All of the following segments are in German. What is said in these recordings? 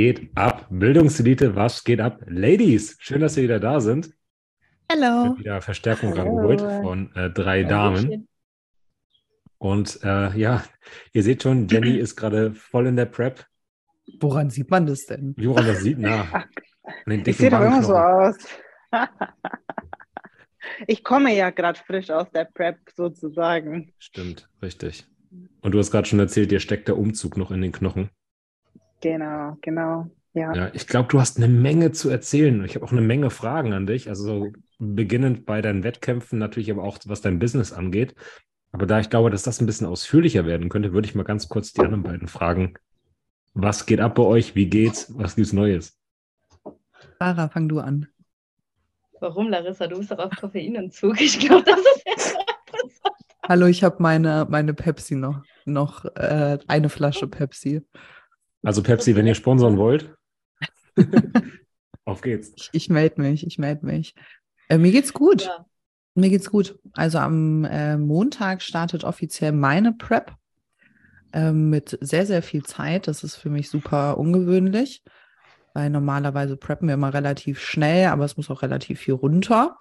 geht ab? Bildungselite, was geht ab? Ladies, schön, dass ihr wieder da sind. Hallo. Wieder Verstärkung rangeholt von äh, drei Damen. Und äh, ja, ihr seht schon, Jenny ist gerade voll in der Prep. Woran sieht man das denn? Woran das sieht? Na, ich sehe doch immer so aus. ich komme ja gerade frisch aus der Prep sozusagen. Stimmt, richtig. Und du hast gerade schon erzählt, dir steckt der Umzug noch in den Knochen. Genau, genau. Ja. ja ich glaube, du hast eine Menge zu erzählen. Ich habe auch eine Menge Fragen an dich. Also so beginnend bei deinen Wettkämpfen, natürlich aber auch was dein Business angeht. Aber da ich glaube, dass das ein bisschen ausführlicher werden könnte, würde ich mal ganz kurz die anderen beiden fragen. Was geht ab bei euch? Wie geht's? Was gibt's Neues? Sarah, fang du an. Warum, Larissa? Du bist doch auf Koffeinentzug. Ich glaube, das ist jetzt Hallo, ich habe meine, meine Pepsi noch. Noch äh, eine Flasche Pepsi. Also Pepsi, wenn ihr sponsern wollt. Auf geht's. Ich, ich melde mich, ich melde mich. Äh, mir geht's gut. Ja. Mir geht's gut. Also am äh, Montag startet offiziell meine Prep äh, mit sehr, sehr viel Zeit. Das ist für mich super ungewöhnlich, weil normalerweise preppen wir immer relativ schnell, aber es muss auch relativ viel runter.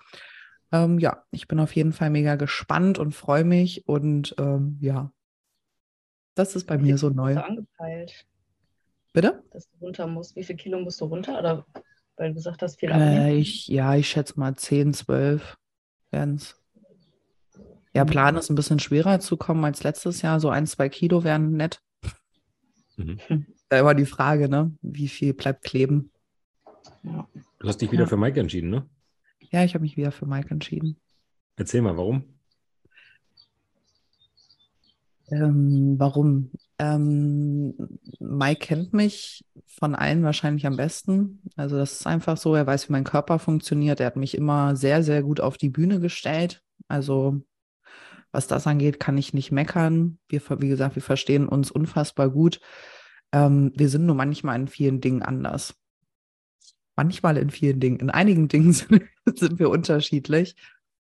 Ähm, ja, ich bin auf jeden Fall mega gespannt und freue mich und ähm, ja, das ist bei mir so neu. Du angepeilt? Bitte? Dass du runter musst. Wie viel Kilo musst du runter? Oder weil du gesagt hast, viel äh, ich, Ja, ich schätze mal 10, 12 werden es. Ja, mhm. Plan ist ein bisschen schwerer zu kommen als letztes Jahr. So ein, zwei Kilo wären nett. Mhm. Da war die Frage, ne? Wie viel bleibt kleben? Ja. Du hast dich wieder ja. für Mike entschieden, ne? Ja, ich habe mich wieder für Mike entschieden. Erzähl mal, warum? Ähm, warum? Ähm, Mike kennt mich von allen wahrscheinlich am besten. Also das ist einfach so, er weiß, wie mein Körper funktioniert. Er hat mich immer sehr, sehr gut auf die Bühne gestellt. Also was das angeht, kann ich nicht meckern. Wir, wie gesagt, wir verstehen uns unfassbar gut. Ähm, wir sind nur manchmal in vielen Dingen anders manchmal in vielen Dingen, in einigen Dingen sind, sind wir unterschiedlich.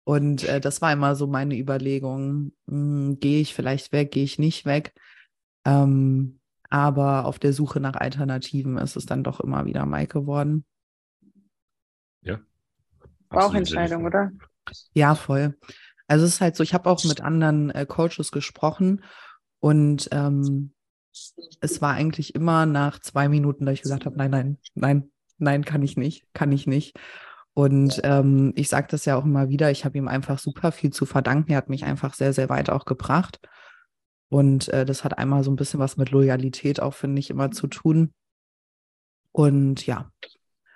Und äh, das war immer so meine Überlegung, hm, gehe ich vielleicht weg, gehe ich nicht weg. Ähm, aber auf der Suche nach Alternativen ist es dann doch immer wieder Mike geworden. Ja. Bauchentscheidung, oder? Ja, voll. Also es ist halt so, ich habe auch mit anderen äh, Coaches gesprochen und ähm, es war eigentlich immer nach zwei Minuten, da ich gesagt habe, nein, nein, nein, nein, kann ich nicht, kann ich nicht. Und ähm, ich sage das ja auch immer wieder, ich habe ihm einfach super viel zu verdanken. Er hat mich einfach sehr, sehr weit auch gebracht. Und äh, das hat einmal so ein bisschen was mit Loyalität auch, finde ich, immer zu tun. Und ja,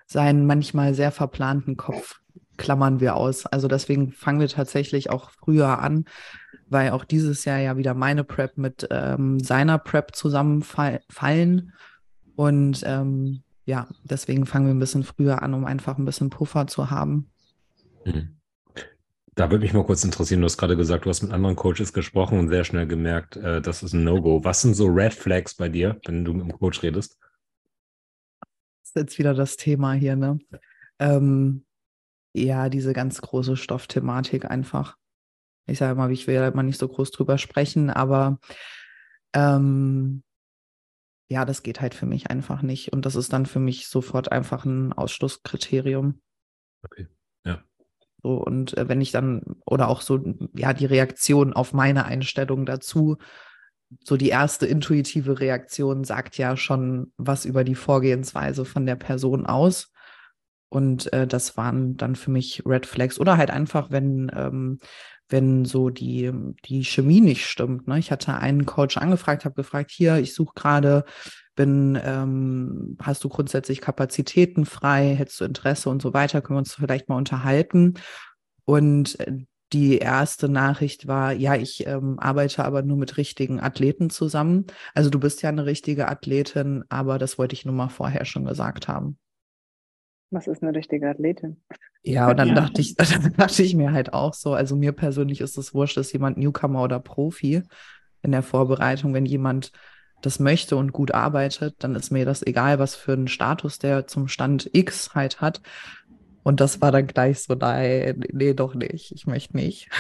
seinen manchmal sehr verplanten Kopf klammern wir aus. Also deswegen fangen wir tatsächlich auch früher an, weil auch dieses Jahr ja wieder meine Prep mit ähm, seiner Prep zusammenfallen. Und ähm, ja, deswegen fangen wir ein bisschen früher an, um einfach ein bisschen Puffer zu haben. Mhm. Da würde mich mal kurz interessieren, du hast gerade gesagt, du hast mit anderen Coaches gesprochen und sehr schnell gemerkt, äh, das ist ein No-Go. Was sind so Red Flags bei dir, wenn du mit dem Coach redest? Das ist jetzt wieder das Thema hier, ne? Ähm, ja, diese ganz große Stoffthematik einfach. Ich sage mal, ich will ja immer nicht so groß drüber sprechen, aber ähm, ja, das geht halt für mich einfach nicht. Und das ist dann für mich sofort einfach ein Ausschlusskriterium. Okay. So, und äh, wenn ich dann, oder auch so, ja, die Reaktion auf meine Einstellung dazu, so die erste intuitive Reaktion sagt ja schon was über die Vorgehensweise von der Person aus. Und äh, das waren dann für mich Red Flags. Oder halt einfach, wenn, ähm, wenn so die, die Chemie nicht stimmt. Ne? Ich hatte einen Coach angefragt, habe gefragt, hier, ich suche gerade, bin, ähm, hast du grundsätzlich Kapazitäten frei, hättest du Interesse und so weiter, können wir uns vielleicht mal unterhalten. Und äh, die erste Nachricht war, ja, ich ähm, arbeite aber nur mit richtigen Athleten zusammen. Also du bist ja eine richtige Athletin, aber das wollte ich nur mal vorher schon gesagt haben. Was ist eine richtige Athletin? Ja, und dann ja. dachte ich, dann dachte ich mir halt auch so, also mir persönlich ist es wurscht, ist jemand Newcomer oder Profi in der Vorbereitung. Wenn jemand das möchte und gut arbeitet, dann ist mir das egal, was für einen Status der zum Stand X halt hat. Und das war dann gleich so, nein, nee, doch nicht, ich möchte nicht.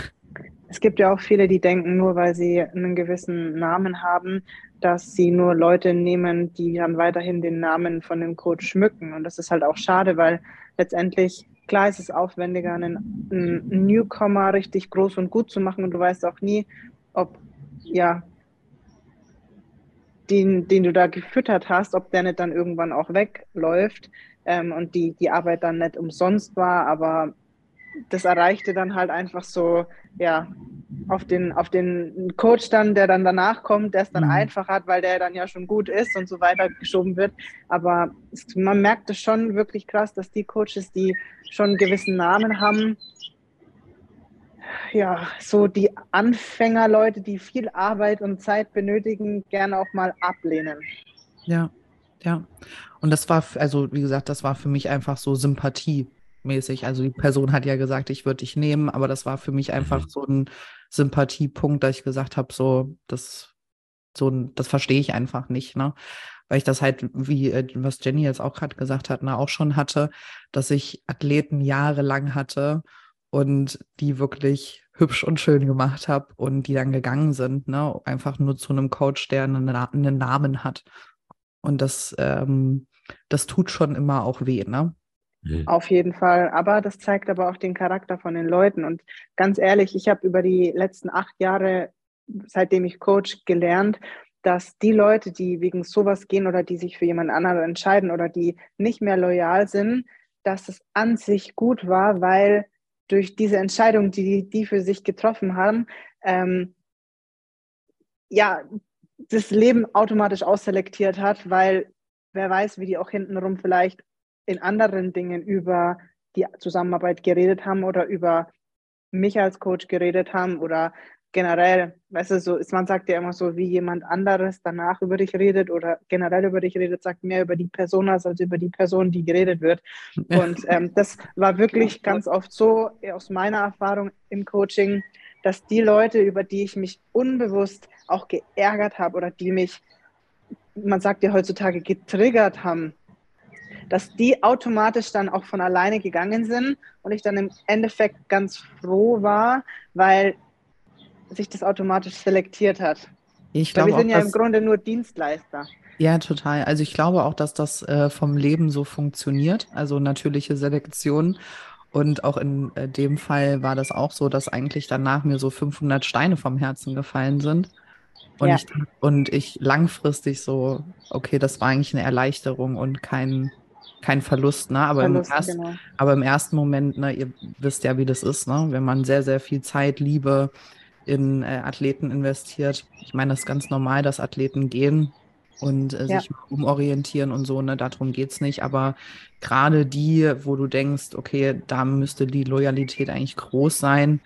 Es gibt ja auch viele, die denken, nur weil sie einen gewissen Namen haben, dass sie nur Leute nehmen, die dann weiterhin den Namen von dem Coach schmücken. Und das ist halt auch schade, weil letztendlich, klar ist es aufwendiger, einen, einen Newcomer richtig groß und gut zu machen und du weißt auch nie, ob ja den, den du da gefüttert hast, ob der nicht dann irgendwann auch wegläuft ähm, und die, die Arbeit dann nicht umsonst war, aber das erreichte dann halt einfach so, ja, auf den, auf den Coach dann, der dann danach kommt, der es dann mhm. einfach hat, weil der dann ja schon gut ist und so weiter geschoben wird. Aber es, man merkt es schon wirklich krass, dass die Coaches, die schon einen gewissen Namen haben, ja, so die Anfängerleute, die viel Arbeit und Zeit benötigen, gerne auch mal ablehnen. Ja, ja. Und das war, also wie gesagt, das war für mich einfach so sympathiemäßig. Also die Person hat ja gesagt, ich würde dich nehmen, aber das war für mich einfach mhm. so ein Sympathiepunkt, dass ich gesagt habe, so, das, so, das verstehe ich einfach nicht, ne? Weil ich das halt, wie äh, was Jenny jetzt auch gerade gesagt hat, ne, auch schon hatte, dass ich Athleten jahrelang hatte und die wirklich hübsch und schön gemacht habe und die dann gegangen sind, ne? Einfach nur zu einem Coach, der einen, einen Namen hat. Und das, ähm, das tut schon immer auch weh, ne? Auf jeden Fall. Aber das zeigt aber auch den Charakter von den Leuten. Und ganz ehrlich, ich habe über die letzten acht Jahre, seitdem ich Coach, gelernt, dass die Leute, die wegen sowas gehen oder die sich für jemand anderen entscheiden oder die nicht mehr loyal sind, dass es an sich gut war, weil durch diese Entscheidung, die die für sich getroffen haben, ähm, ja, das Leben automatisch ausselektiert hat, weil wer weiß, wie die auch hintenrum vielleicht in anderen Dingen über die Zusammenarbeit geredet haben oder über mich als Coach geredet haben oder generell, weißt du, so ist, man sagt ja immer so, wie jemand anderes danach über dich redet oder generell über dich redet, sagt mehr über die Person als über die Person, die geredet wird. Und ähm, das war wirklich ganz oft so aus meiner Erfahrung im Coaching, dass die Leute, über die ich mich unbewusst auch geärgert habe oder die mich, man sagt ja heutzutage, getriggert haben, dass die automatisch dann auch von alleine gegangen sind und ich dann im Endeffekt ganz froh war, weil sich das automatisch selektiert hat. Ich glaube, wir sind ja im Grunde nur Dienstleister. Ja, total. Also ich glaube auch, dass das äh, vom Leben so funktioniert, also natürliche Selektion. Und auch in äh, dem Fall war das auch so, dass eigentlich danach mir so 500 Steine vom Herzen gefallen sind. Und, ja. ich, und ich langfristig so, okay, das war eigentlich eine Erleichterung und kein, kein Verlust, ne? Aber, Verlust, im, erst, genau. aber im ersten Moment, ne, ihr wisst ja, wie das ist, ne? Wenn man sehr, sehr viel Zeit, Liebe in äh, Athleten investiert. Ich meine, das ist ganz normal, dass Athleten gehen und äh, ja. sich umorientieren und so, ne, darum geht es nicht. Aber gerade die, wo du denkst, okay, da müsste die Loyalität eigentlich groß sein,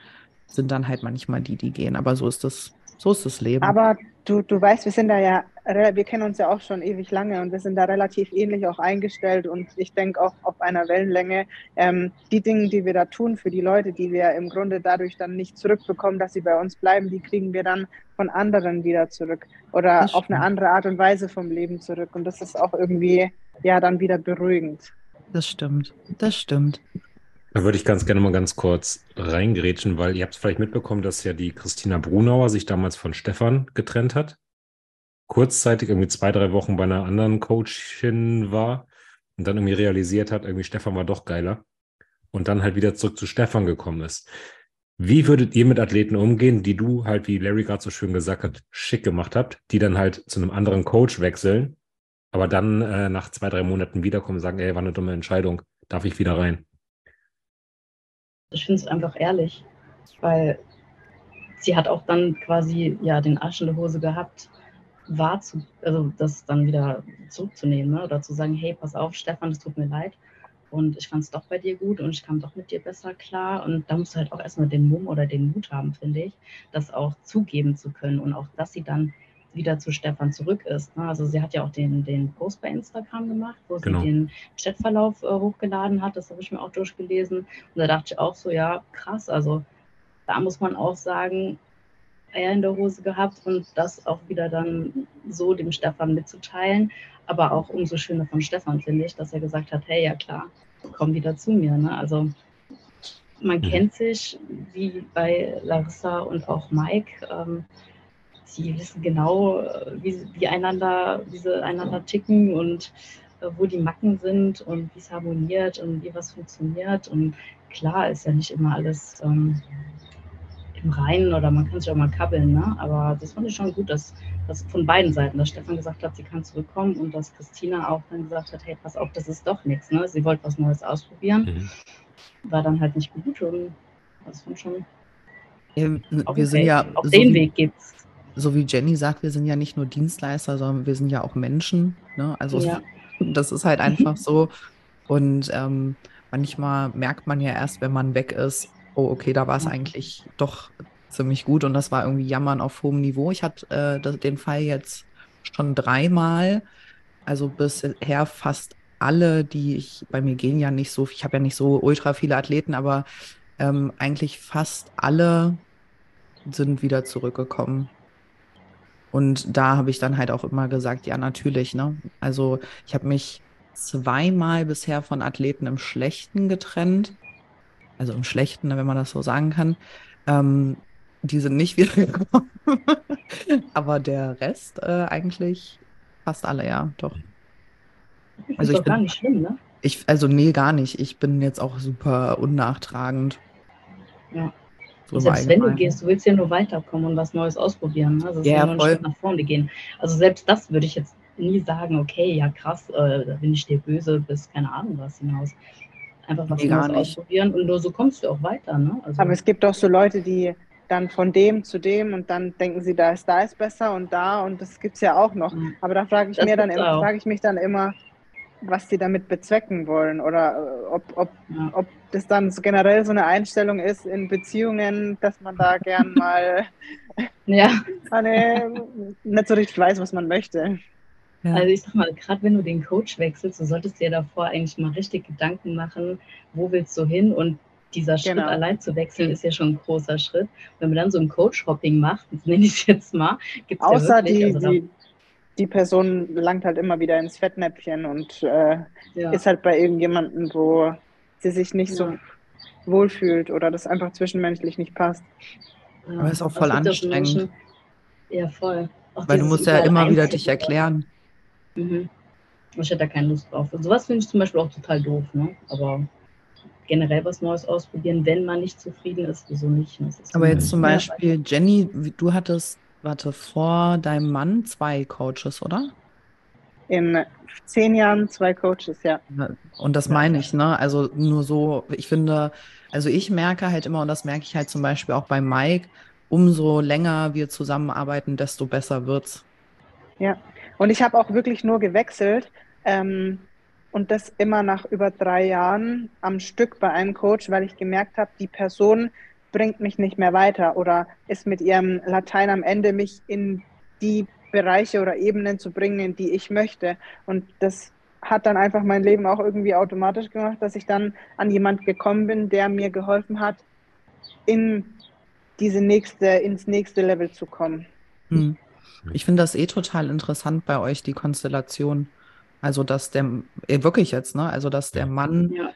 sind dann halt manchmal die, die gehen. Aber so ist das, so ist das Leben. Aber du, du weißt, wir sind da ja, wir kennen uns ja auch schon ewig lange und wir sind da relativ ähnlich auch eingestellt und ich denke auch auf einer Wellenlänge. Ähm, die Dinge, die wir da tun für die Leute, die wir im Grunde dadurch dann nicht zurückbekommen, dass sie bei uns bleiben, die kriegen wir dann von anderen wieder zurück oder auf eine andere Art und Weise vom Leben zurück und das ist auch irgendwie ja dann wieder beruhigend. Das stimmt, das stimmt. Da würde ich ganz gerne mal ganz kurz reingrätschen, weil ihr habt es vielleicht mitbekommen, dass ja die Christina Brunauer sich damals von Stefan getrennt hat. Kurzzeitig irgendwie zwei, drei Wochen bei einer anderen Coachin war und dann irgendwie realisiert hat, irgendwie Stefan war doch geiler und dann halt wieder zurück zu Stefan gekommen ist. Wie würdet ihr mit Athleten umgehen, die du halt, wie Larry gerade so schön gesagt hat, schick gemacht habt, die dann halt zu einem anderen Coach wechseln, aber dann äh, nach zwei, drei Monaten wiederkommen und sagen, ey, war eine dumme Entscheidung, darf ich wieder rein? Ich finde es einfach ehrlich, weil sie hat auch dann quasi ja den Arsch in der Hose gehabt, wahr zu, also das dann wieder zurückzunehmen ne? oder zu sagen, hey, pass auf, Stefan, es tut mir leid und ich fand es doch bei dir gut und ich kam doch mit dir besser klar und da musst du halt auch erstmal den Mumm oder den Mut haben, finde ich, das auch zugeben zu können und auch, dass sie dann wieder zu Stefan zurück ist. Ne? Also sie hat ja auch den, den Post bei Instagram gemacht, wo genau. sie den Chatverlauf äh, hochgeladen hat. Das habe ich mir auch durchgelesen. Und da dachte ich auch so, ja, krass. Also da muss man auch sagen, Eier in der Hose gehabt und das auch wieder dann so dem Stefan mitzuteilen. Aber auch umso schöner von Stefan, finde ich, dass er gesagt hat, hey, ja klar, komm wieder zu mir. Ne? Also man mhm. kennt sich, wie bei Larissa und auch Mike. Ähm, sie wissen genau, äh, wie, wie einander, wie sie einander ticken und äh, wo die Macken sind und wie es harmoniert und wie was funktioniert. Und klar ist ja nicht immer alles ähm, im Reinen oder man kann sich auch mal kabbeln, ne? aber das fand ich schon gut, dass, dass von beiden Seiten, dass Stefan gesagt hat, sie kann zurückkommen und dass Christina auch dann gesagt hat, hey, pass auf, das ist doch nichts. Ne? Sie wollte was Neues ausprobieren, mhm. war dann halt nicht gut und das fand schon. Ja, wir sind ja. Auf so den Weg gibt's. So wie Jenny sagt, wir sind ja nicht nur Dienstleister, sondern wir sind ja auch Menschen. Ne? Also ja. das ist halt einfach so. Und ähm, manchmal merkt man ja erst, wenn man weg ist, oh, okay, da war es eigentlich doch ziemlich gut und das war irgendwie Jammern auf hohem Niveau. Ich hatte äh, den Fall jetzt schon dreimal, also bisher fast alle, die ich, bei mir gehen ja nicht so, ich habe ja nicht so ultra viele Athleten, aber ähm, eigentlich fast alle sind wieder zurückgekommen. Und da habe ich dann halt auch immer gesagt, ja, natürlich, ne? Also ich habe mich zweimal bisher von Athleten im Schlechten getrennt also im Schlechten, wenn man das so sagen kann. Ähm, die sind nicht wiedergekommen. Aber der Rest äh, eigentlich fast alle, ja, doch. Also ist ich bin, gar nicht schlimm, ne? Ich, also nee, gar nicht. Ich bin jetzt auch super unnachtragend. Ja. So selbst wenn du gehst, du willst ja nur weiterkommen und was Neues ausprobieren. Ne? Also es ja, nur voll. nach vorne gehen. Also selbst das würde ich jetzt nie sagen, okay, ja krass, äh, da bin ich dir böse bis keine Ahnung was hinaus einfach was nee, Neues ausprobieren und nur so kommst du auch weiter. Ne? Also Aber es gibt auch so Leute, die dann von dem zu dem und dann denken sie, da ist da ist besser und da und das gibt es ja auch noch. Aber da frage ich, mir dann immer, frage ich mich dann immer, was sie damit bezwecken wollen oder äh, ob, ob, ja. ob das dann so generell so eine Einstellung ist in Beziehungen, dass man da gern mal ja. eine, nicht so richtig weiß, was man möchte. Ja. Also ich sag mal, gerade wenn du den Coach wechselst, du solltest dir davor eigentlich mal richtig Gedanken machen, wo willst du hin und dieser Schritt genau. allein zu wechseln ist ja schon ein großer Schritt. Wenn man dann so ein Coach-Hopping macht, das nenne ich es jetzt mal, gibt es ja wirklich, die, also die, die Person langt halt immer wieder ins Fettnäpfchen und äh, ja. ist halt bei irgendjemandem, wo sie sich nicht ja. so wohlfühlt oder das einfach zwischenmenschlich nicht passt. Ja. Aber ist auch voll anstrengend. ja, voll. Auch Weil du musst ja immer wieder dich erklären. Mhm. Ich hätte da keine Lust drauf. Und sowas finde ich zum Beispiel auch total doof, ne? Aber generell was Neues ausprobieren, wenn man nicht zufrieden ist, wieso nicht? Ne? Aber jetzt zum Beispiel, Jenny, du hattest, warte, vor deinem Mann zwei Coaches, oder? In zehn Jahren zwei Coaches, ja. Und das meine ich, ne? Also nur so, ich finde, also ich merke halt immer, und das merke ich halt zum Beispiel auch bei Mike, umso länger wir zusammenarbeiten, desto besser wird's. Ja, und ich habe auch wirklich nur gewechselt ähm, und das immer nach über drei Jahren am Stück bei einem Coach, weil ich gemerkt habe, die Person bringt mich nicht mehr weiter oder ist mit ihrem Latein am Ende, mich in die Bereiche oder Ebenen zu bringen, die ich möchte. Und das hat dann einfach mein Leben auch irgendwie automatisch gemacht, dass ich dann an jemand gekommen bin, der mir geholfen hat, in diese nächste, ins nächste Level zu kommen. Hm. Ich finde das eh total interessant bei euch, die Konstellation. Also, dass der, eh, wirklich jetzt, ne? Also, dass der Mann ja.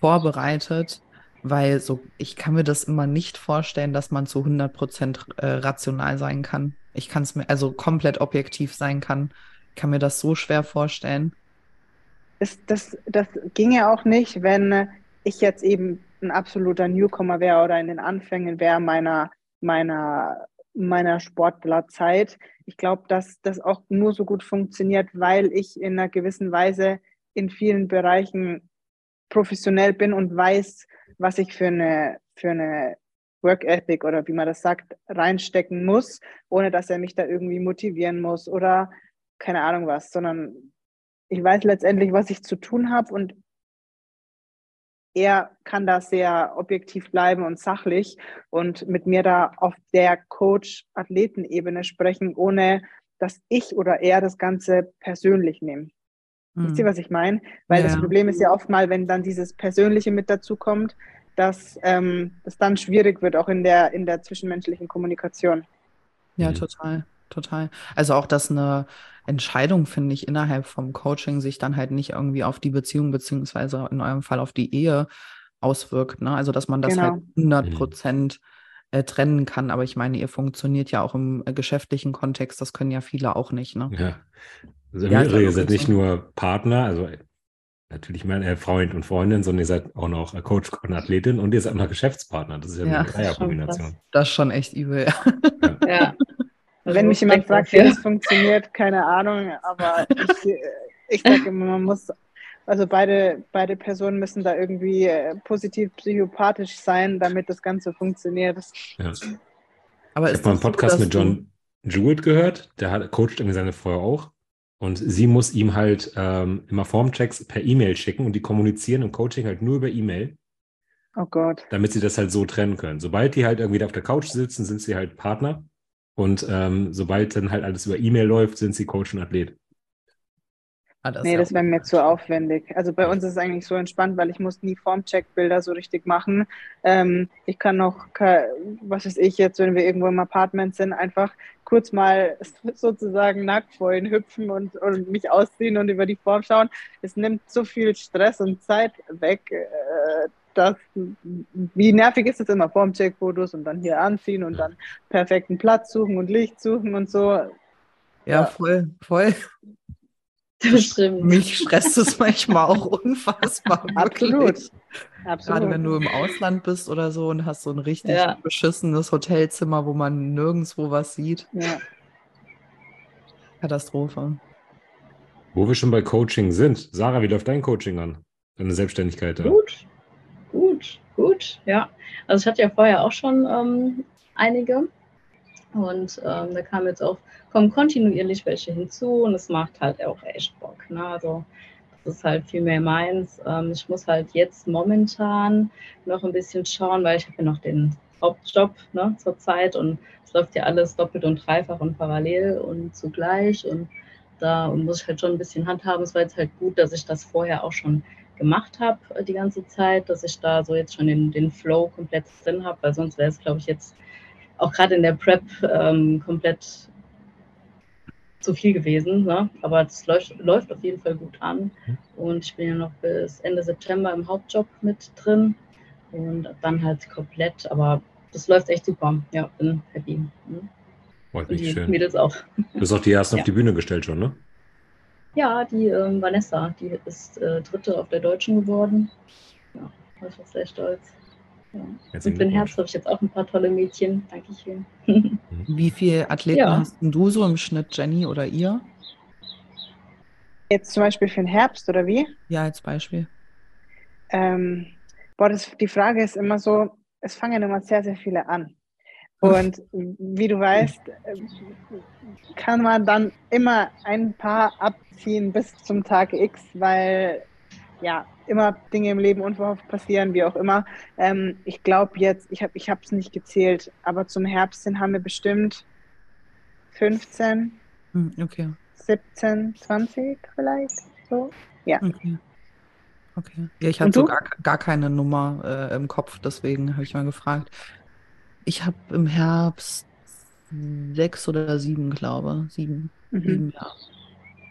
vorbereitet, weil so, ich kann mir das immer nicht vorstellen, dass man zu 100 Prozent äh, rational sein kann. Ich kann es mir, also komplett objektiv sein kann. Kann mir das so schwer vorstellen. Das, das, das ginge auch nicht, wenn ich jetzt eben ein absoluter Newcomer wäre oder in den Anfängen wäre meiner, meiner meiner Sportlerzeit. Ich glaube, dass das auch nur so gut funktioniert, weil ich in einer gewissen Weise in vielen Bereichen professionell bin und weiß, was ich für eine, für eine Work Ethic oder wie man das sagt, reinstecken muss, ohne dass er mich da irgendwie motivieren muss oder keine Ahnung was, sondern ich weiß letztendlich, was ich zu tun habe und er kann da sehr objektiv bleiben und sachlich und mit mir da auf der Coach-Athleten-Ebene sprechen, ohne dass ich oder er das Ganze persönlich nehme. Hm. Wisst ihr, was ich meine? Weil ja. das Problem ist ja oft mal, wenn dann dieses Persönliche mit dazu kommt, dass ähm, es dann schwierig wird, auch in der, in der zwischenmenschlichen Kommunikation. Ja, mhm. total, total. Also auch, dass eine Entscheidung, finde ich, innerhalb vom Coaching sich dann halt nicht irgendwie auf die Beziehung beziehungsweise in eurem Fall auf die Ehe auswirkt. Ne? Also dass man das halt genau. halt 100 Prozent äh, trennen kann. Aber ich meine, ihr funktioniert ja auch im äh, geschäftlichen Kontext. Das können ja viele auch nicht. Ne? Ja. Also Ja, ihr auch seid so. nicht nur Partner, also natürlich mein äh, Freund und Freundin, sondern ihr seid auch noch äh, Coach und Athletin und ihr seid auch noch Geschäftspartner. Das ist ja, Ja, eine Dreierkombination. Das ist schon echt übel. Ja. Also Wenn mich jemand fragt, wie das funktioniert, keine Ahnung, aber ich, äh, ich sage immer, man muss, also beide, beide Personen müssen da irgendwie positiv psychopathisch sein, damit das Ganze funktioniert. Ja. Aber Ich habe mal einen so, Podcast dass mit John Jewett gehört, der hat, coacht irgendwie seine Frau auch. Und sie muss ihm halt ähm, immer Formchecks per E-Mail schicken und die kommunizieren im Coaching halt nur über E-Mail, oh Gott. damit sie das halt so trennen können. Sobald die halt irgendwie da auf der Couch sitzen, sind sie halt Partner. Und ähm, sobald dann halt alles über E-Mail läuft, sind sie Coach und Athlet. Ah, das Nee, das wäre mir zu aufwendig. Also bei uns ist es eigentlich so entspannt, weil ich muss nie Formcheck-Bilder so richtig machen. Ähm, ich kann noch, was weiß ich jetzt, wenn wir irgendwo im Apartment sind, einfach kurz mal sozusagen nackt vorhin hüpfen und, und mich ausziehen und über die Form schauen. Es nimmt so viel Stress und Zeit weg, äh, dass, wie nervig ist es immer, Formcheck-Fotos und dann hier anziehen und dann perfekten Platz suchen und Licht suchen und so. ja, ja. voll, voll. Das stimmt. Mich stresst es manchmal auch unfassbar. Absolut. Absolut. Gerade wenn du im Ausland bist oder so und hast so ein richtig Ja. beschissenes Hotelzimmer, wo man nirgendwo was sieht. ja. Katastrophe. Wo wir schon bei Coaching sind. Sarah, wie läuft dein Coaching an? Deine Selbstständigkeit da? Gut, gut, gut, ja. Also ich hatte ja vorher auch schon ähm, einige und ähm, da kamen jetzt auch, kommen kontinuierlich welche hinzu und es macht halt auch echt Bock. Ne? Also das ist halt viel mehr meins. Ähm, ich muss halt jetzt momentan noch ein bisschen schauen, weil ich habe ja noch den Hauptjob ne, zurzeit und es läuft ja alles doppelt und dreifach und parallel und zugleich und da muss ich halt schon ein bisschen handhaben. Es war jetzt halt gut, dass ich das vorher auch schon gemacht habe äh, die ganze Zeit, dass ich da so jetzt schon den, den Flow komplett drin habe, weil sonst wäre es, glaube ich, jetzt auch gerade in der Prep ähm, komplett zu viel gewesen. Ne? Aber es läuft, läuft auf jeden Fall gut an. Und ich bin ja noch bis Ende September im Hauptjob mit drin und dann halt komplett. Aber das läuft echt super. Ja, bin happy. Ne? Freut mich schön. Mädels auch. Du hast auch die ersten Ja. auf die Bühne gestellt schon, ne? Ja, die ähm, Vanessa, die ist äh, Dritte auf der Deutschen geworden. Ja, war ich auch sehr stolz. Ja. Und für den. Herbst habe ich jetzt auch ein paar tolle Mädchen. Dankeschön. Wie viele Athleten Ja. hast denn du so im Schnitt, Jenny oder ihr? Jetzt zum Beispiel für den Herbst oder wie? Ja, als Beispiel. Ähm, boah, das, die Frage ist immer so, es fangen immer sehr, sehr viele an. Und wie du weißt, kann man dann immer ein paar abziehen bis zum Tag X, weil ja immer Dinge im Leben unverhofft passieren, wie auch immer. Ähm, ich glaube jetzt, ich habe ich es nicht gezählt, aber zum Herbst hin haben wir bestimmt 15, Hm, okay. 17, 20 vielleicht. So. Okay. Okay. Ja, ich hatte so gar, gar keine Nummer äh, im Kopf, deswegen habe ich mal gefragt. Ich habe im Herbst sechs oder sieben, glaube Sieben. Mhm. Sieben, ja.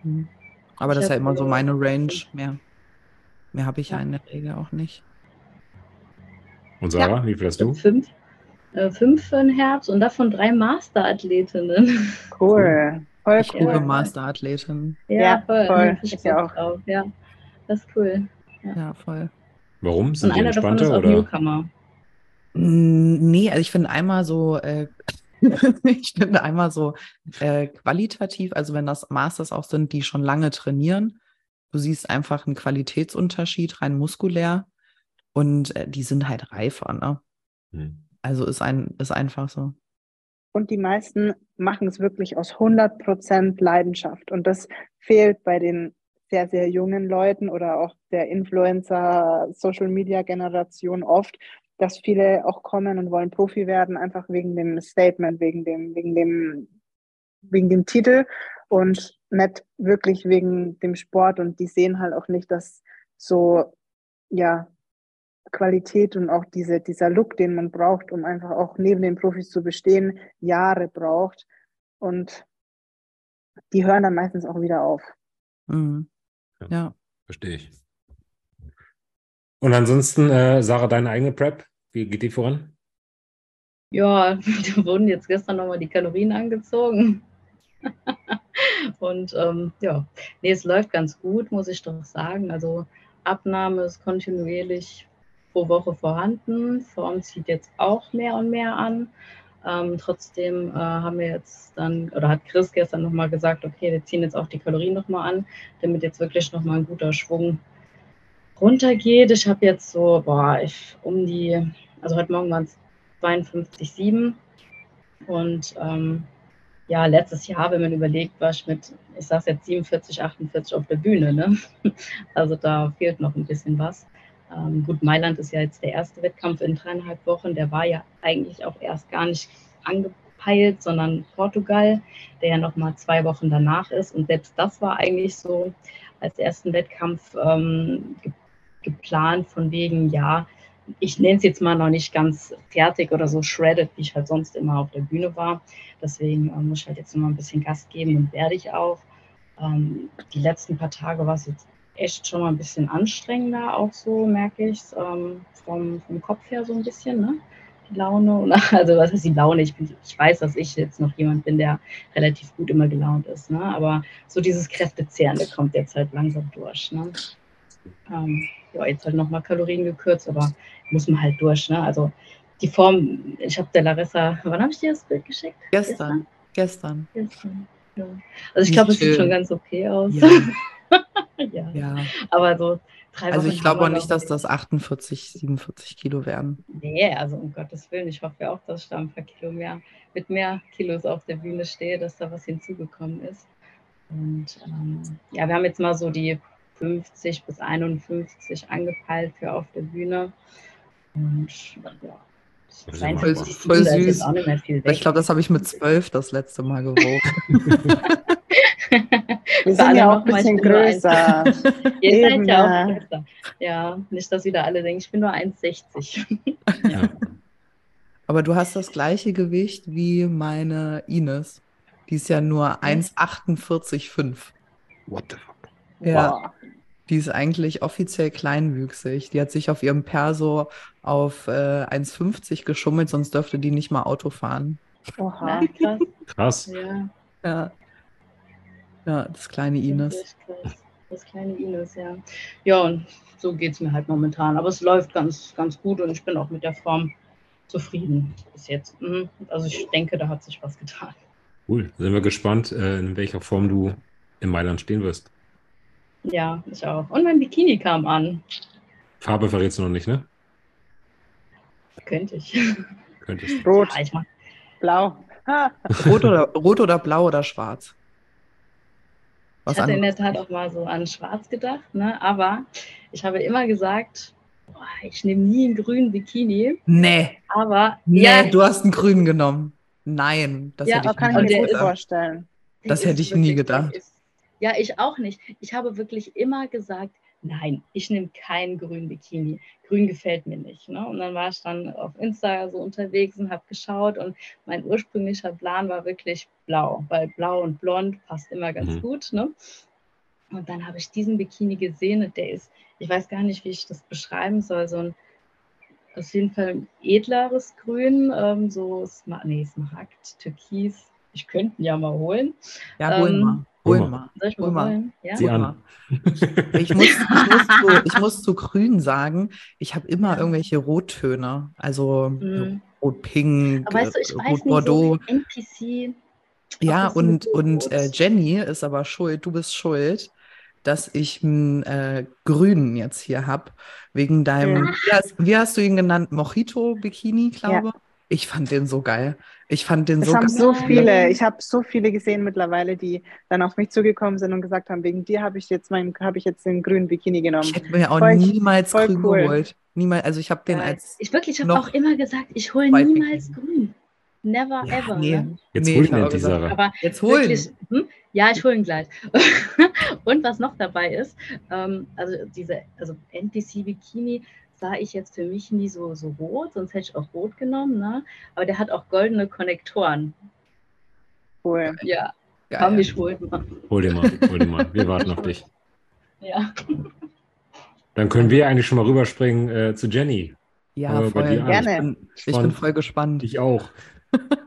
Hm. Aber Ich das ist ja immer so meine Range. Mehr, mehr habe ich ja Ja. in der Regel auch nicht. Und Sarah, wie viel hast du? Fünf, äh, fünf für den Herbst und davon drei Masterathletinnen. Cool. Voll Ich liebe cool. Masterathletin. Ja, voll. Da hab Ich Bock auch. Drauf. Ja, das ist cool. Ja, voll. Warum? Und Sind die einer davon ist entspannter auch oder? Newcomer. Mm, Nee, also ich finde einmal so, äh, ich finde einmal so äh, qualitativ, also wenn das Masters auch sind, die schon lange trainieren, du siehst einfach einen Qualitätsunterschied rein muskulär und äh, die sind halt reifer, ne? Hm. Also ist ein, ist einfach so. Und die meisten machen es wirklich aus 100% Leidenschaft. Und das fehlt bei den sehr, sehr jungen Leuten oder auch der Influencer-Social-Media-Generation oft, dass viele auch kommen und wollen Profi werden, einfach wegen dem Statement, wegen dem, wegen dem, wegen dem Titel und nicht wirklich wegen dem Sport. Und die sehen halt auch nicht, dass so, ja, Qualität und auch diese, dieser Look, den man braucht, um einfach auch neben den Profis zu bestehen, Jahre braucht. Und die hören dann meistens auch wieder auf. Mhm. Ja. Ja. Verstehe ich. Und ansonsten, äh, Sarah, deine eigene Prep, wie geht die voran? Ja, da wurden jetzt gestern nochmal die Kalorien angezogen. Und ähm, ja, nee, es läuft ganz gut, muss ich doch sagen. Also Abnahme ist kontinuierlich pro Woche vorhanden. Form zieht jetzt auch mehr und mehr an. Ähm, trotzdem äh, haben wir jetzt dann, oder hat Chris gestern nochmal gesagt, okay, wir ziehen jetzt auch die Kalorien nochmal an, damit jetzt wirklich nochmal ein guter Schwung runtergeht. Ich habe jetzt so, boah, ich um die, also heute Morgen waren es 52,7 und ähm, ja, letztes Jahr, wenn man überlegt, war ich mit, ich sage jetzt 47, 48 auf der Bühne. Ne? Also da fehlt noch ein bisschen was. Ähm, gut, Mailand ist ja jetzt der erste Wettkampf in dreieinhalb Wochen. Der war ja eigentlich auch erst gar nicht angepeilt, sondern Portugal, der ja noch mal zwei Wochen danach ist. Und selbst das war eigentlich so als ersten Wettkampf ähm, ge geplant von wegen, ja, ich nenne es jetzt mal noch nicht ganz fertig oder so shredded, wie ich halt sonst immer auf der Bühne war. Deswegen äh, muss ich halt jetzt noch mal ein bisschen Gas geben und werde ich auch. Ähm, die letzten paar Tage war es jetzt echt schon mal ein bisschen anstrengender, auch so merke ich es, ähm, vom, vom Kopf her so ein bisschen, ne? Die Laune. Also was ist die Laune? Ich, bin, ich weiß, dass ich jetzt noch jemand bin, der relativ gut immer gelaunt ist. Ne? Aber so dieses Kräftezehrende kommt jetzt halt langsam durch. Ne? Ähm, ja, jetzt halt nochmal Kalorien gekürzt, aber muss man halt durch. Ne? Also die Form, ich habe der Larissa, wann habe ich dir das Bild geschickt? Gestern. Gestern. Gestern. Ja. Also ich glaube, es sieht schon ganz okay aus. Ja. ja. ja. Aber so drei Also ich glaube auch nicht, dass das 48, 47 Kilo werden. Nee, also um Gottes Willen, ich hoffe auch, dass ich da ein paar Kilo mehr, mit mehr Kilos auf der Bühne stehe, dass da was hinzugekommen ist. Und ähm, ja, wir haben jetzt mal so die 50 bis 51 angepeilt für auf der Bühne. Und ja, Das ist 52 voll da ist süß. jetzt auch nicht mehr viel weg. Ich glaube, das habe ich mit 12 das letzte Mal gewogen. Wir sind ja auch ein bisschen größer. Ihr seid Eben, ja ja. auch größer. Ja, nicht, dass wieder alle denken, ich bin nur 1,60. Ja. Aber du hast das gleiche Gewicht wie meine Ines. Die ist ja nur 1,48,5. What the fuck? Ja. Boah. Die ist eigentlich offiziell kleinwüchsig. Die hat sich auf ihrem Perso auf äh, 1,50 geschummelt, sonst dürfte die nicht mal Auto fahren. Oha. Ja, krass. Krass. Ja, Ja. Ja, das kleine Ines. Das kleine Ines, ja. Ja, und so geht es mir halt momentan. Aber es läuft ganz, ganz gut und ich bin auch mit der Form zufrieden bis jetzt. Mhm. Also ich denke, da hat sich was getan. Cool. Sind wir gespannt, äh, in welcher Form du in Mailand stehen wirst. Ja, ich auch. Und mein Bikini kam an. Farbe verrätst du noch nicht, ne? Könnte ich. Könntest. Rot, Ja, ich mach, blau. Rot oder, rot oder blau oder schwarz? Was ich hatte in der anderes? Tat auch mal so an Schwarz gedacht, ne? aber ich habe immer gesagt, boah, ich nehme nie einen grünen Bikini. Nee, Aber nee, ja, du hast einen grünen genommen. Nein, das Ja, hätte ich kann mir gedacht. vorstellen. das hätte ich nie gedacht. Ist, ja, ich auch nicht. Ich habe wirklich immer gesagt, nein, ich nehme keinen grünen Bikini. Grün gefällt mir nicht. Ne? Und dann war ich dann auf Insta so unterwegs und habe geschaut und mein ursprünglicher Plan war wirklich blau, weil blau und blond passt immer ganz Mhm. gut. Ne? Und dann habe ich diesen Bikini gesehen und der ist, ich weiß gar nicht, wie ich das beschreiben soll, so ein auf jeden Fall ein edleres Grün, ähm, so Sma nee, Smaragd, Türkis. Ich könnte ihn ja mal holen. Ja, hol Ähm, mal. Hol mal. Soll ich mal Hol mal. holen? Ja? Sieh Hol an. mal. Ich muss, ich, muss zu, ich muss zu grün sagen, ich habe immer irgendwelche Rottöne. Also Mhm. Rot-Pink, Aber weißt du, äh, Rot-Bordeaux. NPC. Ja, und, und äh, Jenny ist aber schuld, du bist schuld, dass ich einen äh, grünen jetzt hier habe. Wegen deinem, Mhm. wie, hast, wie hast du ihn genannt? Mojito-Bikini, glaube ich. Fand den so geil. Ich fand den Das so haben geil. so viele. Ich habe so viele gesehen mittlerweile, die dann auf mich zugekommen sind und gesagt haben, wegen dir habe ich jetzt meinen, habe ich jetzt den grünen Bikini genommen. Ich hätte mir auch Voll- niemals voll grün cool. geholt. Niemals, also ich habe den als. Ich wirklich habe auch immer gesagt, ich hole niemals Bikini. grün. Never Ja, ever. nee. Ne? Jetzt Nee, hol ich ihn hab auch endlich, gesagt, Sarah. Aber Jetzt holen. wirklich, hm? ja, ich hole ihn gleich. und was noch dabei ist, ähm, also diese, also NPC Bikini sah ich jetzt für mich nie so, so rot, sonst hätte ich auch rot genommen, ne? Aber der hat auch goldene Konnektoren. Cool. Ja, Geil. komm, ich hol ihn mal. Hol dir mal, hol dir mal. Wir warten auf dich. Ja. Dann können wir eigentlich schon mal rüberspringen äh, zu Jenny. Ja, bei voll. Gerne. Ich bin, ich bin Spannend. voll gespannt. Ich auch.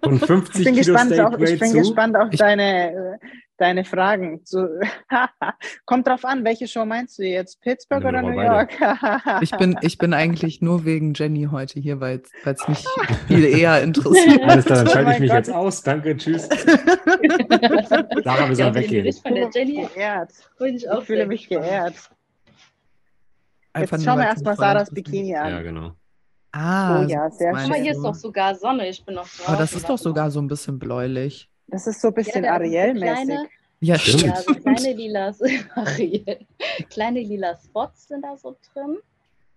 Und 50 Ich bin Kilo gespannt, Steak auf, ich bin zu. gespannt auf Ich- deine, äh, deine Fragen. Zu, Kommt drauf an, welche Show meinst du jetzt? Pittsburgh oder New York? Ich bin, ich bin eigentlich nur wegen Jenny heute hier, weil es mich viel eher interessiert. Alles klar, dann Oh schalte ich mich Gott. jetzt aus. Danke, tschüss. Sarah, wir Ja, sollen wenn weggehen. Jenny geehrt. ich auch Ich fühle mich geehrt. Jetzt schauen wir erstmal Sarahs. Bikini Ja, an. genau. Ah, Oh ja, sehr meinst Guck mal, hier ist doch sogar Sonne. Ich bin noch draußen. Aber das ist doch sogar so ein bisschen bläulich. Das ist so ein bisschen Ja, Ariel-mäßig. kleine- Ja, Stimmt. Ja, so kleine lila, Ariel. kleine lila Spots sind da so drin.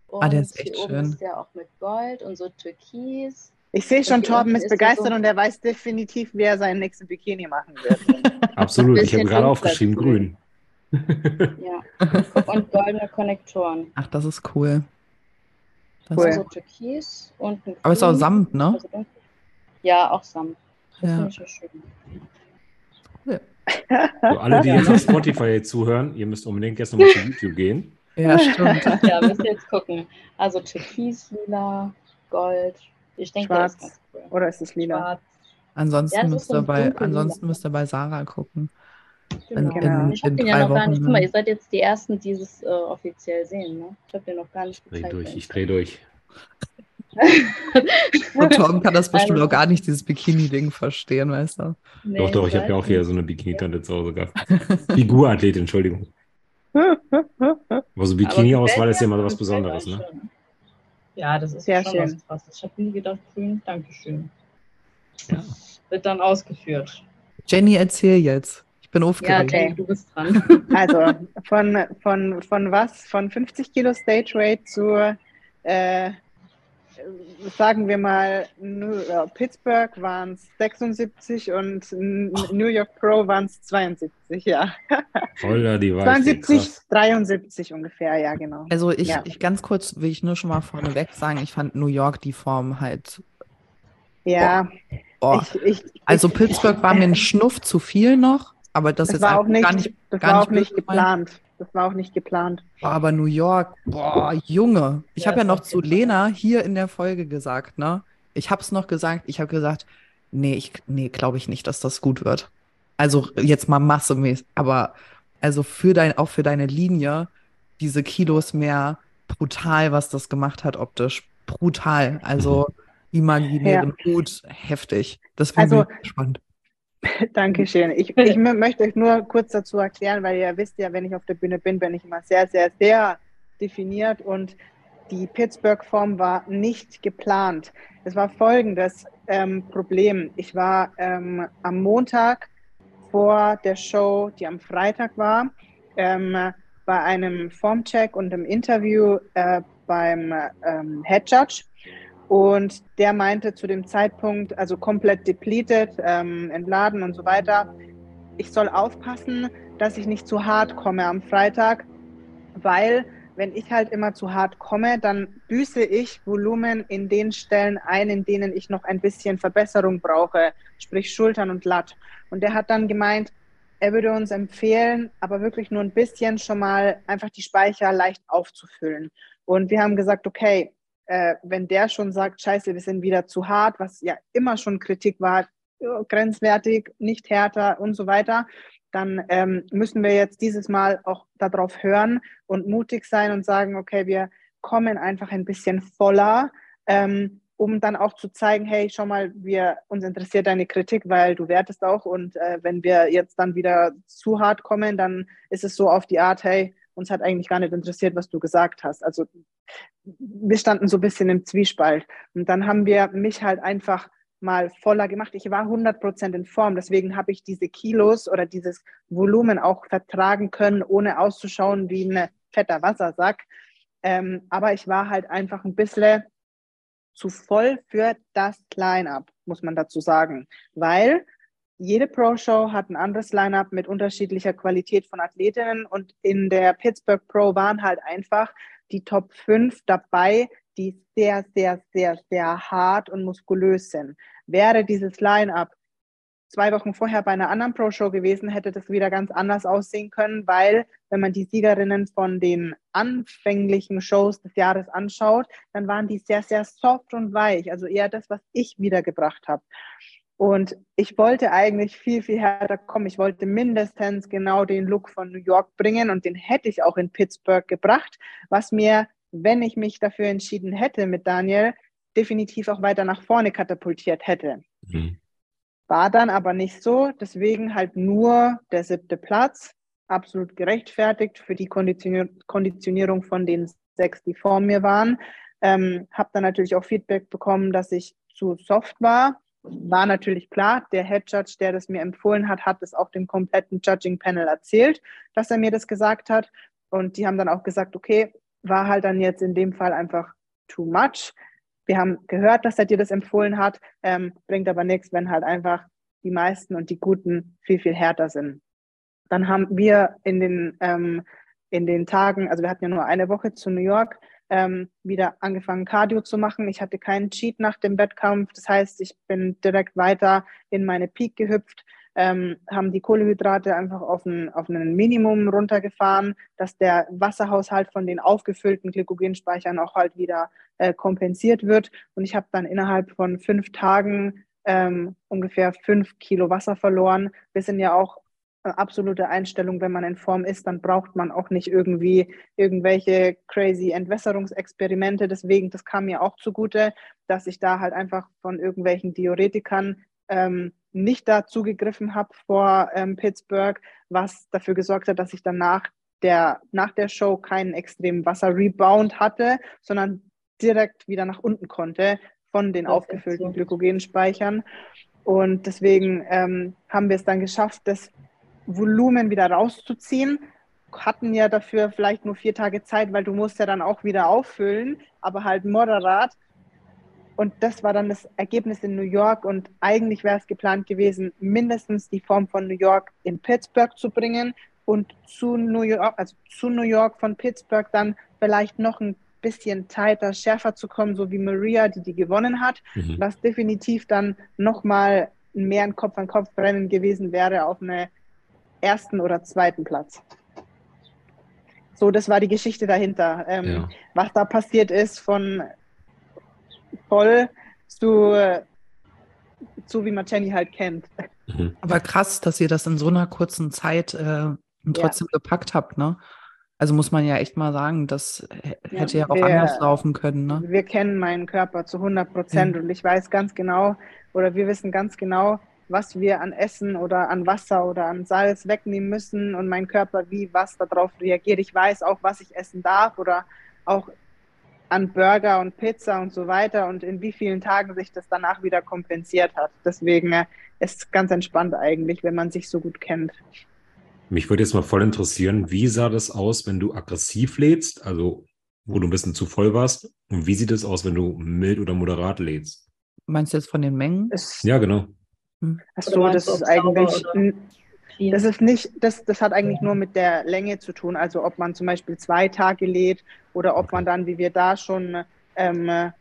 Und Ah, der ist echt hier oben schön. ist der auch mit Gold und so Türkis. Ich sehe schon, Torben ist ist er begeistert so- und er weiß definitiv, wer seinen nächsten Bikini machen wird. Absolut. Ich habe gerade aufgeschrieben, grün. grün. Ja. Und goldene Konnektoren. Ach, das ist cool. Das Cool. ist, Also Türkis und ein aber ist auch. Samt, ne? Also ja, auch Samt. Das Ja. finde ich ja schön. So, alle, die jetzt auf Spotify zuhören, ihr müsst unbedingt jetzt nochmal zu YouTube gehen. Ja, stimmt. Ja, müsst ihr jetzt gucken. Also Türkis, lila, Gold. Ich denke, ist Schwarz. ganz cool. Oder ist es lila? Schwarz. Ansonsten, Ja, ist müsst so ihr bei, ansonsten müsst ihr bei Sarah gucken. Genau. Genau. Ich habe in den ja noch gar nicht. Guck mal, ihr seid jetzt die Ersten, die es äh, offiziell sehen. Ne? Ich habe den noch gar nicht Dreh gezeigt. durch, ich drehe durch. Und Torben kann das bestimmt Also- auch gar nicht, dieses Bikini-Ding verstehen, weißt du? Nee, doch, doch, ich habe ja auch hier so eine Bikini-Tante zu Hause gehabt. Figurathletin, Entschuldigung. Aber so Bikini-Auswahl ist ja mal was Besonderes, ne? Ja, das ist Sehr schon schön. was. Ich habe nie gedacht, grün, Dankeschön. Ja. Wird dann ausgeführt. Jenny, erzähl jetzt. Ich bin Ja, aufgeregt. Okay. Jenny, du bist dran. Also von, von, von was? Von 50 Kilo Stage Weight zu, äh, sagen wir mal, New, äh, Pittsburgh waren es 76 und N- New York Pro waren es 72, ja. Holla, die Weiche, 72, krass. 73 ungefähr, ja, genau. Also ich, Ja. ich ganz kurz will ich nur schon mal vorneweg sagen, ich fand New York die Form halt. Ja, Boah. ich, ich, Also ich, Pittsburgh war mir ein Schnuff zu viel noch, aber das, das ist war auch nicht, gar nicht. das gar war nicht auch nicht geplant. Das war auch nicht geplant. Boah, aber New York, boah, Junge. Ich Ja, habe ja noch zu. Lena hier in der Folge gesagt, ne? Ich habe es noch gesagt, ich habe gesagt, nee, ich, nee, glaube ich nicht, dass das gut wird. Also jetzt mal massemäßig, aber also für dein, auch für deine Linie, diese Kilos mehr brutal, was das gemacht hat optisch. Brutal. Also imaginären Hut, heftig. Das bin Also- ich gespannt. Dankeschön. Ich, ich mö- möchte euch nur kurz dazu erklären, weil ihr wisst ja, wenn ich auf der Bühne bin, bin ich immer sehr, sehr, sehr definiert und die Pittsburgh-Form war nicht geplant. Es war folgendes ähm, Problem. Ich war ähm, am Montag vor der Show, die am Freitag war, ähm, bei einem Formcheck und einem Interview äh, beim ähm, Head Judge. Und der meinte zu dem Zeitpunkt, also komplett depleted, ähm, entladen und so weiter, ich soll aufpassen, dass ich nicht zu hart komme am Freitag, weil wenn ich halt immer zu hart komme, dann büße ich Volumen in den Stellen ein, in denen ich noch ein bisschen Verbesserung brauche, sprich Schultern und Latt. Und der hat dann gemeint, er würde uns empfehlen, aber wirklich nur ein bisschen schon mal einfach die Speicher leicht aufzufüllen. Und wir haben gesagt, okay, äh, wenn der schon sagt, scheiße, wir sind wieder zu hart, was ja immer schon Kritik war, grenzwertig, nicht härter und so weiter, dann ähm, müssen wir jetzt dieses Mal auch darauf hören und mutig sein und sagen, okay, wir kommen einfach ein bisschen voller, ähm, um dann auch zu zeigen, hey, schau mal, wir, uns interessiert deine Kritik, weil du wertest auch und äh, wenn wir jetzt dann wieder zu hart kommen, dann ist es so auf die Art, hey, uns hat eigentlich gar nicht interessiert, was du gesagt hast. Also wir standen so ein bisschen im Zwiespalt und dann haben wir mich halt einfach mal voller gemacht. Ich war 100% in Form, deswegen habe ich diese Kilos oder dieses Volumen auch vertragen können, ohne auszuschauen wie ein fetter Wassersack. Ähm, aber ich war halt einfach ein bisschen zu voll für das Line-up, muss man dazu sagen, weil jede Pro-Show hat ein anderes Line-up mit unterschiedlicher Qualität von Athletinnen und in der Pittsburgh Pro waren halt einfach die Top 5 dabei, die sehr, sehr, sehr, sehr hart und muskulös sind. Wäre dieses Line-up zwei Wochen vorher bei einer anderen Pro-Show gewesen, hätte das wieder ganz anders aussehen können, weil wenn man die Siegerinnen von den anfänglichen Shows des Jahres anschaut, dann waren die sehr, sehr soft und weich, also eher das, was ich wiedergebracht habe. Und ich wollte eigentlich viel, viel härter kommen. Ich wollte mindestens genau den Look von New York bringen und den hätte ich auch in Pittsburgh gebracht, was mir, wenn ich mich dafür entschieden hätte mit Daniel, definitiv auch weiter nach vorne katapultiert hätte. Mhm. War dann aber nicht so, deswegen halt nur der siebte Platz, absolut gerechtfertigt für die Konditionier Konditionierung von den sechs, die vor mir waren. Ähm, habe dann natürlich auch Feedback bekommen, dass ich zu soft war. War natürlich klar, der Head Judge, der das mir empfohlen hat, hat es auch dem kompletten Judging Panel erzählt, dass er mir das gesagt hat. Und die haben dann auch gesagt, okay, war halt dann jetzt in dem Fall einfach too much. Wir haben gehört, dass er dir das empfohlen hat, ähm, bringt aber nichts, wenn halt einfach die meisten und die Guten viel, viel härter sind. Dann haben wir in den, ähm, in den Tagen, also wir hatten ja nur eine Woche zu New York, ähm, wieder angefangen, Cardio zu machen. Ich hatte keinen Cheat nach dem Wettkampf. Das heißt, ich bin direkt weiter in meine Peak gehüpft ähm, haben die Kohlehydrate einfach auf ein, auf ein Minimum runtergefahren, dass der Wasserhaushalt von den aufgefüllten Glykogenspeichern auch halt wieder äh, kompensiert wird. Und ich habe dann innerhalb von fünf Tagen ähm, ungefähr fünf Kilo Wasser verloren. Wir sind ja auch absolute Einstellung, wenn man in Form ist, dann braucht man auch nicht irgendwie irgendwelche crazy Entwässerungsexperimente. Deswegen, das kam mir auch zugute, dass ich da halt einfach von irgendwelchen Diuretikern ähm, nicht dazu gegriffen habe vor ähm, Pittsburgh, was dafür gesorgt hat, dass ich danach der, nach der Show keinen extremen Wasserrebound hatte, sondern direkt wieder nach unten konnte von den aufgefüllten Glykogenspeichern. Und deswegen ähm, haben wir es dann geschafft, das Volumen wieder rauszuziehen. Hatten ja dafür vielleicht nur vier Tage Zeit, weil du musst ja dann auch wieder auffüllen, aber halt moderat. Und das war dann das Ergebnis in New York. Und eigentlich wäre es geplant gewesen, mindestens die Form von New York in Pittsburgh zu bringen und zu New York, also zu New York von Pittsburgh dann vielleicht noch ein bisschen tighter, schärfer zu kommen, so wie Maria, die die gewonnen hat, mhm. was definitiv dann nochmal mehr ein Kopf-an-Kopf-Rennen gewesen wäre auf einem ersten oder zweiten Platz. So, das war die Geschichte dahinter. Ähm, ja. Was da passiert ist von voll zu, zu wie man Jenny halt kennt. Mhm. Aber krass, dass ihr das in so einer kurzen Zeit äh, trotzdem ja. gepackt habt, ne? Also muss man ja echt mal sagen, das hätte ja, ja auch wir, anders laufen können. Ne? Wir kennen meinen Körper zu 100 Prozent ja. und ich weiß ganz genau, oder wir wissen ganz genau, was wir an Essen oder an Wasser oder an Salz wegnehmen müssen und mein Körper wie was darauf reagiert. Ich weiß auch, was ich essen darf oder auch an Burger und Pizza und so weiter und in wie vielen Tagen sich das danach wieder kompensiert hat. Deswegen äh, ist es ganz entspannt eigentlich, wenn man sich so gut kennt. Mich würde jetzt mal voll interessieren, wie sah das aus, wenn du aggressiv lädst, also wo du ein bisschen zu voll warst? Und wie sieht es aus, wenn du mild oder moderat lädst? Meinst du jetzt von den Mengen? Es, ja, genau. Achso, das ist eigentlich das ist nicht, das, das hat eigentlich nur mit der Länge zu tun. Also ob man zum Beispiel zwei Tage lädt oder ob man dann, wie wir da schon ähm,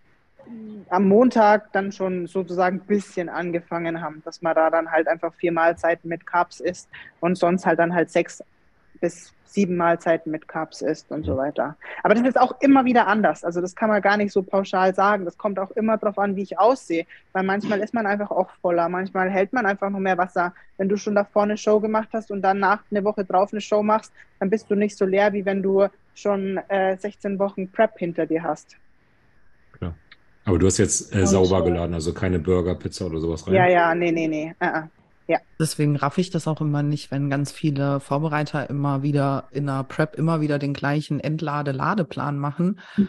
am Montag dann schon sozusagen ein bisschen angefangen haben, dass man da dann halt einfach vier Mahlzeiten mit Carbs isst und sonst halt dann halt sechs bis sieben Mahlzeiten mit Carbs isst und so weiter. Aber das ist auch immer wieder anders. Also das kann man gar nicht so pauschal sagen. Das kommt auch immer darauf an, wie ich aussehe. Weil manchmal ist man einfach auch voller. Manchmal hält man einfach noch mehr Wasser. Wenn du schon davor eine Show gemacht hast und danach eine Woche drauf eine Show machst, dann bist du nicht so leer, wie wenn du schon äh, 16 Wochen Prep hinter dir hast. Klar. Aber du hast jetzt äh, sauber geladen, also keine Burger, Pizza oder sowas rein? Ja, ja, nee, nee, nee. Uh -uh. Ja. Deswegen raff ich das auch immer nicht, wenn ganz viele Vorbereiter immer wieder in der Prep immer wieder den gleichen Entlade-Ladeplan machen. Mhm.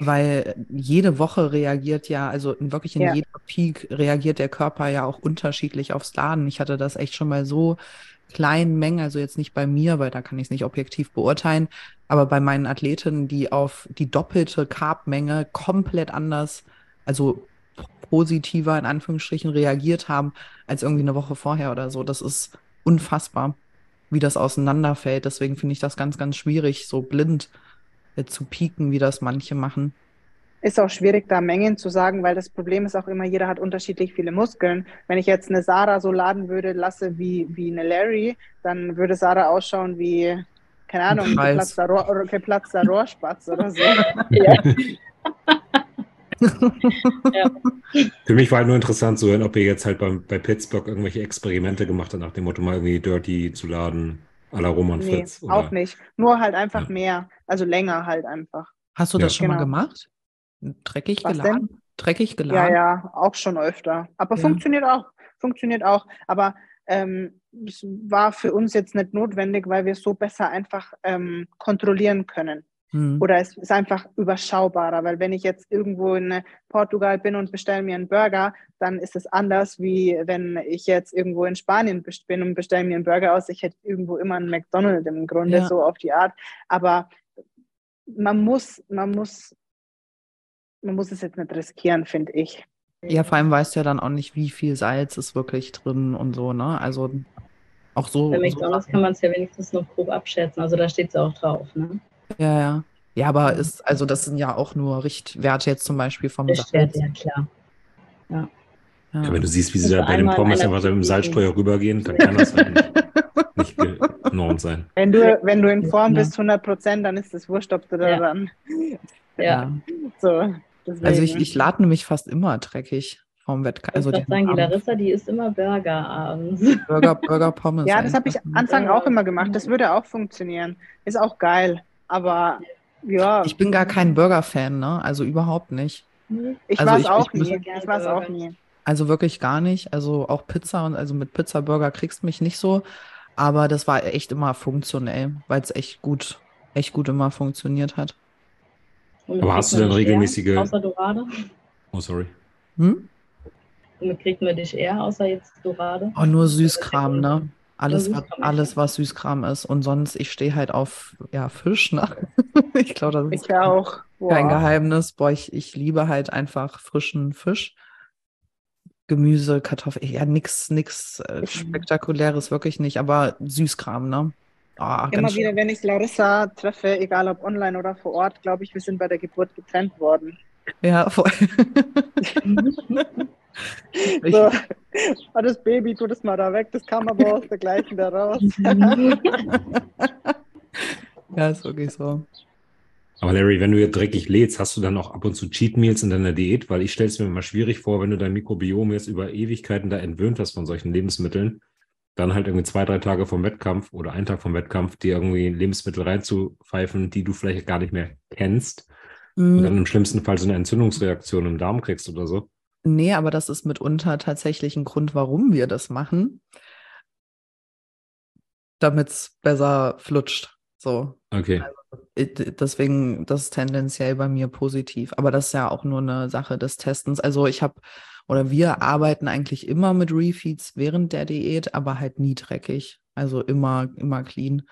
Weil jede Woche reagiert ja, also wirklich in ja. jeder Peak reagiert der Körper ja auch unterschiedlich aufs Laden. Ich hatte das echt schon mal so kleinen Mengen, also jetzt nicht bei mir, weil da kann ich es nicht objektiv beurteilen, aber bei meinen Athletinnen, die auf die doppelte Carb-Menge komplett anders, also positiver in Anführungsstrichen reagiert haben als irgendwie eine Woche vorher oder so. Das ist unfassbar, wie das auseinanderfällt. Deswegen finde ich das ganz, ganz schwierig, so blind äh, zu pieken, wie das manche machen. Ist auch schwierig, da Mengen zu sagen, weil das Problem ist auch immer, jeder hat unterschiedlich viele Muskeln. Wenn ich jetzt eine Sarah so laden würde, lasse wie, wie eine Larry, dann würde Sarah ausschauen wie, keine Ahnung, geplatzter, Rohr, geplatzter Rohrspatz oder so. ja. Ja. Für mich war halt nur interessant zu hören, ob ihr jetzt halt beim, bei Pittsburgh irgendwelche Experimente gemacht habt, nach dem Motto mal irgendwie Dirty zu laden, à la Roman nee, Fritz. Oder? auch nicht. Nur halt einfach ja. mehr, also länger halt einfach. Hast du das ja. schon genau. mal gemacht? Dreckig Was geladen? Denn? Dreckig geladen? Ja, ja, auch schon öfter. Aber ja. funktioniert auch. Funktioniert auch. Aber ähm, es war für uns jetzt nicht notwendig, weil wir es so besser einfach ähm, kontrollieren können. Mhm. Oder es ist einfach überschaubarer, weil wenn ich jetzt irgendwo in Portugal bin und bestelle mir einen Burger, dann ist es anders, wie wenn ich jetzt irgendwo in Spanien bin und bestelle mir einen Burger aus. Ich hätte irgendwo immer einen McDonald's im Grunde, ja. so auf die Art. Aber man muss, man muss, man muss es jetzt nicht riskieren, finde ich. Ja, vor allem weißt du ja dann auch nicht, wie viel Salz ist wirklich drin und so, ne? Also auch so. Bei McDonalds so kann man es ja wenigstens noch grob abschätzen. Also da steht es auch drauf, ne? Ja, ja. Ja, aber ist, also das sind ja auch nur Richtwerte jetzt zum Beispiel vom Richtwerte, ja klar. Ja. Ja. ja. wenn du siehst, wie sie da bei den Pommes einfach mit dem Salzstreuer rübergehen, dann kann das halt nicht, genormt sein. Wenn du, wenn du in Form bist, 100 Prozent, dann ist es wurscht, ob du da dann. Ja. So, also ich, ich lade nämlich fast immer dreckig vom Wettkampf. Also ich sagen, die Larissa, die isst immer Burger abends. Burger, Burger, Pommes. Ja, das habe ich Anfang auch immer gemacht. Das würde auch funktionieren. Ist auch geil. Aber ja. Ich bin gar kein Burger-Fan, ne? Also überhaupt nicht. Ich also war es auch nie. Ich war es auch nie. Also wirklich gar nicht. Also auch Pizza und also mit Pizza Burger kriegst du mich nicht so. Aber das war echt immer funktionell, weil es echt gut, echt gut immer funktioniert hat. Aber hast du denn regelmäßige. Außer Dorade? Oh, sorry. Hm? Womit kriegt man dich eher, außer jetzt Dorade? Oh, nur Süßkram, ne? Alles, was, alles, was Süßkram ist. Und sonst, ich stehe halt auf ja, Fisch. Ne? ich glaube, das ist ich auch. kein Geheimnis. Boah, ich, ich liebe halt einfach frischen Fisch. Gemüse, Kartoffeln, ja, nichts nix, äh, Spektakuläres, wirklich nicht, aber Süßkram, ne? Oh, Immer wieder, wenn ich Larissa treffe, egal ob online oder vor Ort, glaube ich, wir sind bei der Geburt getrennt worden. Ja, voll. so, oh, das Baby, tu das mal da weg, das kam aber aus der gleichen da raus. ja, ist wirklich so. Aber Larry, wenn du jetzt dreckig lädst, hast du dann auch ab und zu Cheat Meals in deiner Diät? Weil ich stelle es mir immer schwierig vor, wenn du dein Mikrobiom jetzt über Ewigkeiten da entwöhnt hast von solchen Lebensmitteln, dann halt irgendwie zwei, drei Tage vom Wettkampf oder einen Tag vom Wettkampf dir irgendwie Lebensmittel reinzupfeifen, die du vielleicht gar nicht mehr kennst mhm. und dann im schlimmsten Fall so eine Entzündungsreaktion im Darm kriegst oder so. Nee, aber das ist mitunter tatsächlich ein Grund, warum wir das machen, damit es besser flutscht. So. Okay. Also, deswegen, das ist tendenziell bei mir positiv. Aber das ist ja auch nur eine Sache des Testens. Also ich habe oder wir arbeiten eigentlich immer mit Refeeds während der Diät, aber halt nie dreckig. Also immer, immer clean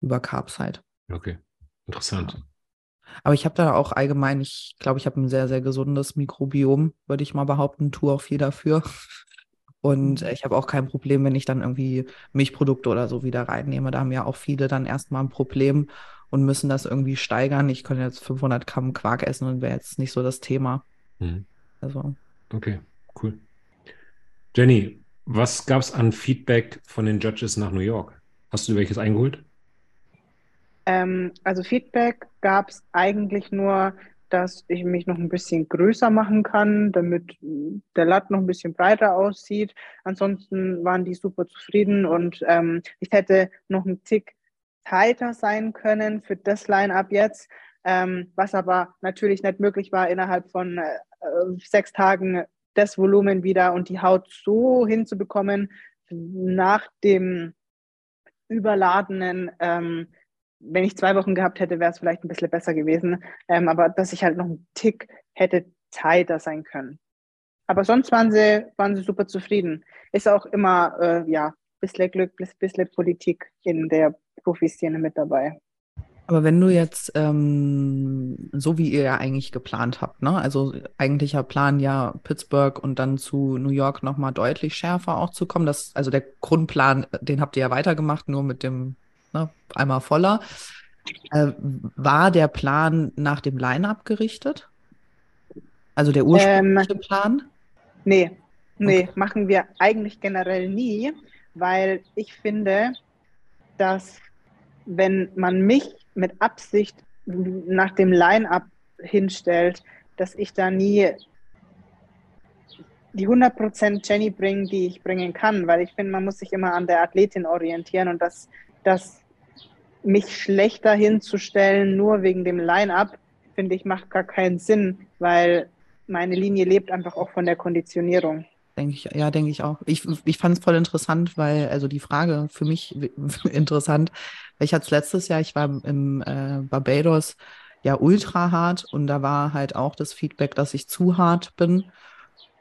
über Carbs halt. Okay, interessant. Aber ich habe da auch allgemein, ich glaube, ich habe ein sehr, sehr gesundes Mikrobiom, würde ich mal behaupten, tue auch viel dafür. Und mhm. ich habe auch kein Problem, wenn ich dann irgendwie Milchprodukte oder so wieder reinnehme. Da haben ja auch viele dann erstmal ein Problem und müssen das irgendwie steigern. Ich könnte jetzt 500 Gramm Quark essen und wäre jetzt nicht so das Thema. Mhm. Also. Okay, cool. Jenny, was gab es an Feedback von den Judges nach New York? Hast du welches eingeholt? Ähm, also Feedback gab es eigentlich nur, dass ich mich noch ein bisschen größer machen kann, damit der Latt noch ein bisschen breiter aussieht. Ansonsten waren die super zufrieden und ähm, ich hätte noch einen Tick tighter sein können für das Line-up jetzt, ähm, was aber natürlich nicht möglich war, innerhalb von äh, sechs Tagen das Volumen wieder und die Haut so hinzubekommen nach dem überladenen ähm, wenn ich zwei Wochen gehabt hätte, wäre es vielleicht ein bisschen besser gewesen. Ähm, aber dass ich halt noch einen Tick hätte tighter sein können. Aber sonst waren sie, waren sie super zufrieden. Ist auch immer, äh, ja, ein bisschen Glück, ein bisschen Politik in der Profiszene mit dabei. Aber wenn du jetzt, ähm, so wie ihr ja eigentlich geplant habt, ne? Also eigentlicher Plan ja Pittsburgh und dann zu New York nochmal deutlich schärfer auch zu kommen. Das, also der Grundplan, den habt ihr ja weitergemacht, nur mit dem ne, einmal voller. Äh, war der Plan nach dem Line-Up gerichtet? Also der ursprüngliche ähm, Plan? Nee, nee, okay. machen wir eigentlich generell nie, weil ich finde, dass wenn man mich mit Absicht nach dem Line-up hinstellt, dass ich da nie die 100% Jenny bringen, die ich bringen kann, weil ich finde, man muss sich immer an der Athletin orientieren und dass, dass mich schlechter hinzustellen, nur wegen dem Line-up, finde ich, macht gar keinen Sinn, weil meine Linie lebt einfach auch von der Konditionierung. Denke ich, ja, denke ich auch. Ich, ich fand es voll interessant, weil, also die Frage für mich interessant, weil ich hatte es letztes Jahr, ich war im äh, Barbados ja ultra hart und da war halt auch das Feedback, dass ich zu hart bin.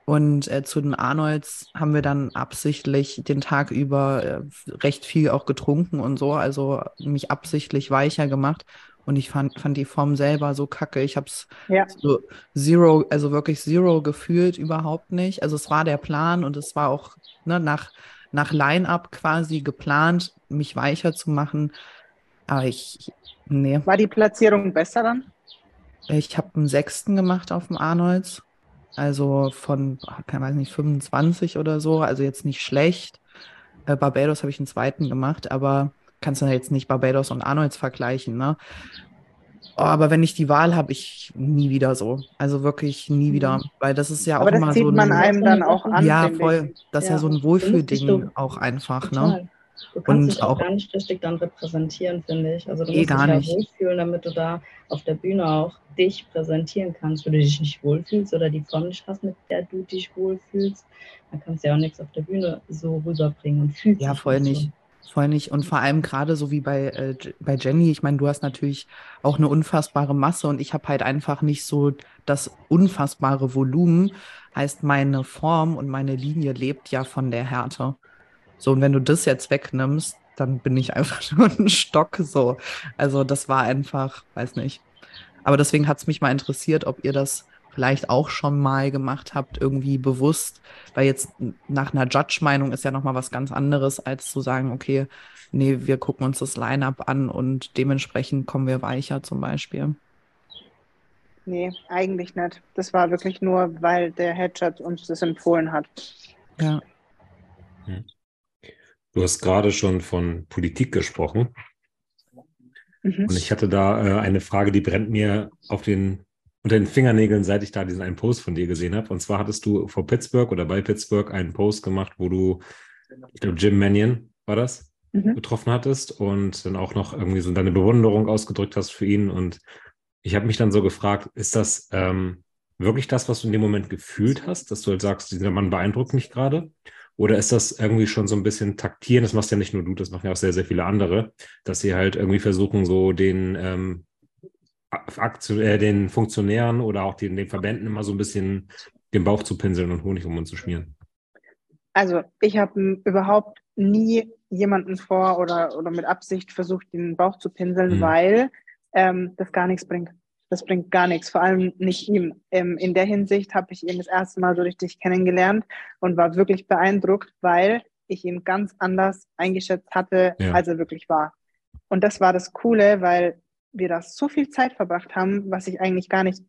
Und äh, zu den Arnolds haben wir dann absichtlich den Tag über äh, recht viel auch getrunken und so, also mich absichtlich weicher gemacht. Und ich fand, fand die Form selber so kacke. Ich habe es ja. so zero, also wirklich zero gefühlt überhaupt nicht. Also es war der Plan und es war auch ne, nach, nach Line-Up quasi geplant, mich weicher zu machen. Aber ich, nee. War die Platzierung besser dann? Ich habe einen Sechsten gemacht auf dem Arnolds. Also von, kann weiß nicht, 25 oder so. Also jetzt nicht schlecht. Äh, Barbados habe ich einen zweiten gemacht, aber kannst du jetzt nicht Barbados und Arnolds vergleichen, ne? Oh, aber wenn ich die Wahl habe, ich nie wieder so. Also wirklich nie wieder. Mhm. Weil das ist ja aber auch immer so. Aber das man einem dann auch an. Ja, voll. Das ist ja, ja so ein Wohlfühlding auch einfach, ne? Total. ne? Du kannst und dich auch gar nicht richtig dann repräsentieren, finde ich. Also du eh musst dich ja nicht. wohlfühlen, damit du da auf der Bühne auch dich präsentieren kannst. Wenn du dich nicht wohlfühlst oder die Form nicht hast, mit der du dich wohlfühlst, dann kannst du ja auch nichts auf der Bühne so rüberbringen und fühlst Ja, voll nicht. So. Voll nicht. Und vor allem gerade so wie bei, äh, bei Jenny, ich meine, du hast natürlich auch eine unfassbare Masse und ich habe halt einfach nicht so das unfassbare Volumen. Heißt, meine Form und meine Linie lebt ja von der Härte. So, und wenn du das jetzt wegnimmst, dann bin ich einfach nur ein Stock so. Also das war einfach, weiß nicht. Aber deswegen hat es mich mal interessiert, ob ihr das vielleicht auch schon mal gemacht habt, irgendwie bewusst, weil jetzt nach einer Judge-Meinung ist ja nochmal was ganz anderes, als zu sagen, okay, nee, wir gucken uns das Line-up an und dementsprechend kommen wir weicher zum Beispiel. Nee, eigentlich nicht. Das war wirklich nur, weil der Headshot uns das empfohlen hat. Ja. Hm. Du hast gerade schon von Politik gesprochen. Mhm. Und ich hatte da äh, eine Frage, die brennt mir auf den, unter den Fingernägeln, seit ich da diesen einen Post von dir gesehen habe. Und zwar hattest du vor Pittsburgh oder bei Pittsburgh einen Post gemacht, wo du, ich glaube, Jim Mannion war das, mhm. getroffen hattest und dann auch noch irgendwie so deine Bewunderung ausgedrückt hast für ihn. Und ich habe mich dann so gefragt, ist das ähm, wirklich das, was du in dem Moment gefühlt hast, dass du halt sagst, dieser Mann beeindruckt mich gerade? Oder ist das irgendwie schon so ein bisschen taktieren? Das machst ja nicht nur du, das machen ja auch sehr, sehr viele andere, dass sie halt irgendwie versuchen, so den, ähm, Aktion, äh, den Funktionären oder auch den, den Verbänden immer so ein bisschen den Bauch zu pinseln und Honig um uns zu schmieren. Also ich habe überhaupt nie jemanden vor oder, oder mit Absicht versucht, den Bauch zu pinseln, mhm. weil ähm, das gar nichts bringt das bringt gar nichts, vor allem nicht ihm. Ähm, in der Hinsicht habe ich ihn das erste Mal so richtig kennengelernt und war wirklich beeindruckt, weil ich ihn ganz anders eingeschätzt hatte, ja. als er wirklich war. Und das war das Coole, weil wir da so viel Zeit verbracht haben, was ich eigentlich gar nicht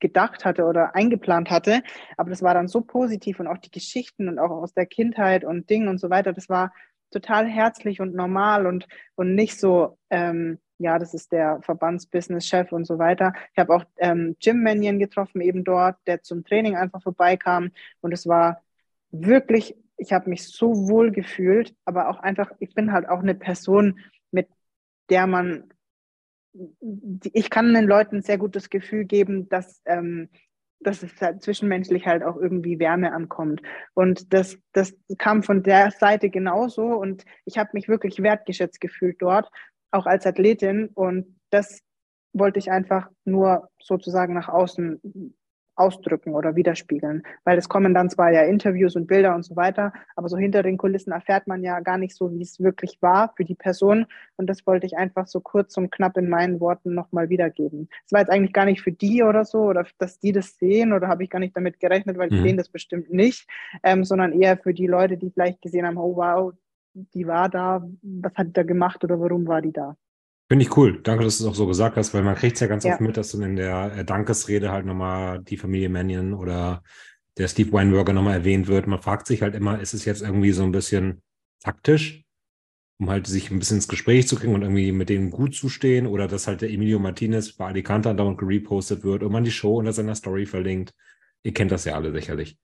gedacht hatte oder eingeplant hatte. Aber das war dann so positiv und auch die Geschichten und auch aus der Kindheit und Dingen und so weiter, das war total herzlich und normal und, und nicht so, ähm, ja, das ist der Verbandsbusiness-Chef und so weiter. Ich habe auch ähm, Jim Mannion getroffen, eben dort, der zum Training einfach vorbeikam. Und es war wirklich, ich habe mich so wohl gefühlt, aber auch einfach, ich bin halt auch eine Person, mit der man, ich kann den Leuten sehr gut das Gefühl geben, dass, ähm, dass es halt zwischenmenschlich halt auch irgendwie Wärme ankommt. Und das, das kam von der Seite genauso und ich habe mich wirklich wertgeschätzt gefühlt dort auch als Athletin. Und das wollte ich einfach nur sozusagen nach außen ausdrücken oder widerspiegeln. Weil es kommen dann zwar ja Interviews und Bilder und so weiter, aber so hinter den Kulissen erfährt man ja gar nicht so, wie es wirklich war für die Person. Und das wollte ich einfach so kurz und knapp in meinen Worten nochmal wiedergeben. Es war jetzt eigentlich gar nicht für die oder so, oder dass die das sehen, oder habe ich gar nicht damit gerechnet, weil die mhm. sehen das bestimmt nicht, ähm, sondern eher für die Leute, die vielleicht gesehen haben, oh wow, die war da, was hat die da gemacht oder warum war die da? Finde ich cool. Danke, dass du es auch so gesagt hast, weil man kriegt es ja ganz Ja. oft mit, dass dann in der äh, Dankesrede halt nochmal die Familie Mannion oder der Steve Weinberger nochmal erwähnt wird. Man fragt sich halt immer, ist es jetzt irgendwie so ein bisschen taktisch, um halt sich ein bisschen ins Gespräch zu kriegen und irgendwie mit denen gut zu stehen oder dass halt der Emilio Martinez bei Alicante andauernd gerepostet wird und man die Show unter seiner Story verlinkt. Ihr kennt das ja alle sicherlich.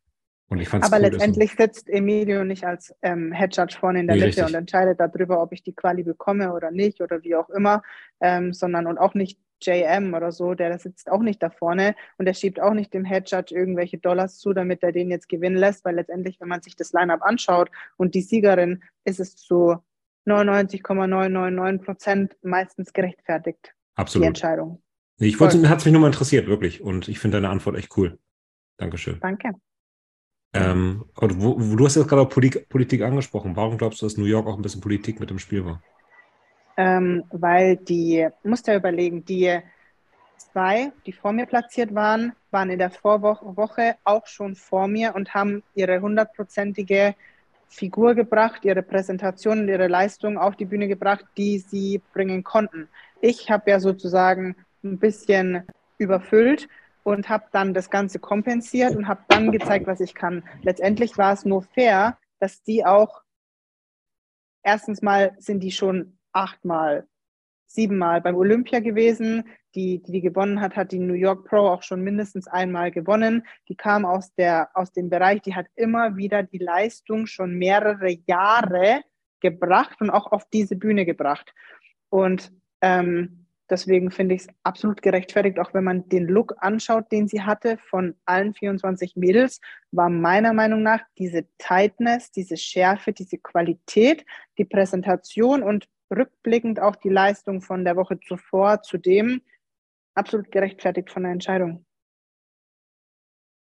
Und ich fand es Aber cool, letztendlich sitzt Emilio nicht als ähm, Head Judge vorne in der Nee, Mitte richtig. und entscheidet darüber, ob ich die Quali bekomme oder nicht oder wie auch immer, ähm, sondern und auch nicht JM oder so, der sitzt auch nicht da vorne und der schiebt auch nicht dem Head Judge irgendwelche Dollars zu, damit er den jetzt gewinnen lässt, weil letztendlich, wenn man sich das Lineup anschaut und die Siegerin, ist es zu 99,999 Prozent meistens gerechtfertigt, die Absolut. Entscheidung. Nee, ich wollte, hat es mich nur mal interessiert, wirklich. Und ich finde deine Antwort echt cool. Dankeschön. Danke. Ähm, und wo, wo, du hast jetzt gerade auch Politik, Politik angesprochen. Warum glaubst du, dass New York auch ein bisschen Politik mit im Spiel war? ähm, weil die, musst ja überlegen, die zwei, die vor mir platziert waren, waren in der Vorwoche auch schon vor mir und haben ihre hundertprozentige Figur gebracht, ihre Präsentation und ihre Leistung auf die Bühne gebracht, die sie bringen konnten. Ich habe ja sozusagen ein bisschen überfüllt und habe dann das Ganze kompensiert und habe dann gezeigt, was ich kann. Letztendlich war es nur fair, dass die auch erstens mal sind die schon achtmal, siebenmal beim Olympia gewesen. Die, die, die gewonnen hat, hat die New York Pro auch schon mindestens einmal gewonnen. Die kam aus, der, aus dem Bereich, die hat immer wieder die Leistung schon mehrere Jahre gebracht und auch auf diese Bühne gebracht. Und ähm, deswegen finde ich es absolut gerechtfertigt, auch wenn man den Look anschaut, den sie hatte von allen 24 Mädels, war meiner Meinung nach diese Tightness, diese Schärfe, diese Qualität, die Präsentation und rückblickend auch die Leistung von der Woche zuvor zudem absolut gerechtfertigt von der Entscheidung.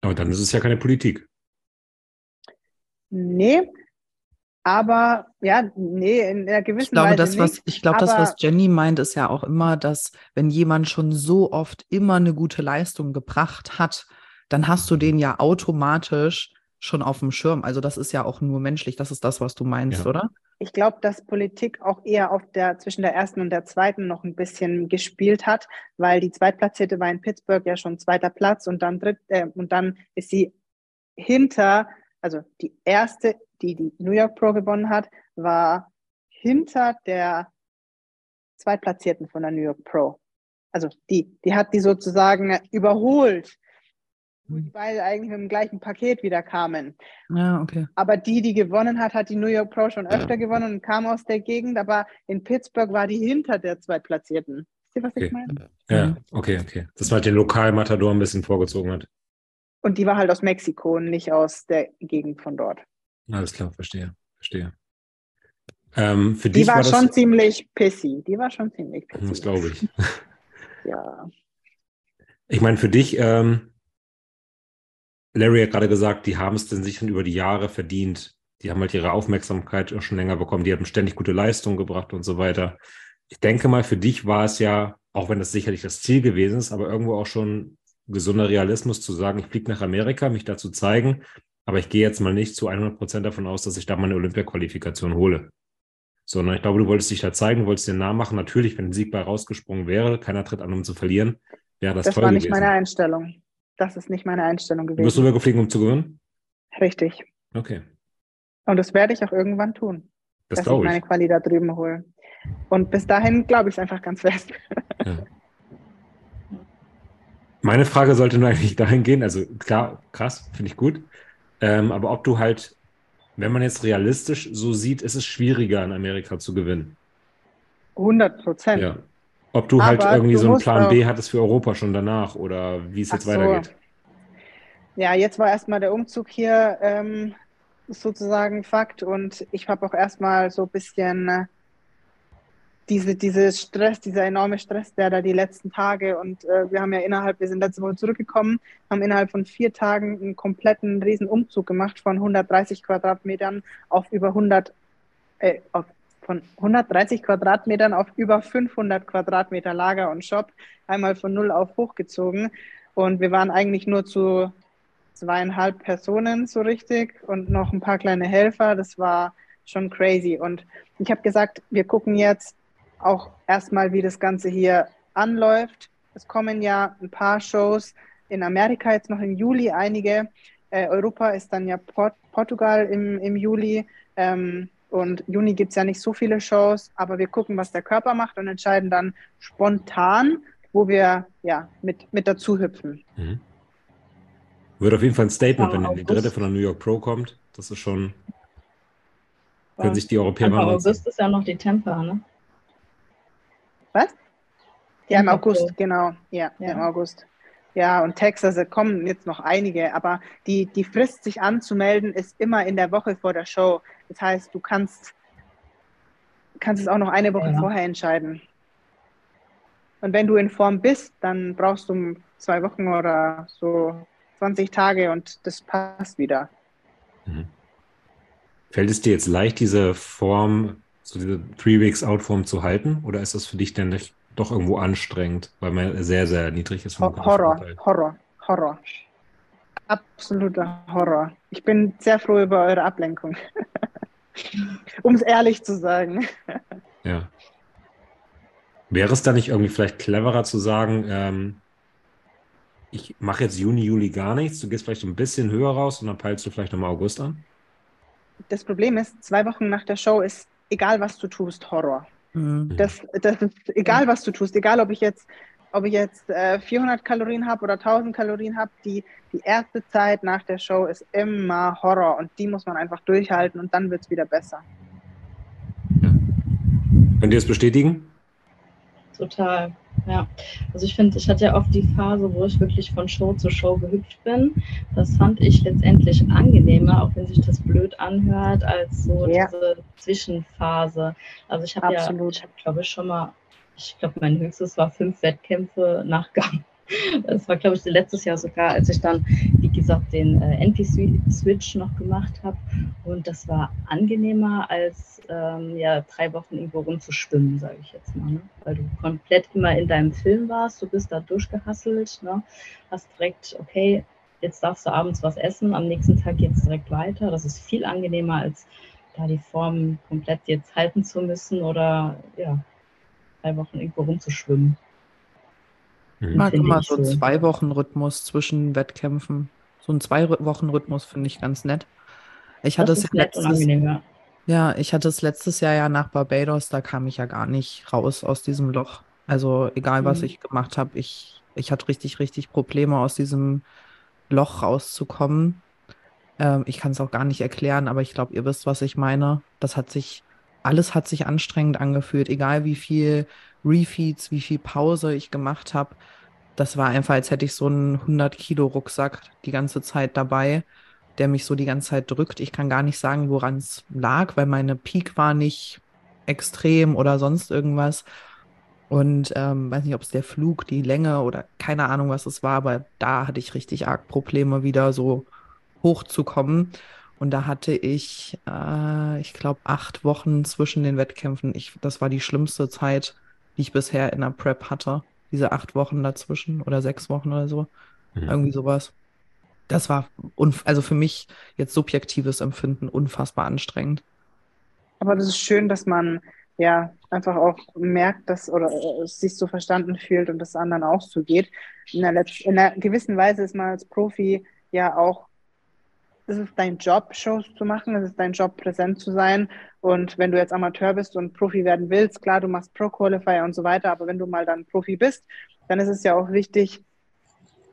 Aber dann ist es ja keine Politik. Nee, aber ja, nee, in einer gewissen Ich glaube, Weise das, was, nicht. ich glaube, das, was Jenny meint, ist ja auch immer, dass wenn jemand schon so oft immer eine gute Leistung gebracht hat, dann hast du den ja automatisch schon auf dem Schirm. Also das ist ja auch nur menschlich. Das ist das, was du meinst, Ja. oder? Ich glaube, dass Politik auch eher auf der, zwischen der ersten und der zweiten noch ein bisschen gespielt hat, weil die Zweitplatzierte war in Pittsburgh ja schon zweiter Platz und dann dritt, äh, und dann ist sie hinter, also die erste, die die New York Pro gewonnen hat, war hinter der Zweitplatzierten von der New York Pro. Also die, die hat die sozusagen überholt, wo die beide eigentlich mit dem gleichen Paket wieder kamen. Ja, okay. Aber die, die gewonnen hat, hat die New York Pro schon öfter gewonnen und kam aus der Gegend. Aber in Pittsburgh war die hinter der Zweitplatzierten. Wisst ihr, was ich Okay. meine? Ja, okay, okay. Dass man halt den Lokalmatador ein bisschen vorgezogen hat. Und die war halt aus Mexiko und nicht aus der Gegend von dort. Alles klar, verstehe, verstehe. Ähm, für Die war, war das, schon ziemlich pissy. Die war schon ziemlich pissy. das glaube ich. Ja. Ich meine, für dich, ähm, Larry hat gerade gesagt, die haben es denn sich schon über die Jahre verdient. Die haben halt ihre Aufmerksamkeit auch schon länger bekommen. Die haben ständig gute Leistungen gebracht und so weiter. Ich denke mal, für dich war es ja, auch wenn das sicherlich das Ziel gewesen ist, aber irgendwo auch schon gesunder Realismus zu sagen, ich fliege nach Amerika, mich dazu zeigen, aber ich gehe jetzt mal nicht zu 100 Prozent davon aus, dass ich da meine Olympia-Qualifikation hole. Sondern ich glaube, du wolltest dich da zeigen, wolltest den Namen machen. Natürlich, wenn ein Sieg bei rausgesprungen wäre, keiner tritt an, um zu verlieren, wäre das, Das toll war nicht gewesen. meine Einstellung. Das ist nicht meine Einstellung Du bist gewesen. rübergeflogen, um zu gewinnen? Richtig. Okay, Und das werde ich auch irgendwann tun, das dass ich meine. Quali da drüben hole. Und bis dahin glaube ich es einfach ganz fest. Ja. Meine Frage sollte nur eigentlich dahin gehen, also klar, krass, finde ich gut. Ähm, aber ob du halt, wenn man jetzt realistisch so sieht, ist es schwieriger in Amerika zu gewinnen. 100 Prozent. Ja. Ob du halt Aber irgendwie du so einen Plan B hattest für Europa schon danach oder wie es jetzt so. weitergeht. Ja, jetzt war erstmal der Umzug hier ähm, sozusagen Fakt und ich habe auch erstmal so ein bisschen äh, diese, diese Stress, dieser enorme Stress, der da die letzten Tage und äh, wir haben ja innerhalb, wir sind letzte Woche zurückgekommen, haben innerhalb von vier Tagen einen kompletten riesen Umzug gemacht von 130 Quadratmetern auf über 100, äh, auf, von 130 Quadratmetern auf über 500 Quadratmeter Lager und Shop, einmal von null auf hochgezogen und wir waren eigentlich nur zu zweieinhalb Personen so richtig und noch ein paar kleine Helfer. Das war schon crazy. Und ich habe gesagt, wir gucken jetzt auch erstmal, wie das Ganze hier anläuft. Es kommen ja ein paar Shows in Amerika jetzt noch im Juli, einige. Äh, Europa ist dann ja Port Portugal im, im Juli. Ähm, und Juni gibt es ja nicht so viele Shows, aber wir gucken, was der Körper macht und entscheiden dann spontan, wo wir ja mit, mit dazu hüpfen. Mhm. Wird auf jeden Fall ein Statement, wenn die dritte von der New York Pro kommt. Das ist schon. Können sich die Europäer mal August ist ja noch die Temper, ne? Was? Ja, im August, genau. Ja, ja, im August. Ja, und Texas kommen jetzt noch einige, aber die, die Frist, sich anzumelden, ist immer in der Woche vor der Show. Das heißt, du kannst, kannst es auch noch eine Woche ja. vorher entscheiden. Und wenn du in Form bist, dann brauchst du zwei Wochen oder so 20 Tage und das passt wieder. Mhm. Fällt es dir jetzt leicht, diese Form, so diese Three Weeks Out Form zu halten? Oder ist das für dich denn nicht doch irgendwo anstrengend, weil man sehr, sehr niedrig ist? Horror, Horror, Horror. Absoluter Horror. Ich bin sehr froh über eure Ablenkung. um es ehrlich zu sagen. ja. Wäre es da nicht irgendwie vielleicht cleverer zu sagen, ähm, ich mache jetzt Juni, Juli gar nichts, du gehst vielleicht ein bisschen höher raus und dann peilst du vielleicht nochmal August an? Das Problem ist, zwei Wochen nach der Show ist, egal was du tust, Horror. Mhm. Das, das ist egal, was du tust, egal ob ich jetzt, ob ich jetzt äh, 400 Kalorien habe oder 1000 Kalorien habe, die, die erste Zeit nach der Show ist immer Horror und die muss man einfach durchhalten und dann wird es wieder besser. Ja. Könnt ihr es bestätigen? Total. Ja, also ich finde, ich hatte ja oft die Phase, wo ich wirklich von Show zu Show gehüpft bin. Das fand ich letztendlich angenehmer, auch wenn sich das blöd anhört, als so ja. diese Zwischenphase. Also ich habe ja, ich habe glaube ich schon mal, ich glaube mein höchstes war fünf Wettkämpfe nach Gang. Das war, glaube ich, letztes Jahr sogar, als ich dann, wie gesagt, den äh, NP-Switch noch gemacht habe. Und das war angenehmer, als ähm, ja, drei Wochen irgendwo rumzuschwimmen, sage ich jetzt mal. Ne? Weil du komplett immer in deinem Film warst, du bist da durchgehasselt, ne? hast direkt, okay, jetzt darfst du abends was essen, am nächsten Tag geht es direkt weiter. Das ist viel angenehmer, als da die Form komplett jetzt halten zu müssen oder ja, drei Wochen irgendwo rumzuschwimmen. Ich mag immer so einen zwei Wochen Rhythmus zwischen Wettkämpfen. So einen zwei Wochen Rhythmus finde ich ganz nett. Ich hatte es letztes, ja, ich hatte es letztes Jahr ja nach Barbados, da kam ich ja gar nicht raus aus diesem Loch. Also egal, was mhm. ich gemacht habe, ich, ich hatte richtig, richtig Probleme, aus diesem Loch rauszukommen. Ähm, ich kann es auch gar nicht erklären, aber ich glaube, ihr wisst, was ich meine. Das hat sich, alles hat sich anstrengend angefühlt, egal wie viel Refeeds, wie viel Pause ich gemacht habe. Das war einfach, als hätte ich so einen 100 Kilo Rucksack die ganze Zeit dabei, der mich so die ganze Zeit drückt. Ich kann gar nicht sagen, woran es lag, weil meine Peak war nicht extrem oder sonst irgendwas. Und ähm, weiß nicht, ob es der Flug, die Länge oder keine Ahnung, was es war, aber da hatte ich richtig arg Probleme, wieder so hochzukommen. Und da hatte ich, äh, ich glaube, acht Wochen zwischen den Wettkämpfen. Ich, das war die schlimmste Zeit die ich bisher in der Prep hatte. Diese acht Wochen dazwischen oder sechs Wochen oder so. Mhm. Irgendwie sowas. Das war, also für mich jetzt subjektives Empfinden unfassbar anstrengend. Aber das ist schön, dass man ja einfach auch merkt, dass oder äh, sich so verstanden fühlt und das anderen auch so geht. In einer, in einer gewissen Weise ist man als Profi ja auch es ist dein Job, Shows zu machen, es ist dein Job, präsent zu sein. Und wenn du jetzt Amateur bist und Profi werden willst, klar, du machst Pro-Qualifier und so weiter, aber wenn du mal dann Profi bist, dann ist es ja auch wichtig,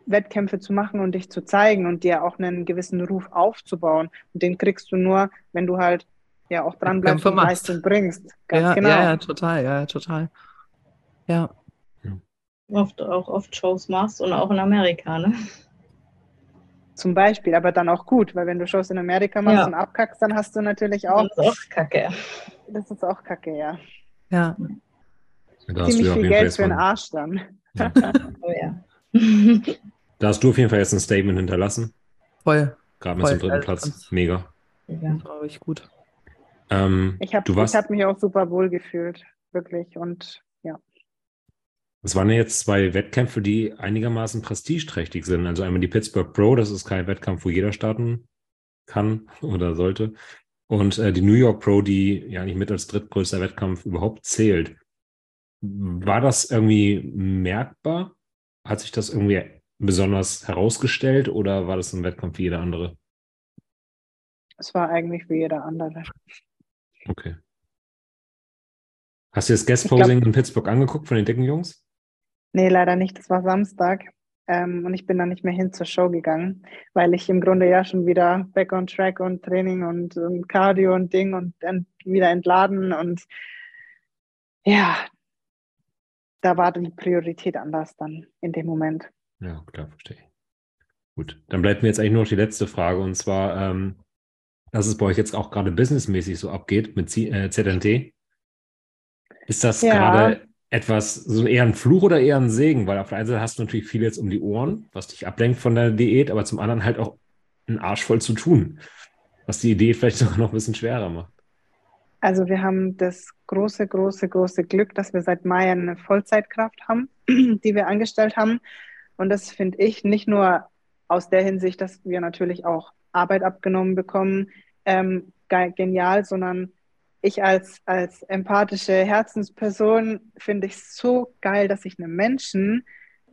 Wettkämpfe zu machen und dich zu zeigen und dir auch einen gewissen Ruf aufzubauen. Und den kriegst du nur, wenn du halt ja auch dran bleibst und Leistung bringst. Ganz ja, genau. Ja, ja, total, ja, total. Ja. Oft auch oft Shows machst und auch in Amerika, ne? Zum Beispiel, aber dann auch gut, weil wenn du Shows in Amerika machst ja. und abkackst, dann hast du natürlich auch. Das ist auch Kacke. Das ist auch Kacke, ja. Ja. Ziemlich viel Geld für den Arsch dann. Ja. oh ja. da hast du auf jeden Fall jetzt ein Statement hinterlassen. Voll. Gerade mit dem dritten Platz. Mega. Ja. Glaube ich gut. Ähm, ich habe hab mich auch super wohl gefühlt, wirklich. Und es waren ja jetzt zwei Wettkämpfe, die einigermaßen prestigeträchtig sind. Also einmal die Pittsburgh Pro, das ist kein Wettkampf, wo jeder starten kann oder sollte. Und äh, die New York Pro, die ja nicht mit als drittgrößter Wettkampf überhaupt zählt. war das irgendwie merkbar? Hat sich das irgendwie besonders herausgestellt oder war das ein Wettkampf wie jeder andere? Es war eigentlich wie jeder andere. Okay. Hast du das Guest-Posing in Pittsburgh angeguckt von den dicken Jungs? Nee, leider nicht. Das war Samstag. Ähm, und ich bin dann nicht mehr hin zur Show gegangen, weil ich im Grunde ja schon wieder back on track und Training und, und Cardio und Ding und dann wieder entladen. Und ja, da war die Priorität anders dann in dem Moment. Ja, klar, verstehe ich. Gut, dann bleibt mir jetzt eigentlich nur noch die letzte Frage und zwar, ähm, dass es bei euch jetzt auch gerade businessmäßig so abgeht mit Z äh, ZNT. Ist das ja. gerade etwas, so eher ein Fluch oder eher ein Segen? Weil auf der einen Seite hast du natürlich viel jetzt um die Ohren, was dich ablenkt von der Diät, aber zum anderen halt auch einen Arsch voll zu tun, was die Idee vielleicht sogar noch ein bisschen schwerer macht. Also wir haben das große, große, große Glück, dass wir seit Mai eine Vollzeitkraft haben, die wir angestellt haben. Und das finde ich nicht nur aus der Hinsicht, dass wir natürlich auch Arbeit abgenommen bekommen, ähm, genial, sondern ich als, als empathische Herzensperson finde ich so geil, dass ich einem Menschen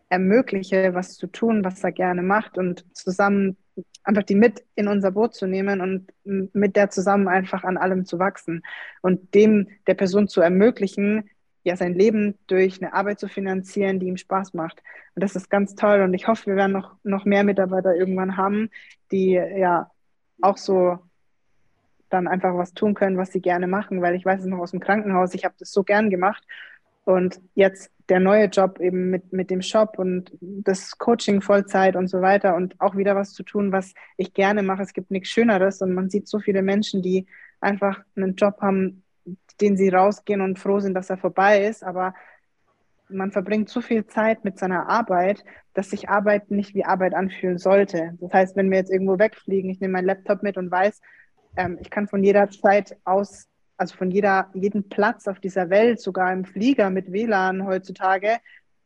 ermögliche, was zu tun, was er gerne macht und zusammen einfach die mit in unser Boot zu nehmen und mit der zusammen einfach an allem zu wachsen und dem der Person zu ermöglichen, ja sein Leben durch eine Arbeit zu finanzieren, die ihm Spaß macht. Und das ist ganz toll und ich hoffe, wir werden noch, noch mehr Mitarbeiter irgendwann haben, die ja auch so dann einfach was tun können, was sie gerne machen, weil ich weiß es noch aus dem Krankenhaus, ich habe das so gern gemacht. Und jetzt der neue Job eben mit, mit dem Shop und das Coaching Vollzeit und so weiter und auch wieder was zu tun, was ich gerne mache. Es gibt nichts Schöneres und man sieht so viele Menschen, die einfach einen Job haben, den sie rausgehen und froh sind, dass er vorbei ist, aber man verbringt zu viel Zeit mit seiner Arbeit, dass sich Arbeit nicht wie Arbeit anfühlen sollte. Das heißt, wenn wir jetzt irgendwo wegfliegen, ich nehme meinen Laptop mit und weiß, ähm, ich kann von jeder Zeit aus, also von jeder, jedem Platz auf dieser Welt, sogar im Flieger mit WLAN heutzutage,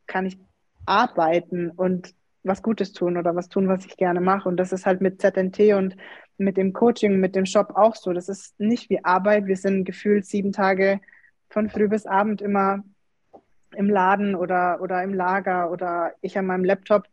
kann ich arbeiten und was Gutes tun oder was tun, was ich gerne mache. Und das ist halt mit ZNT und mit dem Coaching, mit dem Shop auch so. Das ist nicht wie Arbeit. Wir sind gefühlt sieben Tage von früh bis Abend immer im Laden oder, oder im Lager oder ich an meinem Laptop.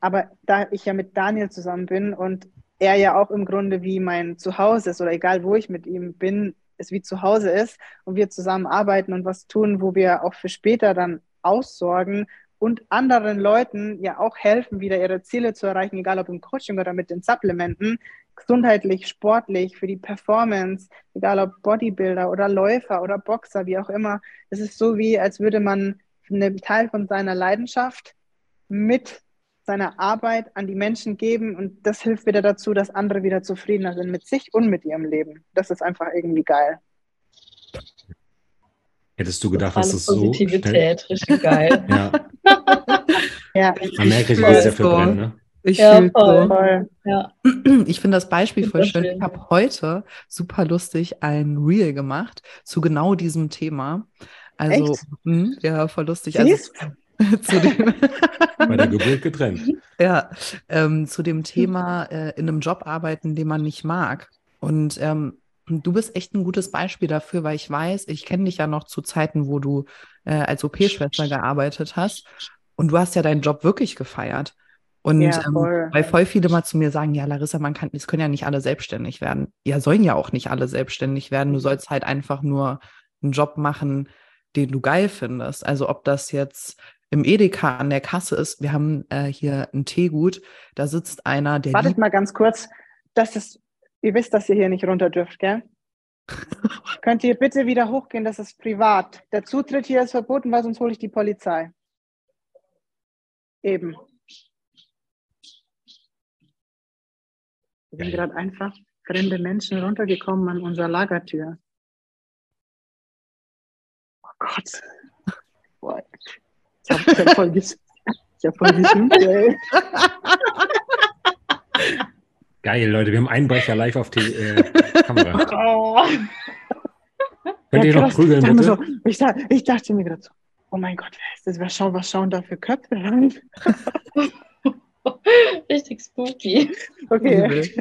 Aber da ich ja mit Daniel zusammen bin und er ja auch im Grunde wie mein Zuhause ist oder egal wo ich mit ihm bin, es wie zu Hause ist und wir zusammen arbeiten und was tun, wo wir auch für später dann aussorgen und anderen Leuten ja auch helfen, wieder ihre Ziele zu erreichen, egal ob im Coaching oder mit den Supplementen, gesundheitlich, sportlich, für die Performance, egal ob Bodybuilder oder Läufer oder Boxer, wie auch immer. Es ist so wie, als würde man einen Teil von seiner Leidenschaft mit seine Arbeit an die Menschen geben und das hilft wieder dazu, dass andere wieder zufriedener sind mit sich und mit ihrem Leben. Das ist einfach irgendwie geil. Hättest du gedacht, dass das Positivität, so richtig geil. ja. ja. Man merkt, ich will sehr verbrennen, ne? Ich ja, voll. voll. Ja. Ich finde das Beispiel voll schön. Ich habe heute super lustig ein Reel gemacht zu genau diesem Thema. Also, mh, hm, ja, voll lustig. Also, zu dem Bei der Geburt getrennt. Ja, ähm, zu dem Thema äh, in einem Job arbeiten, den man nicht mag. Und ähm, du bist echt ein gutes Beispiel dafür, weil ich weiß, ich kenne dich ja noch zu Zeiten, wo du äh, als OP-Schwester gearbeitet hast. Und du hast ja deinen Job wirklich gefeiert. Und ja, ähm, weil voll viele mal zu mir sagen, ja, Larissa, man kann, es können ja nicht alle selbstständig werden. Ja, sollen ja auch nicht alle selbstständig werden. Du sollst halt einfach nur einen Job machen, den du geil findest. Also ob das jetzt im Edeka an der Kasse ist, wir haben äh, hier ein Teegut, da sitzt einer, der. Wartet mal ganz kurz. Das ist, ihr wisst, dass ihr hier nicht runter dürft, gell? Könnt ihr bitte wieder hochgehen, das ist privat. Der Zutritt hier ist verboten, weil sonst hole ich die Polizei. Eben. Wir sind gerade einfach fremde Menschen runtergekommen an unserer Lagertür. Oh Gott. What? Ich habe hab voll, ges ich hab voll geschimpft, ey. Geil, Leute, wir haben Einbrecher live auf die äh, Kamera. Oh. Könnt ihr ja, noch prügeln, bitte? So, ich, ich, dachte mir gerade so, oh mein Gott, wer ist das? Was schauen, was schauen da für Köpfe rein? Richtig spooky. Okay.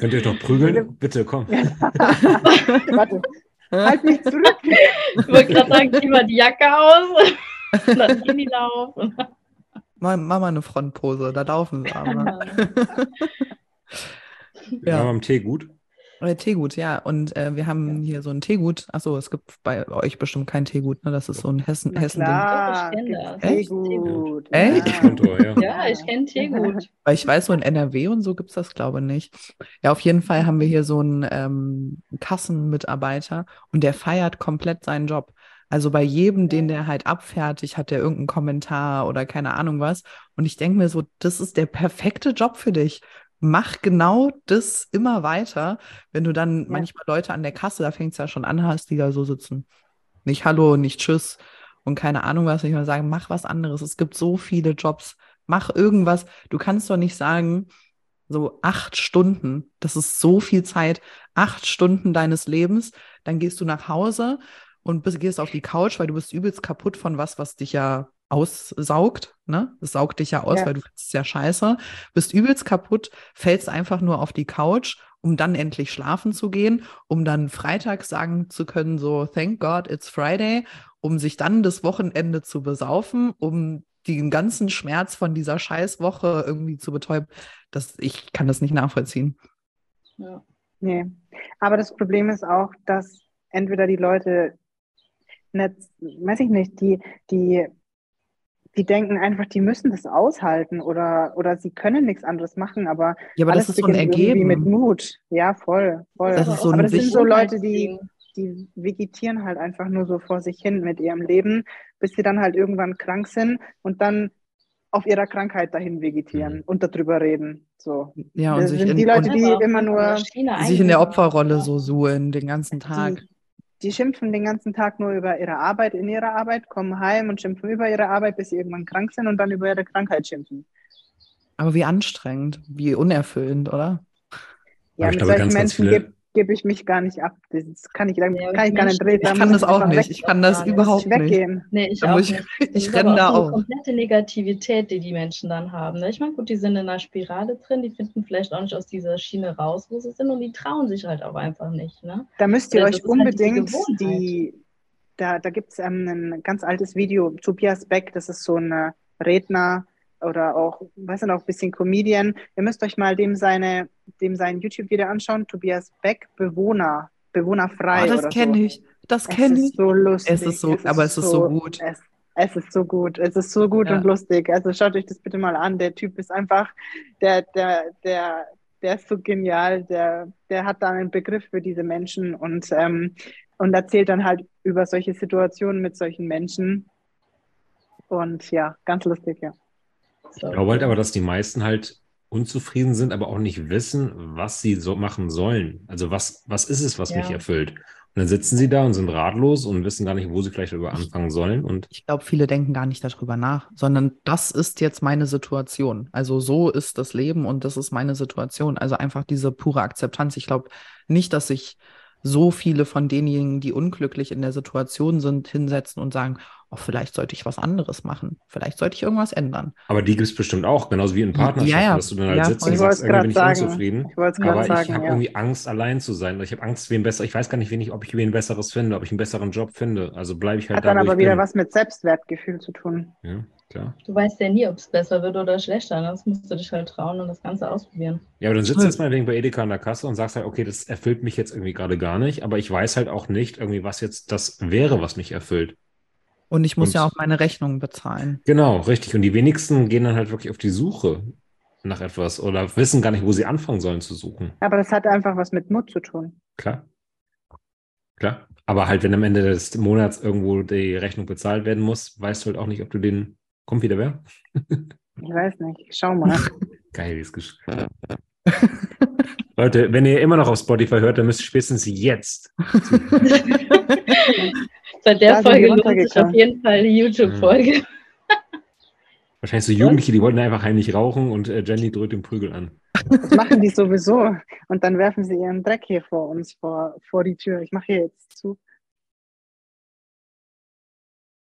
Könnt ihr doch prügeln? Bitte, komm. Warte. halt mich zurück. Ich wollte gerade sagen, zieh mal die Jacke aus. Und dann Handylauf. Mach, mach mal eine Frontpose, da laufen sie aber. Ja. Ja. War beim Tee gut. Äh, Teegut, ja. Und äh, wir haben hier so ein Teegut. Achso, es gibt bei euch bestimmt kein Teegut, ne? Das ist so ein Hessen, Na Hessen-Ding. klar, Doch, ich kenn gibt's das. sehr Echt? Ja. Kontor, ja. Ja, ich kenne Teegut. Weil ich weiß, so in NRW und so gibt es das, glaube ich, nicht. Ja, auf jeden Fall haben wir hier so einen ähm, Kassenmitarbeiter und der feiert komplett seinen Job. Also bei jedem, den der halt abfertigt, hat der irgendeinen Kommentar oder keine Ahnung was. Und ich denke mir so, das ist der perfekte Job für dich. Mach genau das immer weiter. Wenn du dann manchmal Leute an der Kasse, da fängt es ja schon an, hast, die da so sitzen. Nicht Hallo, nicht Tschüss und keine Ahnung was. Ich mal sagen, mach was anderes. Es gibt so viele Jobs. Mach irgendwas. Du kannst doch nicht sagen, so acht Stunden, das ist so viel Zeit, acht Stunden deines Lebens, dann gehst du nach Hause und bist, gehst auf die Couch, weil du bist übelst kaputt von was, was dich ja aussaugt, ne? Es saugt dich ja aus, Ja. weil du findest es ja scheiße, bist übelst kaputt, fällst einfach nur auf die Couch, um dann endlich schlafen zu gehen, um dann Freitag sagen zu können, so, thank God, it's Friday, um sich dann das Wochenende zu besaufen, um den ganzen Schmerz von dieser Scheißwoche irgendwie zu betäuben. Das, ich kann das nicht nachvollziehen. Ja. Nee. Aber das Problem ist auch, dass entweder die Leute weiß ich nicht, die, die, die denken einfach, die müssen das aushalten oder, oder sie können nichts anderes machen, aber, Ja, aber alles das ist so ein irgendwie mit Ergeben. Mut. Ja, voll, voll. Das ist so aber das sind so Leute, die, die vegetieren halt einfach nur so vor sich hin mit ihrem Leben, bis sie dann halt irgendwann krank sind und dann auf ihrer Krankheit dahin vegetieren Mhm. und darüber reden. So. Ja, und Das sich sind in, die Leute, die immer nur- sich in der Opferrolle so suhlen den ganzen Tag. Die, die schimpfen den ganzen Tag nur über ihre Arbeit, in ihrer Arbeit, kommen heim und schimpfen über ihre Arbeit, bis sie irgendwann krank sind und dann über ihre Krankheit schimpfen. Aber wie anstrengend, wie unerfüllend, oder? Ja, Aber ich mit glaube, solchen ganz, ganz Menschen viele- gebe geb ich mich gar nicht ab. Das kann ich, dann Ja, kann ich gar nicht reden. Ich kann das auch nicht. Ich kann das überhaupt nicht. weggehen. Nee, ich Da auch ich- nicht. ich Das ist renn aber da auch eine komplette Negativität, die die Menschen dann haben. ne? Ich meine, gut, die sind in einer Spirale drin, die finden vielleicht auch nicht aus dieser Schiene raus, wo sie sind und die trauen sich halt auch einfach nicht. Ne? Da müsst ihr Das euch halt unbedingt Gewohnheit. die, da, da gibt es ähm, ein ganz altes Video, Tobias Beck, das ist so ein äh, Redner oder auch, weiß nicht, auch ein bisschen Comedian. Ihr müsst euch mal dem seine, dem sein YouTube-Video anschauen, Tobias Beck, Bewohner, bewohnerfrei Oh, das kenne so. ich. Das Es kenne ist ich. so lustig. Es ist so, aber es ist so gut. Es, es ist so gut. Es ist so gut Ja. und lustig. Also schaut euch das bitte mal an. Der Typ ist einfach, der, der, der, der ist so genial. Der, der hat da einen Begriff für diese Menschen und, ähm, und erzählt dann halt über solche Situationen mit solchen Menschen. Und ja, ganz lustig, ja. So. Ich glaube halt aber, dass die meisten halt unzufrieden sind, aber auch nicht wissen, was sie so machen sollen. Also was, was ist es, was Ja. mich erfüllt? Und dann sitzen sie da und sind ratlos und wissen gar nicht, wo sie vielleicht darüber anfangen sollen. Und Ich glaube, viele denken gar nicht darüber nach, sondern das ist jetzt meine Situation. Also so ist das Leben und das ist meine Situation. Also einfach diese pure Akzeptanz. Ich glaube nicht, dass sich so viele von denjenigen, die unglücklich in der Situation sind, hinsetzen und sagen, oh, vielleicht sollte ich was anderes machen. Vielleicht sollte ich irgendwas ändern. aber die gibt es bestimmt auch, genauso wie in Partnerschaften, Ja, ja. dass du dann halt Ja, sitzt und Ich sagst, wollte es irgendwie bin gerade ich sagen. unzufrieden. Ich Aber gerade ich sagen, habe ja. irgendwie Angst, allein zu sein. Ich habe Angst, wen besser. Ich weiß gar nicht, wen ich, ob ich wen besseres finde, ob ich einen besseren Job finde. Also bleibe ich halt Hat da, dann aber ich wieder bin. was mit Selbstwertgefühl zu tun. Ja, klar. Du weißt ja nie, ob es besser wird oder schlechter. ne? Das musst du dich halt trauen und das Ganze ausprobieren. Ja, aber dann sitzt du jetzt mal wegen bei Edeka an der Kasse und sagst halt, okay, das erfüllt mich jetzt irgendwie gerade gar nicht, aber ich weiß halt auch nicht irgendwie, was jetzt das wäre, was mich erfüllt. Und ich muss Und- ja auch meine Rechnungen bezahlen. Genau, richtig. Und die wenigsten gehen dann halt wirklich auf die Suche nach etwas oder wissen gar nicht, wo sie anfangen sollen zu suchen. Aber das hat einfach was mit Mut zu tun. Klar. Klar. Aber halt, wenn am Ende des Monats irgendwo die Rechnung bezahlt werden muss, weißt du halt auch nicht, ob du den. Kommt wieder wer? Ich weiß nicht. Schau mal. Geil, wie es geschrieben. Leute, wenn ihr immer noch auf Spotify hört, dann müsst ihr spätestens jetzt. Seit der Da Folge lohnt sich auf jeden Fall die YouTube-Folge. Wahrscheinlich so Jugendliche, die wollten einfach heimlich rauchen und äh, Jenny drückt den Prügel an. Das machen die sowieso. Und dann werfen sie ihren Dreck hier vor uns, vor, vor die Tür. Ich mache hier jetzt zu.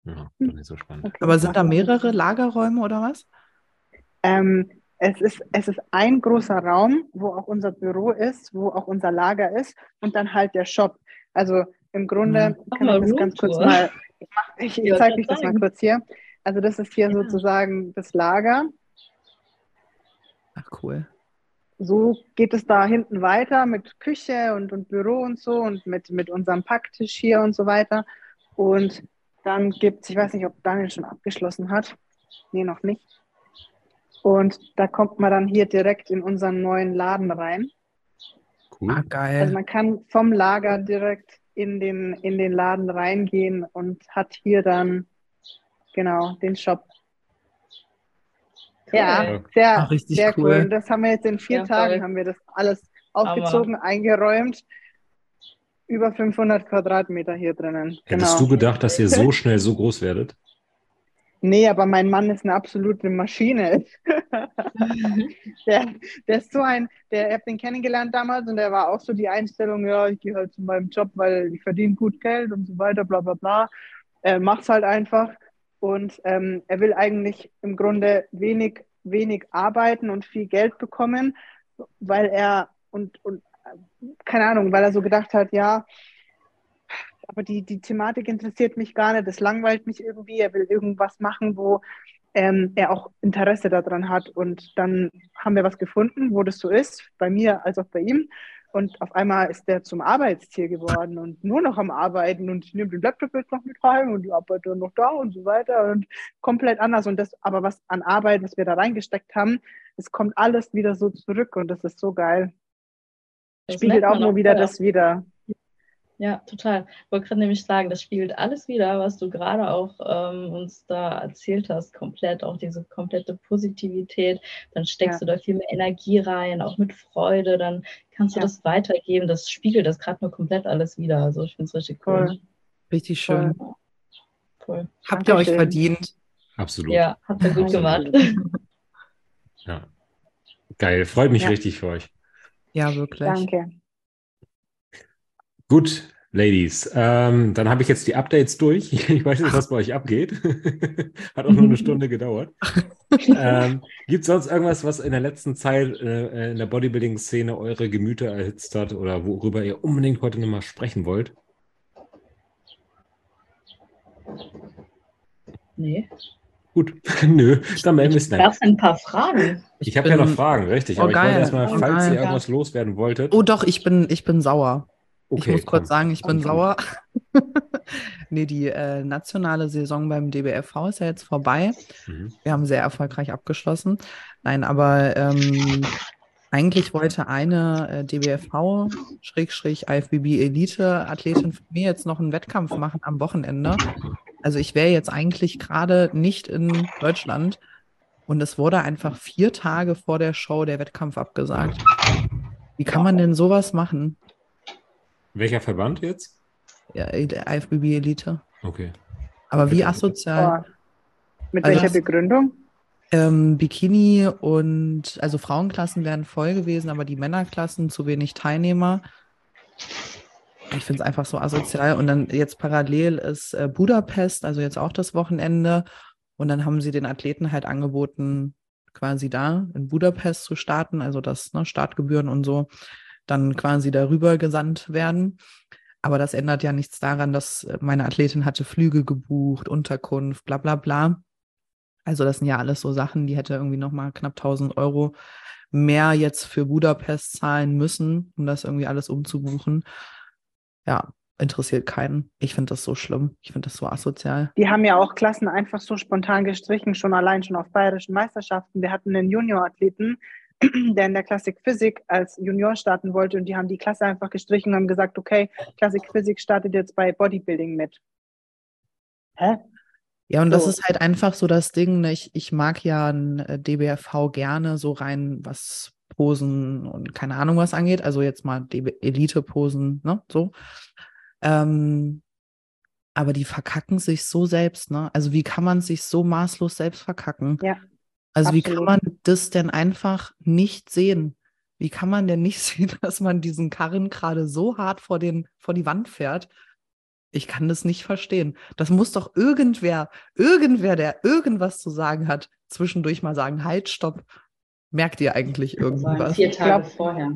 Ja, doch nicht so spannend. Okay, Aber sind da mehrere Lagerräume oder was? Ähm, es, ist, es ist ein großer Raum, wo auch unser Büro ist, wo auch unser Lager ist und dann halt der Shop. Also im Grunde Mach kann ich das ganz kurz mal, ich, ich, ich Ja, zeige euch das mal kurz hier. Also das ist hier Ja. sozusagen das Lager. Ach, cool. So geht es da hinten weiter mit Küche und, und Büro und so und mit, mit unserem Packtisch hier und so weiter. Und dann gibt es, ich weiß nicht, ob Daniel schon abgeschlossen hat. Nee, noch nicht. Und da kommt man dann hier direkt in unseren neuen Laden rein. Ah, Cool. Also geil. man kann vom Lager direkt in den, in den Laden reingehen und hat hier dann genau den Shop. Ja, sehr, Ach, richtig sehr cool. cool. Das haben wir jetzt in vier Ja, Tagen voll. haben wir das alles aufgezogen, eingeräumt. Über 500 Quadratmeter hier drinnen. Hättest du gedacht, dass ihr so schnell so groß werdet? Nee, aber mein Mann ist eine absolute Maschine. der, der ist so ein, der, ich habe den kennengelernt damals und der war auch so die Einstellung, ja, ich gehe halt zu meinem Job, weil ich verdiene gut Geld und so weiter, bla bla bla. Er macht's halt einfach. Und ähm, er will eigentlich im Grunde wenig, wenig arbeiten und viel Geld bekommen, weil er und, und keine Ahnung, weil er so gedacht hat, ja, aber die, die Thematik interessiert mich gar nicht, das langweilt mich irgendwie, er will irgendwas machen, wo ähm, er auch Interesse daran hat. Und dann haben wir was gefunden, wo das so ist, bei mir als auch bei ihm. Und auf einmal ist der zum Arbeitstier geworden und nur noch am Arbeiten und ich nehme den Laptop jetzt noch mit heim und die arbeite dann noch da und so weiter und komplett anders. Und das, aber was an Arbeit, was wir da reingesteckt haben, es kommt alles wieder so zurück und das ist so geil. Das Spiegelt auch nur wieder das wieder. Ja, total. Ich wollte gerade nämlich sagen, das spiegelt alles wieder, was du gerade auch ähm, uns da erzählt hast, komplett, auch diese komplette Positivität. Dann steckst Ja. du da viel mehr Energie rein, auch mit Freude, dann kannst du Ja. das weitergeben. Das spiegelt das gerade nur komplett alles wieder. Also ich finde es richtig cool. Voll. Richtig schön. Voll. Cool. Habt ihr euch Dankeschön. verdient. Absolut. Ja, habt ihr gut gemacht. Ja. Geil. Freut mich Ja. richtig für euch. Ja, wirklich. Danke. Gut, Ladies, ähm, dann habe ich jetzt die Updates durch. Ich weiß nicht, was bei euch abgeht. Hat auch nur eine Stunde gedauert. ähm, Gibt es sonst irgendwas, was in der letzten Zeit äh, in der Bodybuilding-Szene eure Gemüter erhitzt hat oder worüber ihr unbedingt heute nochmal sprechen wollt? Nee. Gut, nö, dann melden wir es dann. Es ein paar Fragen? Ich habe ja noch Fragen, richtig. Oh, aber ich wollte geil. erstmal, Oh, falls geil. ihr irgendwas loswerden wolltet. Oh doch, ich bin, ich bin sauer. ich okay, muss kurz komm. sagen, ich bin komm. sauer. nee, die äh, nationale Saison beim DBFV ist ja jetzt vorbei. Mhm. Wir haben sehr erfolgreich abgeschlossen. Nein, aber ähm, eigentlich wollte eine äh, DBFV-IFBB-Elite-Athletin von mir jetzt noch einen Wettkampf machen am Wochenende. Also ich wäre jetzt eigentlich gerade nicht in Deutschland und es wurde einfach vier Tage vor der Show der Wettkampf abgesagt. Wie kann man denn sowas machen? Welcher Verband jetzt? Ja, der IFBB-Elite. Okay. Aber wie asozial. Oh. Mit Also welcher Begründung? Ähm, Bikini und also Frauenklassen wären voll gewesen, aber die Männerklassen zu wenig Teilnehmer. Ich finde es einfach so asozial. Und dann jetzt parallel ist äh, Budapest, also jetzt auch das Wochenende. Und dann haben sie den Athleten halt angeboten, quasi da in Budapest zu starten, also das, ne, Startgebühren und so, dann quasi darüber gesandt werden. Aber das ändert ja nichts daran, dass meine Athletin hatte Flüge gebucht, Unterkunft, bla bla bla. Also das sind ja alles so Sachen, die hätte irgendwie nochmal knapp 1000 Euro mehr jetzt für Budapest zahlen müssen, um das irgendwie alles umzubuchen. Ja, interessiert keinen. Ich finde das so schlimm. Ich finde das so asozial. Die haben ja auch Klassen einfach so spontan gestrichen, schon allein schon auf bayerischen Meisterschaften. Wir hatten einen Juniorathleten, der in der Klassik Physik als Junior starten wollte und die haben die Klasse einfach gestrichen und haben gesagt, okay, Klassik Physik startet jetzt bei Bodybuilding mit. Hä? Ja, und das So. ist halt einfach so das Ding. Ne? Ich, ich mag ja ein äh, DBFV gerne so rein, was Posen und keine Ahnung was angeht. Also jetzt mal DB Elite-Posen, ne? So. Ähm, aber die verkacken sich so selbst, ne? Also wie kann man sich so maßlos selbst verkacken? Ja, Also wie kann absolut. man das denn einfach nicht sehen? Wie kann man denn nicht sehen, dass man diesen Karren gerade so hart vor, den, vor die Wand fährt? Ich kann das nicht verstehen. Das muss doch irgendwer, irgendwer, der irgendwas zu sagen hat, zwischendurch mal sagen, halt, stopp. Merkt ihr eigentlich irgendwas? vier Tage glaub- vorher.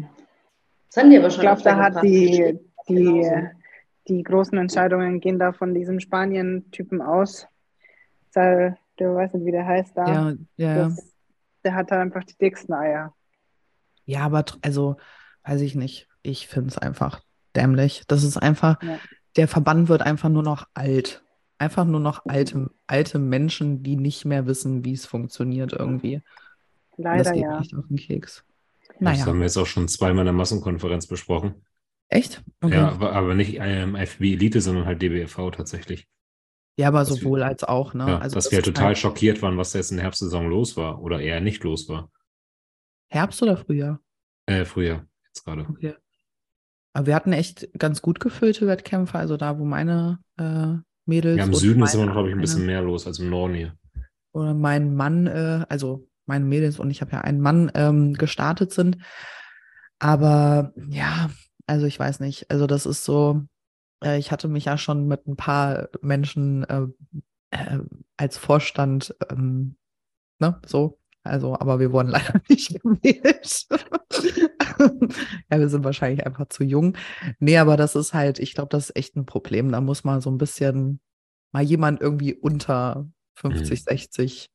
Das haben die aber Ich schon glaube, öfter da hat die, die, Genauso. die großen Entscheidungen gehen da von diesem Spanien-Typen aus. Sal, der weiß nicht, wie der heißt da. Ja, ja, ja. Das, der hat da einfach die dicksten Eier. Ja, aber also, weiß ich nicht. Ich finde es einfach dämlich. Das ist einfach, Ja. der Verband wird einfach nur noch alt. Einfach nur noch alte, alte Menschen, die nicht mehr wissen, wie es funktioniert irgendwie. Und das Leider geht ja. echt auf den Keks. Das Naja, haben wir jetzt auch schon zweimal in der Massenkonferenz besprochen. echt? Okay. Ja, Ja, aber, aber nicht ähm, FB Elite, sondern halt DBFV tatsächlich. aber dass wir- sowohl als auch, ne? Ja, Also dass das wir total halt schockiert waren, was da jetzt in der Herbstsaison los war oder eher nicht los war. Herbst oder Frühjahr? Äh, früher, jetzt gerade. Okay. Aber wir hatten echt ganz gut gefüllte Wettkämpfe, also da, wo meine äh, Mädels Ja, im Süden ist immer noch, glaube ich, ein bisschen mehr los als im Norden hier. oder mein Mann, äh, also meine Mädels und ich habe ja einen Mann ähm, gestartet sind. Aber ja, also ich weiß nicht. Also das ist so, äh, ich hatte mich ja schon mit ein paar Menschen äh, äh, als Vorstand, ähm, ne, so. Also, aber wir wurden leider nicht gewählt. ja, wir sind wahrscheinlich einfach zu jung. Nee, aber das ist halt, ich glaube, das ist echt ein Problem. Da muss mal so ein bisschen mal jemand irgendwie unter 50, 60.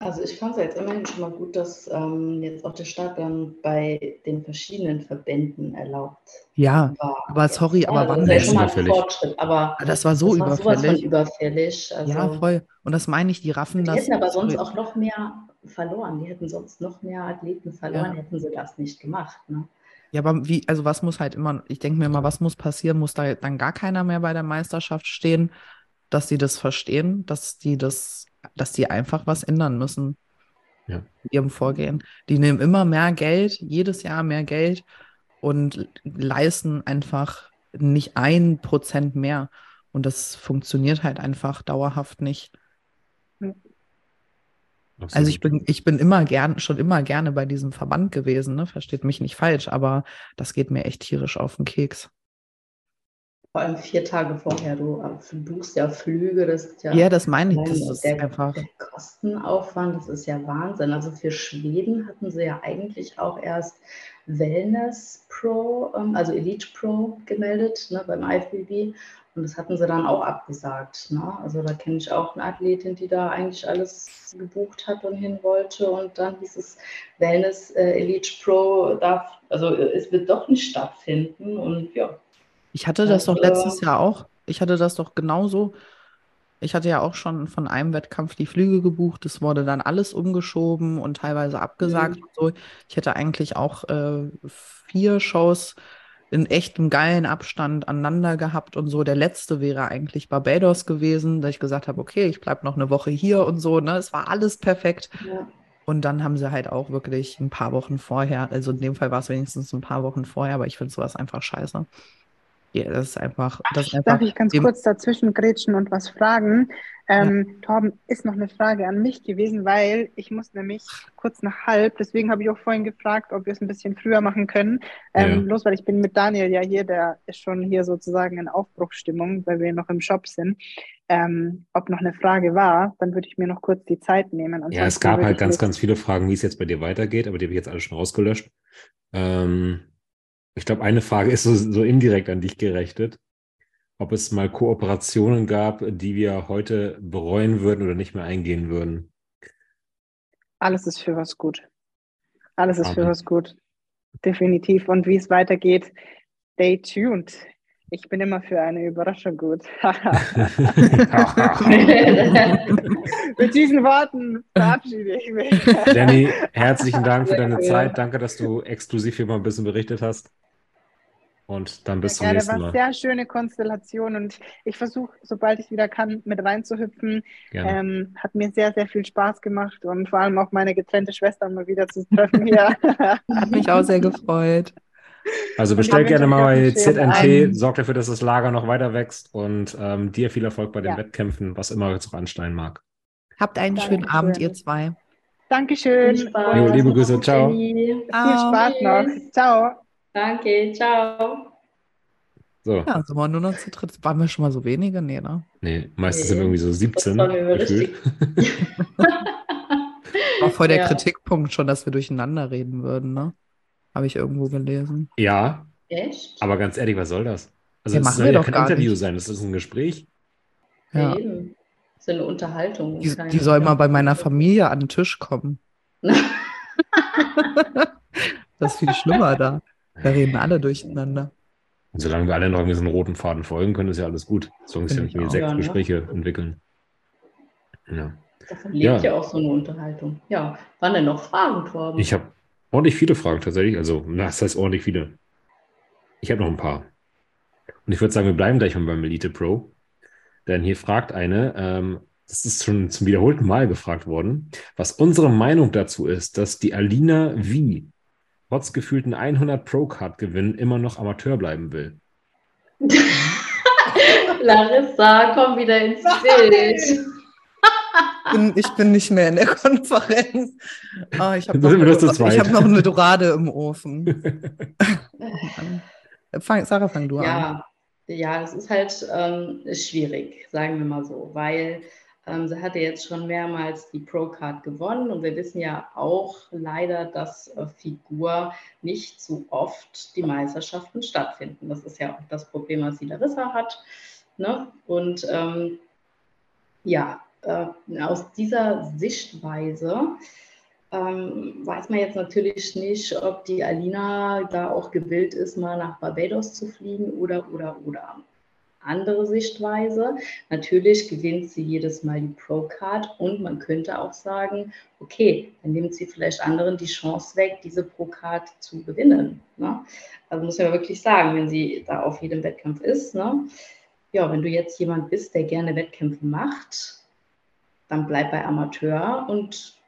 Also ich fand es jetzt immerhin schon mal gut, dass ähm, jetzt auch der Start dann bei den verschiedenen Verbänden erlaubt Ja, war. aber sorry, Ja, aber das wann ist ja schon mal ein Überfällig. Fortschritt, aber das war so das war sowas von überfällig. überfällig. Also, Ja, voll. Und das meine ich, die raffen Die das. hätten aber sonst auch noch mehr verloren. Die hätten sonst noch mehr Athleten verloren, Ja. hätten sie das nicht gemacht. Ne? Ja, aber wie, also was muss halt immer, ich denke mir immer, was muss passieren? Muss da dann gar keiner mehr bei der Meisterschaft stehen, dass sie das verstehen, dass die das, dass die einfach was ändern müssen Ja. in ihrem Vorgehen. Die nehmen immer mehr Geld, jedes Jahr mehr Geld und leisten einfach nicht ein Prozent mehr. Und das funktioniert halt einfach dauerhaft nicht. Also ich bin, ich bin immer gern, schon immer gerne bei diesem Verband gewesen, ne? Versteht mich nicht falsch, aber das geht mir echt tierisch auf den Keks. Vor allem vier Tage vorher. Du, du buchst ja Flüge, das ist ja. Ja, das meine ich, das ist der, einfach. der Kostenaufwand, das ist ja Wahnsinn. Also für Schweden hatten sie ja eigentlich auch erst Wellness Pro, ähm, also Elite Pro gemeldet ne, beim IFBB. Und das hatten sie dann auch abgesagt. Ne? Also da kenne ich auch eine Athletin, die da eigentlich alles gebucht hat und hin wollte. Und dann hieß es, Wellness äh, Elite Pro darf, also äh, es wird doch nicht stattfinden. Und ja, Ich hatte das doch Also- letztes Jahr auch. Ich hatte das doch genauso. Ich hatte ja auch schon von einem Wettkampf die Flüge gebucht. Es wurde dann alles umgeschoben und teilweise abgesagt Mhm. und so. Ich hätte eigentlich auch äh, vier Shows in echtem geilen Abstand aneinander gehabt und so. Der letzte wäre eigentlich Barbados gewesen, da ich gesagt habe, okay, ich bleibe noch eine Woche hier und so. Ne? Es war alles perfekt. ja. Und dann haben sie halt auch wirklich ein paar Wochen vorher, also in dem Fall war es wenigstens ein paar Wochen vorher, aber ich finde sowas einfach scheiße. Ja, das ist einfach, das ist einfach Darf ich ganz kurz dazwischen grätschen und was fragen? Ähm, Torben, ist noch eine Frage an mich gewesen, weil ich muss nämlich kurz nach halb, deswegen habe ich auch vorhin gefragt, ob wir es ein bisschen früher machen können. Ähm, Ja. Bloß weil ich bin mit Daniel ja hier, der ist schon hier sozusagen in Aufbruchsstimmung, weil wir noch im Shop sind. Ähm, ob noch eine Frage war, dann würde ich mir noch kurz die Zeit nehmen. Ja, Ansonsten es gab halt ganz, ganz viele Fragen, wie es jetzt bei dir weitergeht, aber die habe ich jetzt alle schon rausgelöscht. Ähm, ich glaube, eine Frage ist so, so indirekt an dich gerechnet, ob es mal Kooperationen gab, die wir heute bereuen würden oder nicht mehr eingehen würden. Alles ist für was gut. Alles ist für Amen. was gut. Definitiv. Und wie es weitergeht, stay tuned. Ich bin immer für eine Überraschung gut. Mit diesen Worten verabschiede ich mich. Danny, herzlichen Dank für deine. Zeit. Danke, dass du exklusiv hier mal ein bisschen berichtet hast. Und dann bis zum Ja, das nächsten war Mal. sehr schöne Konstellation und ich versuche, sobald ich wieder kann, mit reinzuhüpfen. Ähm, hat mir sehr, sehr viel Spaß gemacht und vor allem auch meine getrennte Schwester mal wieder zu treffen hier. Hat mich auch sehr gefreut. Also bestell gerne mal bei schönen ZNT, Abend. sorg dafür, dass das Lager noch weiter wächst und ähm, dir viel Erfolg bei den Ja. Wettkämpfen, was immer jetzt auch ansteigen mag. Habt einen schönen Dankeschön. Abend, ihr zwei. Dankeschön. Viel Spaß. Jo, liebe Grüße, ciao. Viel. Spaß noch. Ciao. Danke, ciao. So, Ja, sind wir nur noch zu dritt. Waren wir schon mal so wenige? Nee, ne? nee, meistens Nee. sind wir irgendwie so 17 Das war mir gefühlt. War voll der Ja. Kritikpunkt schon, dass wir durcheinander reden würden, ne? Habe ich irgendwo gelesen. ja, Echt? aber ganz ehrlich, was soll das? Also Ja, es machen soll ja doch kein gar Interview nicht. sein, das ist ein Gespräch. Ja. Eben. Das ist eine Unterhaltung. Die, die soll mal bei meiner Familie an den Tisch kommen. Das ist viel schlimmer da. Da reden alle durcheinander. Und solange wir alle noch irgendwie so einen roten Faden folgen können, ist ja alles gut. Solange sich Finde ich irgendwie sechs Ja, ne? Gespräche entwickeln. Ja. Davon lebt Ja. ja. auch so eine Unterhaltung. Ja, waren denn noch Fragen, Torben? Ich habe ordentlich viele Fragen tatsächlich. Also, na, das heißt ordentlich viele. Ich habe noch ein paar. Und ich würde sagen, wir bleiben gleich mal beim Elite Pro. Denn hier fragt eine, ähm, das ist schon zum wiederholten Mal gefragt worden, was unsere Meinung dazu ist, dass die Alina wie trotz gefühlten 100 Pro-Card-Gewinnen immer noch Amateur bleiben will. Larissa, komm wieder ins Bild. Ich bin, ich bin nicht mehr in der Konferenz. Ah, ich habe noch, hab noch eine Dorade im Ofen. Fang, Sarah, fang du an. Ja, ja, das ist halt ähm, schwierig, sagen wir mal so, weil ähm, sie hatte jetzt schon mehrmals die Pro-Card gewonnen und wir wissen ja auch leider, dass äh, Figur nicht so oft die Meisterschaften stattfinden. Das ist ja auch das Problem, was die Larissa hat. Ne? Und ähm, ja, äh, aus dieser Sichtweise ähm, weiß man jetzt natürlich nicht, ob die Alina da auch gewillt ist, mal nach Barbados zu fliegen oder, oder, oder. Andere Sichtweise. Natürlich gewinnt sie jedes Mal die Pro-Card und man könnte auch sagen, okay, dann nimmt sie vielleicht anderen die Chance weg, diese Pro-Card zu gewinnen. Ne? Also muss man wirklich sagen, wenn sie da auf jedem Wettkampf ist, ne? ja, wenn du jetzt jemand bist, der gerne Wettkämpfe macht, dann bleib bei Amateur und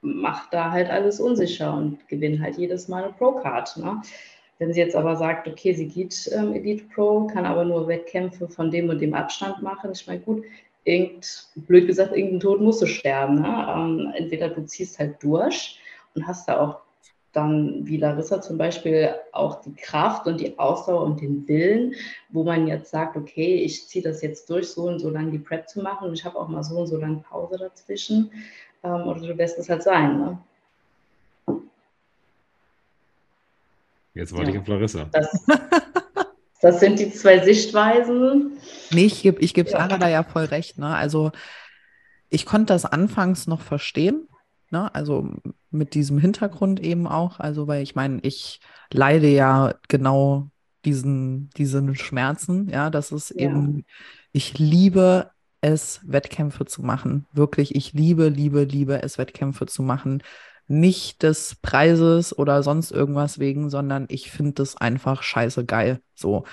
mach da halt alles unsicher und gewinn halt jedes Mal eine Pro-Card. Ne? Wenn sie jetzt aber sagt, okay, sie geht ähm, Elite Pro, kann aber nur Wettkämpfe von dem und dem Abstand machen, ich meine, gut, irgend, blöd gesagt, irgendein Tod musst du sterben. Ne? Ähm, entweder du ziehst halt durch und hast da auch dann, wie Larissa zum Beispiel, auch die Kraft und die Ausdauer und den Willen, wo man jetzt sagt, okay, ich ziehe das jetzt durch, so und so lange die Prep zu machen und ich habe auch mal so und so lange Pause dazwischen. Ähm, oder du lässt es halt sein. Ne? Jetzt warte Ja. ich auf Larissa. Das, das sind die zwei Sichtweisen. Nee, ich gebe ich geb Ja. Sarah da ja voll recht. Ne? Also ich konnte das anfangs noch verstehen. Ne? Also mit diesem Hintergrund eben auch. Also weil ich meine, ich leide ja genau diesen, diesen Schmerzen. Ja, das ist Ja. eben, ich liebe es, Wettkämpfe zu machen. Wirklich, ich liebe, liebe, liebe es, Wettkämpfe zu machen. Nicht des Preises oder sonst irgendwas wegen, sondern ich finde das einfach scheiße geil. So.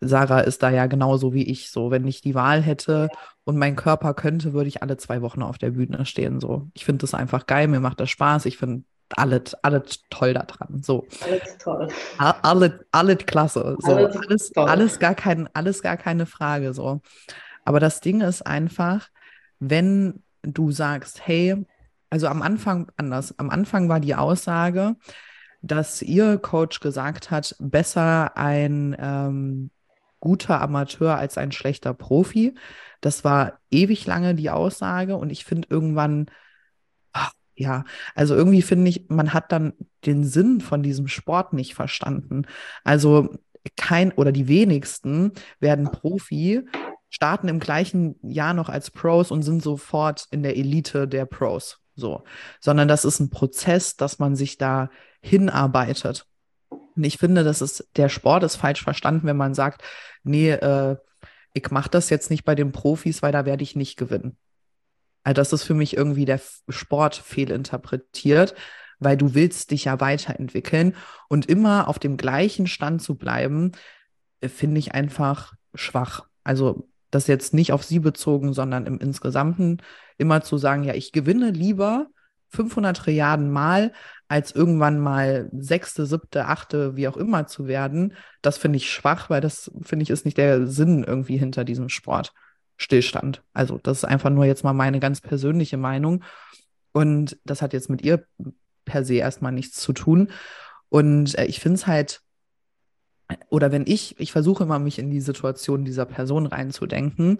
Sarah ist da ja genauso wie ich. So, wenn ich die Wahl hätte und mein Körper könnte, würde ich alle zwei Wochen auf der Bühne stehen. So, ich finde das einfach geil, mir macht das Spaß. Ich finde alles, alles toll daran. So, Alles toll. Alles, alles klasse. So, Alles alles, alles, gar kein, alles gar keine Frage. So, aber das Ding ist einfach, wenn du sagst, hey, also am Anfang anders. Am Anfang war die Aussage, dass ihr Coach gesagt hat, besser ein ähm, guter Amateur als ein schlechter Profi. Das war ewig lange die Aussage und ich finde irgendwann, ach, ja, also irgendwie finde ich, man hat dann den Sinn von diesem Sport nicht verstanden. Also kein oder die wenigsten werden Profi, starten im gleichen Jahr noch als Pros und sind sofort in der Elite der Pros. So, sondern das ist ein Prozess, dass man sich da hinarbeitet. Und ich finde, das ist, der Sport ist falsch verstanden, wenn man sagt, nee, äh, ich mache das jetzt nicht bei den Profis, weil da werde ich nicht gewinnen. Also das ist für mich irgendwie der Sport fehlinterpretiert, weil du willst dich ja weiterentwickeln und immer auf dem gleichen Stand zu bleiben, äh, finde ich einfach schwach. Also das jetzt nicht auf sie bezogen, sondern im Insgesamten immer zu sagen, ja, ich gewinne lieber 500 Trilliarden Mal, als irgendwann mal sechste, siebte, achte, wie auch immer zu werden. Das finde ich schwach, weil das, finde ich, ist nicht der Sinn irgendwie hinter diesem Sport. Stillstand. Also das ist einfach nur jetzt mal meine ganz persönliche Meinung. Und das hat jetzt mit ihr per se erstmal nichts zu tun. Und äh, ich finde es halt, oder wenn ich, ich versuche immer, mich in die Situation dieser Person reinzudenken,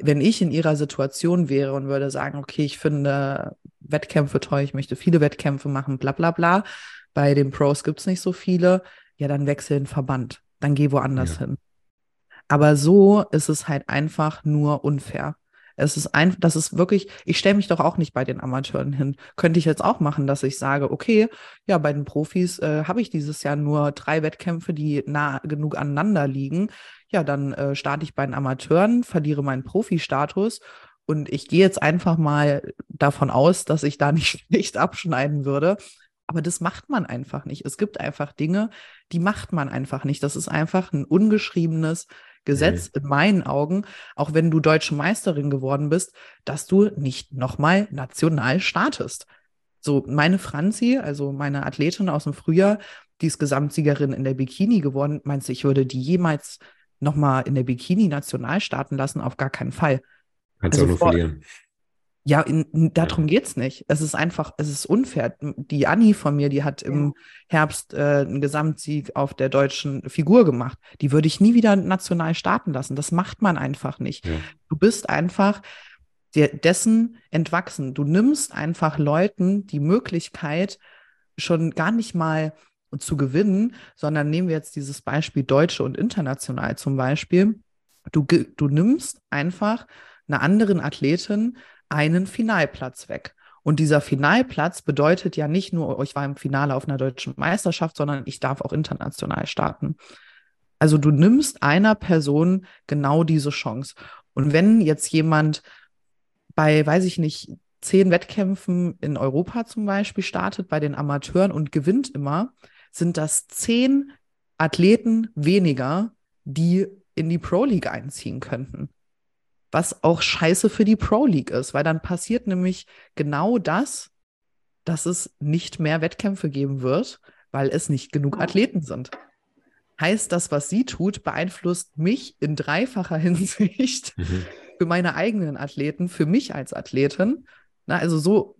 wenn ich in ihrer Situation wäre und würde sagen, okay, ich finde Wettkämpfe toll, ich möchte viele Wettkämpfe machen, bla bla bla, bei den Pros gibt es nicht so viele, ja, dann wechsel den Verband, dann geh woanders Ja. hin. Aber so ist es halt einfach nur unfair. Es ist ein, das ist wirklich, ich stelle mich doch auch nicht bei den Amateuren hin. Könnte ich jetzt auch machen, dass ich sage, okay, ja, bei den Profis äh, habe ich dieses Jahr nur drei Wettkämpfe, die nah genug aneinander liegen. Ja, dann äh, starte ich bei den Amateuren, verliere meinen Profi-Status und ich gehe jetzt einfach mal davon aus, dass ich da nicht schlecht abschneiden würde. Aber das macht man einfach nicht. Es gibt einfach Dinge, die macht man einfach nicht. Das ist einfach ein ungeschriebenes Gesetz mhm. in meinen Augen, auch wenn du deutsche Meisterin geworden bist, dass du nicht nochmal national startest. So, meine Franzi, also meine Athletin aus dem Frühjahr, die ist Gesamtsiegerin in der Bikini geworden. Meinst du, ich würde die jemals nochmal in der Bikini national starten lassen? Auf gar keinen Fall. Kannst also auch nur vor, verlieren. Ja, in, darum ja. geht's nicht. Es ist einfach, es ist unfair. Die Anni von mir, die hat im Herbst äh, einen Gesamtsieg auf der deutschen Figur gemacht. Die würde ich nie wieder national starten lassen. Das macht man einfach nicht. Ja. Du bist einfach dir dessen entwachsen. Du nimmst einfach Leuten die Möglichkeit, schon gar nicht mal zu gewinnen, sondern nehmen wir jetzt dieses Beispiel Deutsche und international zum Beispiel. Du, du nimmst einfach einer anderen Athletin einen Finalplatz weg. Und dieser Finalplatz bedeutet ja nicht nur, oh, ich war im Finale auf einer deutschen Meisterschaft, sondern ich darf auch international starten. Also du nimmst einer Person genau diese Chance. Und wenn jetzt jemand bei, weiß ich nicht, zehn Wettkämpfen in Europa zum Beispiel startet, bei den Amateuren und gewinnt immer, sind das zehn Athleten weniger, die in die Pro League einziehen könnten was auch scheiße für die Pro League ist, weil dann passiert nämlich genau das, dass es nicht mehr Wettkämpfe geben wird, weil es nicht genug Athleten sind. Heißt, das, was sie tut, beeinflusst mich in dreifacher Hinsicht mhm. für meine eigenen Athleten, für mich als Athletin. Na, also so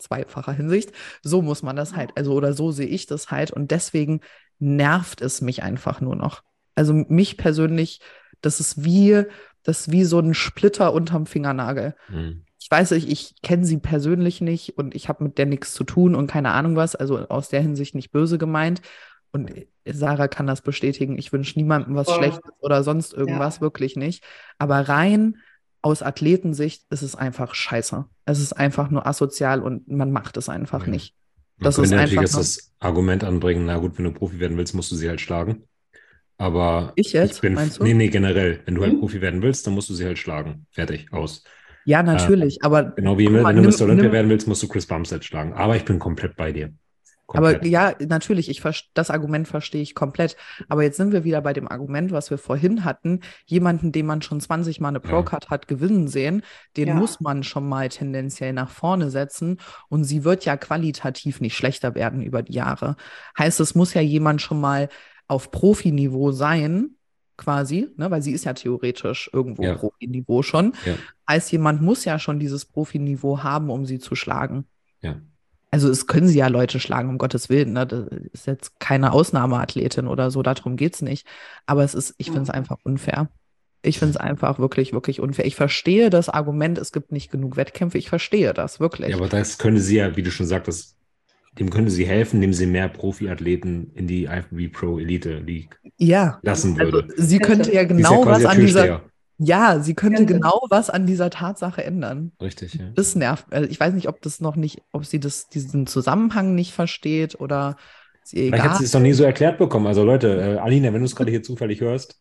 zweifacher Hinsicht. So muss man das halt, also oder so sehe ich das halt. Und deswegen nervt es mich einfach nur noch. Also mich persönlich, das ist wie, das ist wie so ein Splitter unterm Fingernagel. Mhm. Ich weiß nicht, ich kenne sie persönlich nicht und ich habe mit der nichts zu tun und keine Ahnung was. Also aus der Hinsicht nicht böse gemeint. Und Sarah kann das bestätigen. Ich wünsche niemandem was oh. Schlechtes oder sonst irgendwas, ja. wirklich nicht. Aber rein aus Athletensicht ist es einfach scheiße. Es ist einfach nur asozial und man macht es einfach ja. nicht. Das man ist natürlich einfach jetzt das Argument anbringen, na gut, wenn du Profi werden willst, musst du sie halt schlagen. Aber ich jetzt? Ich bin, meinst du? Nee, nee, generell. Wenn du halt mhm. Profi werden willst, dann musst du sie halt schlagen. Fertig, aus. Ja, natürlich, äh, aber. Genau wie immer, wenn du Mr. Olympia werden willst, musst du Chris Bumstead schlagen. Aber ich bin komplett bei dir. Komplett. Aber ja, natürlich, ich das Argument verstehe ich komplett. Aber jetzt sind wir wieder bei dem Argument, was wir vorhin hatten. Jemanden, den man schon 20 Mal eine Pro-Card ja. hat gewinnen sehen, den ja. muss man schon mal tendenziell nach vorne setzen. Und sie wird ja qualitativ nicht schlechter werden über die Jahre. Heißt, es muss ja jemand schon mal auf Profiniveau sein, quasi, ne, weil sie ist ja theoretisch irgendwo ja. Profiniveau schon. Ja. Als jemand muss ja schon dieses Profiniveau haben, um sie zu schlagen. Ja. Also es können sie ja Leute schlagen, um Gottes Willen. Ne? Das ist jetzt keine Ausnahmeathletin oder so, darum geht es nicht. Aber es ist, ich finde es einfach unfair. Ich finde es einfach wirklich, wirklich unfair. Ich verstehe das Argument, es gibt nicht genug Wettkämpfe. Ich verstehe das wirklich. Ja, aber das könnte sie ja, wie du schon sagtest, dem könnte sie helfen, indem sie mehr Profiathleten in die IFBB Pro Elite League ja, lassen also würde. Also sie könnte ja genau ja was an dieser ja, sie könnte genau was an dieser Tatsache ändern. Richtig, ja. Das nervt. Also ich weiß nicht, ob das noch nicht, ob sie das, diesen Zusammenhang nicht versteht oder sie egal. Vielleicht hat sie es noch nie so erklärt bekommen. Also Leute, äh, Alina, wenn du es gerade hier zufällig hörst.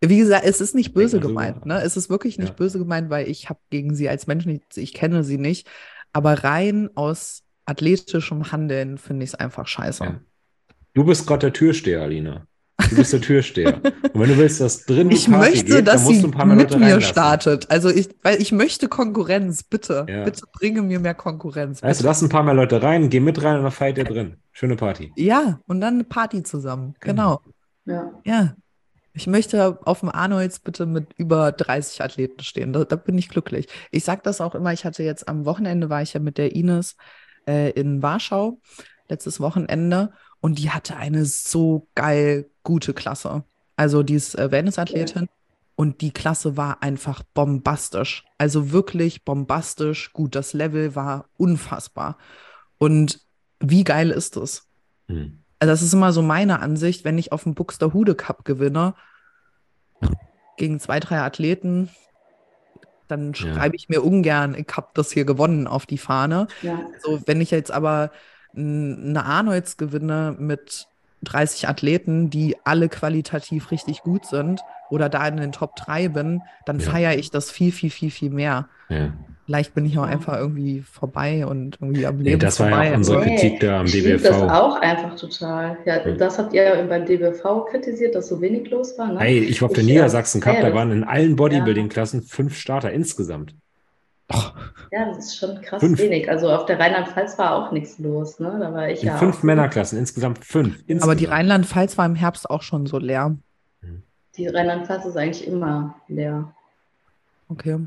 Wie gesagt, es ist nicht böse gemeint. Ne? Es ist wirklich nicht ja. böse gemeint, weil ich habe gegen sie als Mensch nichts, ich kenne sie nicht. Aber rein aus athletischem Handeln finde ich es einfach scheiße. Ja. Du bist gerade der Türsteher, Alina. Du bist der Türsteher. Und wenn du willst, dass drin Ich Party möchte, geht, dass sie mit mir startet. Also ich, weil ich möchte Konkurrenz, bitte. Ja. Bitte bringe mir mehr Konkurrenz. Weißt du, lass ein paar mehr Leute rein, geh mit rein und dann feiert ihr drin. Schöne Party. Ja, und dann eine Party zusammen. Genau. genau. Ja. ja. Ich möchte auf dem Arnolds bitte mit über 30 Athleten stehen. Da, da bin ich glücklich. Ich sage das auch immer. Ich hatte jetzt am Wochenende war ich ja mit der Ines äh, in Warschau letztes Wochenende und die hatte eine so geil gute Klasse. Also die ist äh, Wellness-Athletin und die Klasse war einfach bombastisch. Also wirklich bombastisch gut. Das Level war unfassbar. Und wie geil ist das? Mhm. Also das ist immer so meine Ansicht, wenn ich auf dem Buxtehude Cup gewinne, gegen zwei, drei Athleten, dann Ja. schreibe ich mir ungern, ich habe das hier gewonnen auf die Fahne. Ja. So, wenn ich jetzt aber eine Arnolds gewinne mit 30 Athleten, die alle qualitativ richtig gut sind oder da in den Top 3 bin, dann Ja. feiere ich das viel, viel, viel, viel mehr. Ja. Vielleicht bin ich auch einfach irgendwie vorbei und irgendwie am Nee, Leben das war ja vorbei. auch unsere Nee, Kritik da am Ich liebe das auch einfach total. Ja, das habt ihr ja beim DBV kritisiert, dass so wenig los war. Ne? Hey, ich war auf der Niedersachsen Cup, da waren in allen Bodybuilding-Klassen fünf Starter insgesamt. Ja, das ist schon krass Fünf. wenig. Also auf der Rheinland-Pfalz war auch nichts los. Ne? Da war ich In ja fünf auch- Männerklassen, insgesamt fünf. Aber Insgesamt. die Rheinland-Pfalz war im Herbst auch schon so leer. Die Rheinland-Pfalz ist eigentlich immer leer. Okay.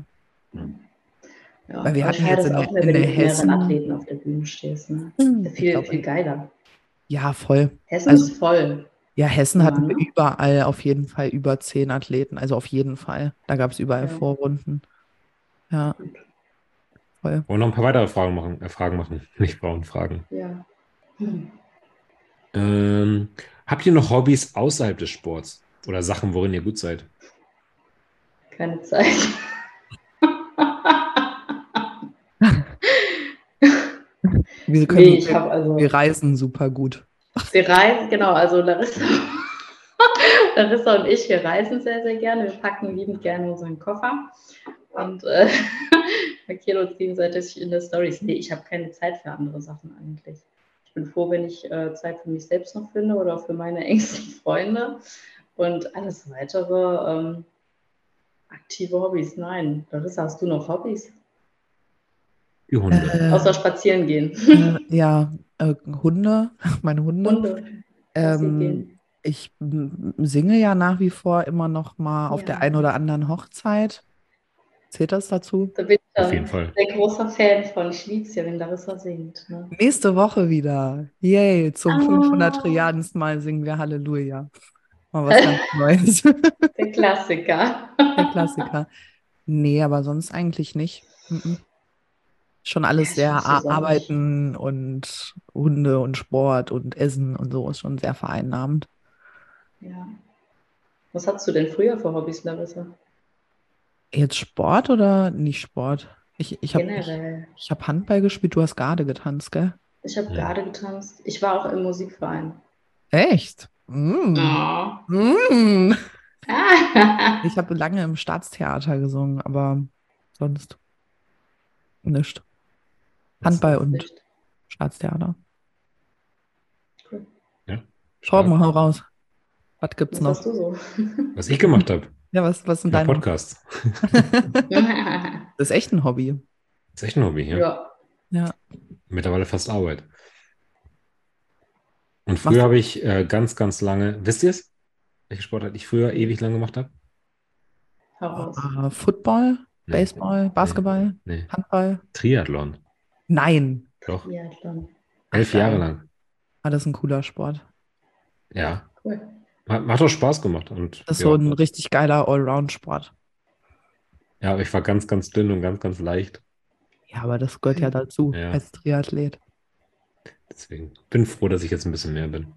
Ja, Weil wir aber hatten jetzt in auch in wenn der du mit mehreren Hessen- Athleten auf der Bühne stehst. Ne? Ich Viel, glaub, viel geiler. Ja, voll. Hessen Also- ist voll. Ja, Hessen Ja, hatten ne? überall auf jeden Fall über zehn Athleten, also auf jeden Fall. Da gab es überall Ja. Vorrunden. Ja, voll. Wollen wir noch ein paar weitere Fragen machen? Äh, Fragen machen, nicht Frauen fragen. Ja. Hm. Ähm, habt ihr noch Hobbys außerhalb des Sports? Oder Sachen, worin ihr gut seid? Keine Zeit. Wir, können, nee, ich wir, also. wir reisen super gut. Wir reisen, genau, also Larissa, Larissa und ich, wir reisen sehr, sehr gerne. Wir packen liebend gerne unseren Koffer und äh, markieren uns gegenseitig in der Stories. Nee, ich habe keine Zeit für andere Sachen eigentlich. Ich bin froh, wenn ich äh, Zeit für mich selbst noch finde oder für meine engsten Freunde. Und alles weitere, ähm, aktive Hobbys, nein. Larissa, hast du noch Hobbys? Die Hunde. Äh, Außer spazieren gehen. äh, ja, äh, Hunde, meine Hunde. Hunde. Ähm, ich singe ja nach wie vor immer noch mal auf Ja. der einen oder anderen Hochzeit. Zählt das dazu? Da bin ich Auf jeden Fall. sehr großer Fan von. Ich liebe es ja, wenn Larissa singt. Ne? Nächste Woche wieder. Yay, zum Ah. 500 Trilliardensten Mal singen wir Halleluja. Mal was ganz Neues. Der Klassiker. Der Klassiker. Nee, aber sonst eigentlich nicht. Mhm. Schon alles Ja, sehr Arbeiten und Hunde und Sport und Essen und so ist schon sehr vereinnahmend. Ja. Was hattest du denn früher für Hobbys, Larissa? Jetzt Sport oder nicht Sport? Ich, ich habe ich, Generell. ich hab Handball gespielt, du hast Garde getanzt, gell? Ich habe Ja. gerade getanzt. Ich war auch im Musikverein. Echt? Mm. Oh. Mm. Ich habe lange im Staatstheater gesungen, aber sonst nicht. Handball und Nicht. Staatstheater. Cool. Torben, hau raus. Was gibt's Was noch? hast du so? Was ich gemacht habe, Ja, was, was sind der deine Podcast. Das ist echt ein Hobby. Das ist echt ein Hobby, ja. ja. Ja. Mittlerweile fast Arbeit. Und früher habe ich äh, ganz, ganz lange, wisst ihr es? Welche Sportart ich früher ewig lang gemacht habe? Raus. Äh, Football, Nee. Baseball, Basketball, Nee. Handball? Triathlon. Nein. Doch. Triathlon. Elf. Jahre lang. Ah, das ist ein cooler Sport. Ja. Cool. Hat, hat doch Spaß gemacht. Und Das ist ja, so ein richtig geiler Allround-Sport. ja, aber ich war ganz, ganz dünn und ganz, ganz leicht. Ja, aber das gehört ja dazu Ja. als Triathlet. Deswegen bin froh, dass ich jetzt ein bisschen mehr bin.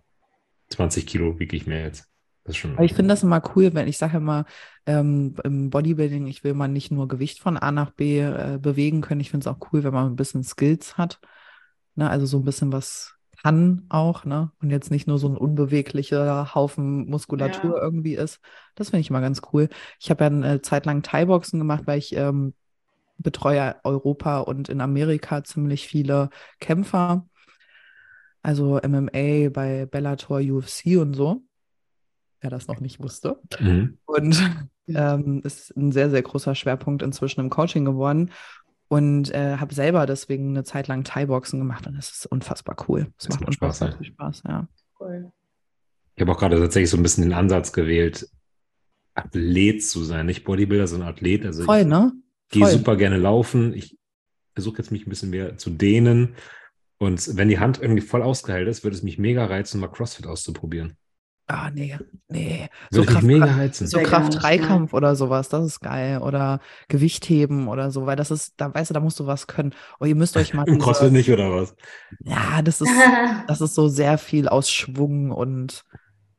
20 Kilo wiege ich mehr jetzt. Das ist schon. Aber ich finde das immer cool, wenn ich sage immer, ähm, im Bodybuilding, ich will mal nicht nur Gewicht von A nach B äh, bewegen können. Ich finde es auch cool, wenn man ein bisschen Skills hat. Ne? Also so ein bisschen was kann auch, ne? Und jetzt nicht nur so ein unbeweglicher Haufen Muskulatur Ja. irgendwie ist. Das finde ich immer ganz cool. Ich habe ja eine Zeit lang Thai-Boxen gemacht, weil ich ähm, betreue Europa und in Amerika ziemlich viele Kämpfer. Also MMA bei Bellator, UFC und so. Wer das noch nicht wusste. Mhm. Und ähm, ist ein sehr, sehr großer Schwerpunkt inzwischen im Coaching geworden. Und äh, habe selber deswegen eine Zeit lang Thai-Boxen gemacht und das ist unfassbar cool. Das, Das macht macht Spaß, unfassbar ja. viel Spaß, ja. Cool. Ich habe auch gerade tatsächlich so ein bisschen den Ansatz gewählt, Athlet zu sein. Nicht Bodybuilder, sondern Athlet. Also Voll, ich ne? gehe super gerne laufen. Ich versuche jetzt mich ein bisschen mehr zu dehnen. Und wenn die Hand irgendwie voll ausgeheilt ist, würde es mich mega reizen, mal CrossFit auszuprobieren. Ah, nee, nee. So Kraft, mega reizen. so Kraft-Dreikampf oder sowas, das ist geil. Oder Gewichtheben oder so, weil das ist, da weißt du, da musst du was können. Oh, ihr müsst euch mal Im CrossFit nicht, oder was? Ja, das ist, das ist so sehr viel aus Schwung und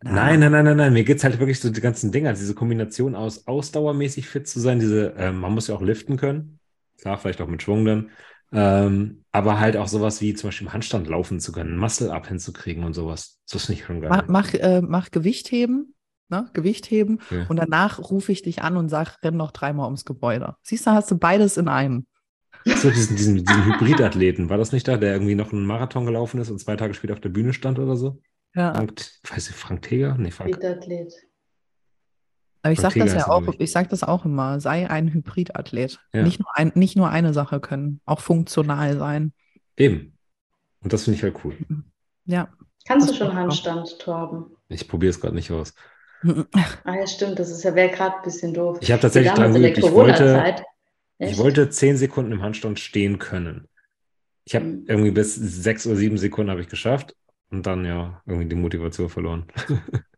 Nein, nein, nein, nein, nein. Mir geht es halt wirklich so die ganzen Dinge, also diese Kombination aus ausdauermäßig fit zu sein, diese, ähm, man muss ja auch liften können. Klar, vielleicht auch mit Schwung dann. Ähm, aber halt auch sowas wie zum Beispiel im Handstand laufen zu können, Muscle-Up hinzukriegen und sowas. Das ist nicht schon geil. Mach, mach, äh, mach Gewichtheben, ne? Gewichtheben Okay. und danach rufe ich dich an und sag, renn noch dreimal ums Gebäude. Siehst du, hast du beides in einem. So, diesen, diesen, diesen Hybridathleten, war das nicht da, der irgendwie noch einen Marathon gelaufen ist und zwei Tage später auf der Bühne stand oder so? Ja. Frank, weiß ich, Frank Teger? Nee, Frank. Triathlet. Aber ich sag Ortega das ja auch, ich. ich sag das auch immer, sei ein Hybridathlet. Ja. Nicht, nur ein, nicht nur eine Sache können, auch funktional sein. Eben. Und das finde ich halt cool. Ja. Kannst Das du schon. Handstand, Torben? Ich probiere es gerade nicht aus. Ah ja, stimmt, das ist ja wäre gerade ein bisschen doof. Ich habe tatsächlich Wir dran damals in der geübt. Ich wollte, Corona-Zeit. ich wollte zehn Sekunden im Handstand stehen können. Ich habe Mhm. irgendwie bis sechs oder sieben Sekunden habe ich geschafft und dann ja irgendwie die Motivation verloren.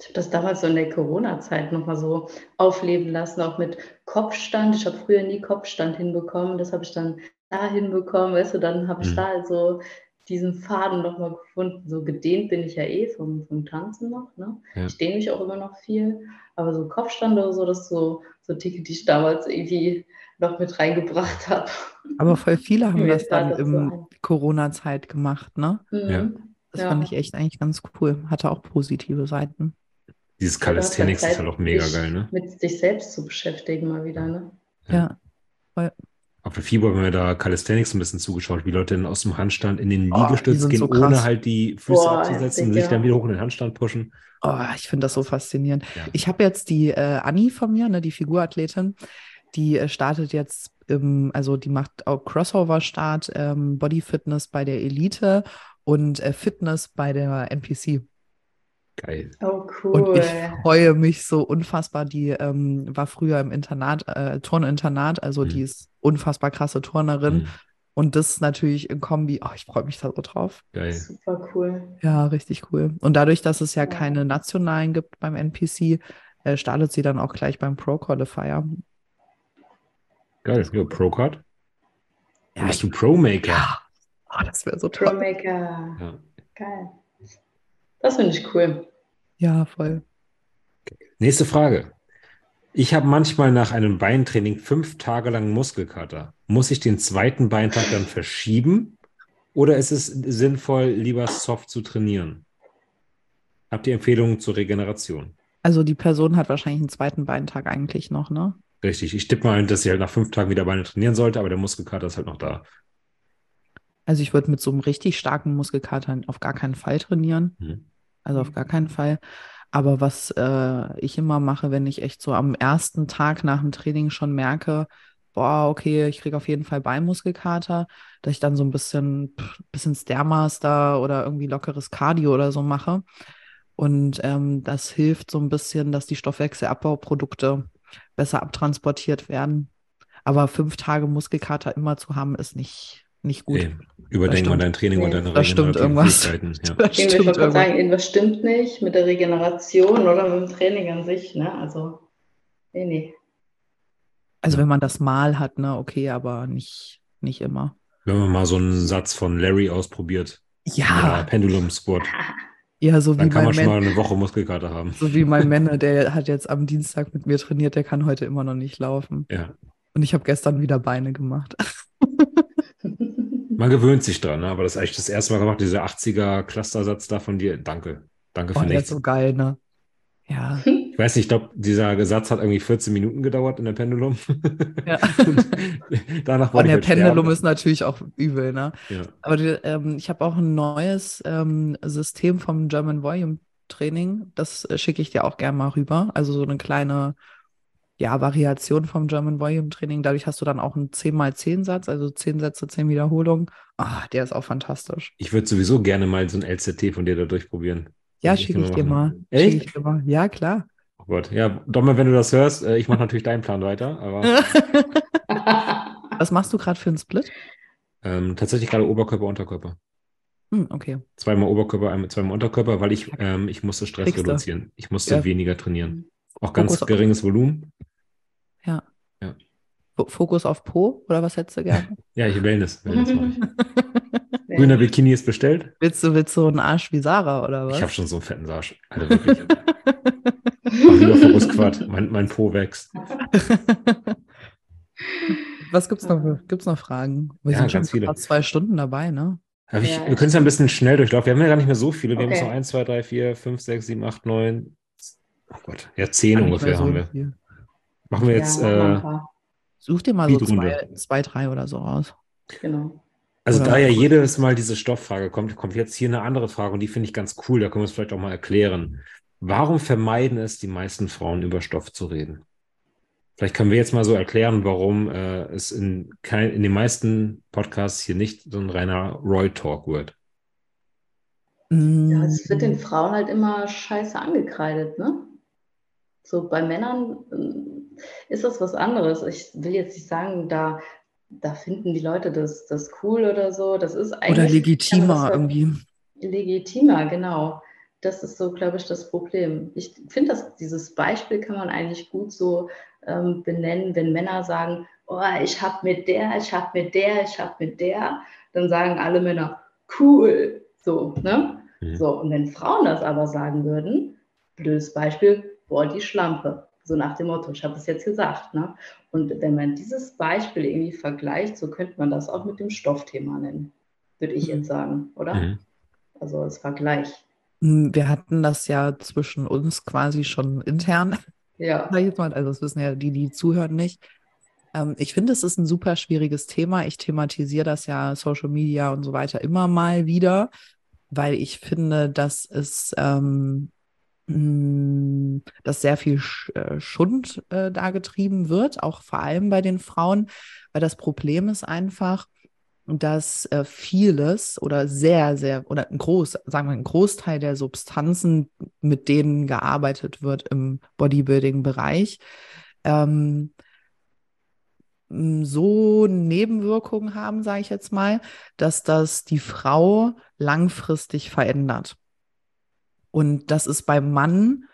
Ich habe das damals so in der Corona-Zeit nochmal so aufleben lassen, auch mit Kopfstand. Ich habe früher nie Kopfstand hinbekommen. Das habe ich dann da hinbekommen, weißt du, dann habe ich Mhm. da also diesen Faden nochmal gefunden. So gedehnt bin ich ja eh vom, vom Tanzen noch. Ne? Ja. Ich dehne mich auch immer noch viel. Aber so Kopfstand oder so, das ist so, so Ticke, die ich damals irgendwie noch mit reingebracht habe. Aber voll viele haben das dann das so. Corona-Zeit gemacht, ne? Ja. Mhm. Das Ja. fand ich echt eigentlich ganz cool. Hatte auch positive Seiten. Dieses Calisthenics ist halt auch mega dich geil, ne? Mit sich selbst zu beschäftigen mal wieder, ne? Ja. Ja. Auf der FIBO haben wir da Calisthenics ein bisschen zugeschaut, wie Leute dann aus dem Handstand in den Oh, Liegestütz sind gehen, so ohne halt die Füße Boah, abzusetzen und sich ja. dann wieder hoch in den Handstand pushen. Oh, ich finde das so faszinierend. Ja. Ich habe jetzt die äh, Anni von mir, ne, die Figurathletin, die äh, startet jetzt, im, also die macht auch Crossover-Start, ähm, Body Fitness bei der Elite und äh, Fitness bei der NPC. Geil. Oh, Und cool. ich freue mich so unfassbar. Die ähm, war früher im Internat, äh, Turninternat, also Mhm. die ist unfassbar krasse Turnerin. Mhm. Und das natürlich in Kombi, oh, ich freue mich da so drauf. Geil. Super cool. Ja, richtig cool. Und dadurch, dass es ja Ja. keine nationalen gibt beim NPC, äh, startet sie dann auch gleich beim Pro Qualifier. Geil. Ja, Pro-Card. Ja, Bist du Pro-Maker? Ja. Oh, das wäre so toll. Promaker. Ja. Geil. Das finde ich cool. Ja, voll. Nächste Frage. Ich habe manchmal nach einem Beintraining fünf Tage lang Muskelkater. Muss ich den zweiten Beintag dann verschieben oder ist es sinnvoll, lieber soft zu trainieren? Habt ihr Empfehlungen zur Regeneration? Also die Person hat wahrscheinlich einen zweiten Beintag eigentlich noch, ne? Richtig. Ich tippe mal, dass sie halt nach fünf Tagen wieder Beine trainieren sollte, aber der Muskelkater ist halt noch da. Also ich würde mit so einem richtig starken Muskelkater auf gar keinen Fall trainieren. Mhm. Also auf gar keinen Fall. Aber was äh, ich immer mache, wenn ich echt so am ersten Tag nach dem Training schon merke, boah, okay, ich kriege auf jeden Fall Beinmuskelkater, dass ich dann so ein bisschen, pff, bisschen Stairmaster oder irgendwie lockeres Cardio oder so mache. Und ähm, das hilft so ein bisschen, dass die Stoffwechselabbauprodukte besser abtransportiert werden. Aber fünf Tage Muskelkater immer zu haben, ist nicht, nicht gut. Okay. Überdenk mal dein Training und Nee, deine da stimmt irgendwas. Ja. Das Ich stimmt gerade irgendwas. sagen, irgendwas stimmt nicht mit der Regeneration oder mit dem Training an sich. Ne? Also, nee, nee. Also wenn man das mal hat, ne, okay, aber nicht, nicht immer. Wenn man mal so einen Satz von Larry ausprobiert, ja, Ja, Pendulum Squat, ja, so wie dann kann mein man schon mal eine Woche Muskelkater haben. so wie mein Männer, der hat jetzt am Dienstag mit mir trainiert, der kann heute immer noch nicht laufen. Ja. Und ich habe gestern wieder Beine gemacht. Man gewöhnt sich dran, ne? aber das ist eigentlich das erste Mal gemacht, dieser 80er Clustersatz da von dir. Danke. Danke Oh, für der ist nichts. so geil, ne? Ja. Ich weiß nicht, ich glaube, dieser Satz hat irgendwie 14 Minuten gedauert in der Pendulum. ja. Und Danach Und wollte ich der halt Pendulum sterben. ist natürlich auch übel, ne? Ja. Aber ähm, ich habe auch ein neues ähm, System vom German Volume Training. Das äh, schicke ich dir auch gerne mal rüber. Also so eine kleine ja, Variation vom German Volume Training. Dadurch hast du dann auch einen 10x10 Satz, also 10 Sätze, 10 Wiederholungen. Ah, der ist auch fantastisch. Ich würde sowieso gerne mal so ein LZT von dir da durchprobieren. Ja, schicke ich dir mal. Echt? Ich dir mal. Ja, klar. Oh Gott. Ja, Domme, wenn du das hörst, äh, ich mache natürlich deinen Plan weiter, aber Was machst du gerade für einen Split? ähm, tatsächlich gerade Oberkörper, Unterkörper. Hm, okay. Zweimal Oberkörper, einmal, zweimal Unterkörper, weil ich, ähm, ich musste Stress Kriegst du. reduzieren. Ich musste Ja. weniger trainieren. Auch ganz Fokus auf- geringes Volumen. F- Fokus auf Po oder was hättest du gerne? Ja, ich Wellness. Wellness mache ich. Grüner Bikini ist bestellt. Willst du, willst du einen Arsch wie Sarah oder was? Ich habe schon so einen fetten Arsch. Alter, wirklich. Mach lieber Fokus Quad. Mein, mein Po wächst. was gibt's noch, gibt's noch Fragen? Wir Ja, sind schon ganz viele. fast zwei Stunden dabei, ne? Ich, Ja, wir können es ja ein bisschen schnell durchlaufen. Wir haben ja gar nicht mehr so viele. Wir haben Okay. jetzt noch 1, 2, 3, 4, 5, 6, 7, 8, 9. Oh Gott, ja, 10 Gar nicht ungefähr so haben wir. viel. Machen wir jetzt, äh. Such dir mal so zwei, zwei, drei oder so raus. Genau. also Oder- da ja jedes Mal diese Stofffrage kommt, kommt jetzt hier eine andere Frage und die finde ich ganz cool. Da können wir es vielleicht auch mal erklären. Warum vermeiden es die meisten Frauen, über Stoff zu reden? Vielleicht können wir jetzt mal so erklären, warum äh, es in, kein, in den meisten Podcasts hier nicht so ein reiner Roy-Talk wird. Ja, es wird den Mm, Frauen halt immer scheiße angekreidet, ne? So bei Männern ähm, ist das was anderes. Ich will jetzt nicht sagen, da, da finden die Leute das, das cool oder so. Das ist eigentlich. oder legitimer das- irgendwie. Legitimer, genau. Das ist so, glaube ich, das Problem. Ich finde, dass dieses Beispiel kann man eigentlich gut so ähm, benennen, wenn Männer sagen, oh, ich habe mit der, ich habe mit der, ich habe mit der, dann sagen alle Männer, cool. So, ne? Mhm. So, und wenn Frauen das aber sagen würden, blödes Beispiel, boah, die Schlampe. So nach dem Motto, ich habe es jetzt gesagt. Ne? Und wenn man dieses Beispiel irgendwie vergleicht, so könnte man das auch mit dem Stoffthema nennen, würde ich jetzt sagen, oder? Mhm. Also als Vergleich. Mm, Wir hatten das ja zwischen uns quasi schon intern, Ja. Also das wissen ja die, die zuhören nicht. Ähm, ich finde, es ist ein super schwieriges Thema. Ich thematisiere das ja Social Media und so weiter immer mal wieder, weil ich finde, dass es ähm, dass sehr viel äh, Schund äh, da getrieben wird, auch vor allem bei den Frauen, weil das Problem ist einfach, dass äh, vieles oder sehr, sehr, oder ein groß, sagen wir, ein Großteil der Substanzen, mit denen gearbeitet wird im Bodybuilding-Bereich, ähm, m, so Nebenwirkungen haben, sage ich jetzt mal, dass das die Frau langfristig verändert. Und das ist beim Mann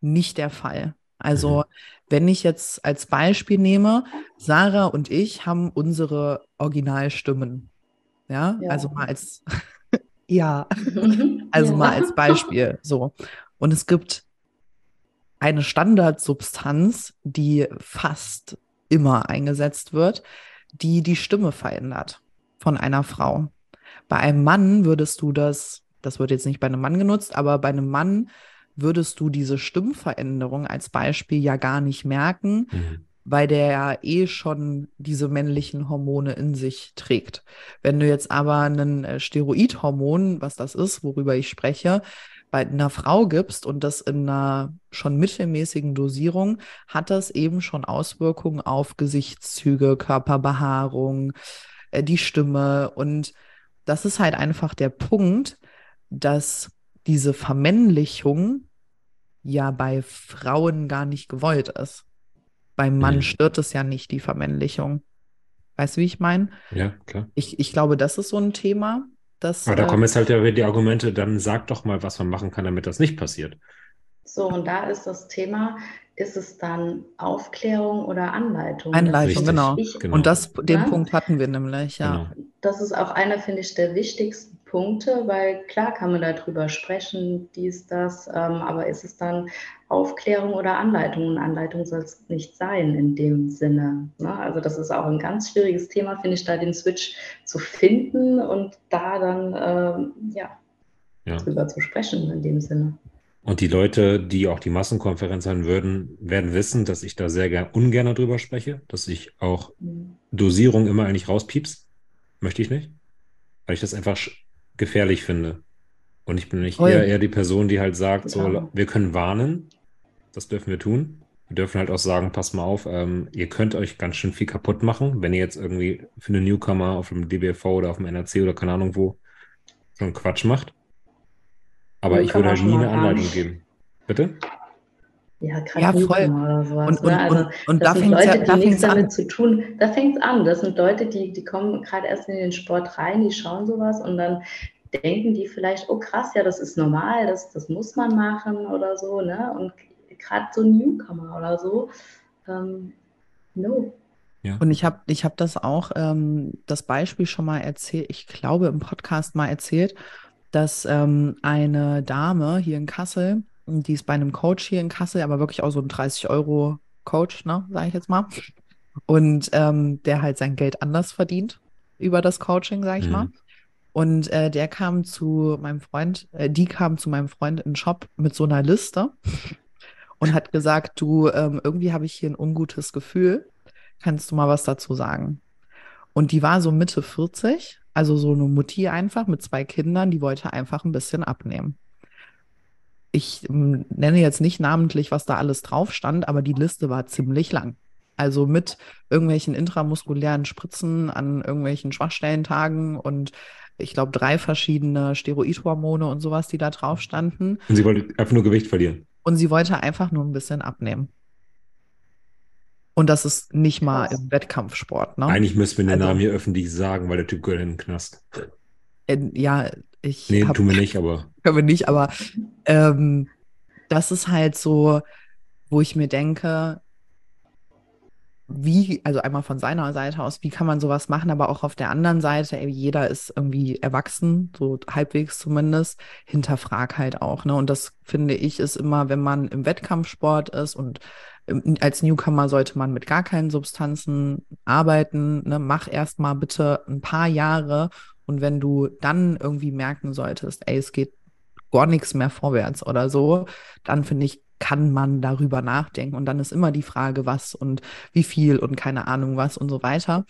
nicht der Fall. Also, wenn ich jetzt als Beispiel nehme, Sarah und ich haben unsere Originalstimmen. Ja, Ja. also mal als, ja, also Ja. mal als Beispiel. So. Und es gibt eine Standardsubstanz, die fast immer eingesetzt wird, die die Stimme verändert von einer Frau. Bei einem Mann würdest du das, das wird jetzt nicht bei einem Mann genutzt, aber bei einem Mann würdest du diese Stimmveränderung als Beispiel ja gar nicht merken, Mhm. weil der ja eh schon diese männlichen Hormone in sich trägt. Wenn du jetzt aber ein äh, Steroidhormon, was das ist, worüber ich spreche, bei einer Frau gibst und das in einer schon mittelmäßigen Dosierung, hat das eben schon Auswirkungen auf Gesichtszüge, Körperbehaarung, äh, die Stimme. Und das ist halt einfach der Punkt, dass diese Vermännlichung ja bei Frauen gar nicht gewollt ist. Beim Mann Mhm. stört es ja nicht, die Vermännlichung. Weißt du, wie ich meine? Ja, klar. Ich, ich glaube, das ist so ein Thema, das. Aber da äh, kommen jetzt halt ja wieder die Argumente, dann sag doch mal, was man machen kann, damit das nicht passiert. So, und da ist das Thema, ist es dann Aufklärung oder Anleitung? Anleitung, genau. Ich, Genau. Und das, den Ja. Punkt hatten wir nämlich, ja. Genau. das ist auch einer, finde ich, der wichtigsten Punkte, weil klar kann man darüber sprechen, dies, das, ähm, aber ist es dann Aufklärung oder Anleitung? Und Anleitung soll es nicht sein in dem Sinne. Ne? Also das ist auch ein ganz schwieriges Thema, finde ich, da den Switch zu finden und da dann ähm, ja, Ja. drüber zu sprechen in dem Sinne. Und die Leute, die auch die Massenkonferenz hören würden, werden wissen, dass ich da sehr gern, ungern drüber spreche, dass ich auch Mhm. Dosierung immer eigentlich rauspieps. Möchte ich nicht. Weil ich das einfach gefährlich finde. Und ich bin nicht eher, eher die Person, die halt sagt, so, wir können warnen. Das dürfen wir tun. Wir dürfen halt auch sagen, pass mal auf, ähm, ihr könnt euch ganz schön viel kaputt machen, wenn ihr jetzt irgendwie für eine Newcomer auf dem DBFV oder auf dem NRC oder keine Ahnung wo so einen Quatsch macht. Aber ich würde Newcomer halt nie eine Anleitung geben. Bitte? Ja, gerade Ja, voll. Newcomer oder sowas. Und, und, ne? Also, und, und das da sind fängt Leute, ja, die da nichts damit an. zu tun. Da fängt es an. Das sind Leute, die, die kommen gerade erst in den Sport rein, die schauen sowas und dann denken die vielleicht, oh krass, ja, das ist normal, das, das muss man machen oder so. Ne? Und gerade so ein Newcomer oder so, ähm, no. Ja. Und ich habe ich hab das auch, ähm, das Beispiel schon mal erzählt, ich glaube im Podcast mal erzählt, dass ähm, eine Dame hier in Kassel, die ist bei einem Coach hier in Kassel, aber wirklich auch so ein 30 Euro Coach, ne, sage ich jetzt mal. Und ähm, der halt sein Geld anders verdient über das Coaching, sage ich Mhm. mal. Und äh, der kam zu meinem Freund, äh, die kam zu meinem Freund in den Shop mit so einer Liste und hat gesagt, du, ähm, irgendwie habe ich hier ein ungutes Gefühl. Kannst du mal was dazu sagen? Und die war so Mitte 40, also so eine Mutti einfach mit zwei Kindern, die wollte einfach ein bisschen abnehmen. Ich ähm, nenne jetzt nicht namentlich, was da alles drauf stand, aber die Liste war ziemlich lang. Also mit irgendwelchen intramuskulären Spritzen an irgendwelchen Schwachstellentagen und ich glaube drei verschiedene Steroidhormone und sowas, die da drauf standen. Und sie wollte einfach nur Gewicht verlieren. Und sie wollte einfach nur ein bisschen abnehmen. Und das ist nicht mal im Wettkampfsport, ne? Eigentlich müssten wir den Also- Namen hier öffentlich sagen, weil der Typ gehört in den Knast. Äh, ja, ich Nee, hab, tun wir nicht, aber können wir nicht, aber ähm, das ist halt so, wo ich mir denke, wie, also einmal von seiner Seite aus, wie kann man sowas machen, aber auch auf der anderen Seite, ey, jeder ist irgendwie erwachsen, so halbwegs zumindest, hinterfrag halt auch, ne? Und das finde ich ist immer, wenn man im Wettkampfsport ist und als Newcomer sollte man mit gar keinen Substanzen arbeiten, ne? Mach erst mal bitte ein paar Jahre und wenn du dann irgendwie merken solltest, ey, es geht gar nichts mehr vorwärts oder so, dann finde ich, kann man darüber nachdenken. Und dann ist immer die Frage, was und wie viel und keine Ahnung was und so weiter.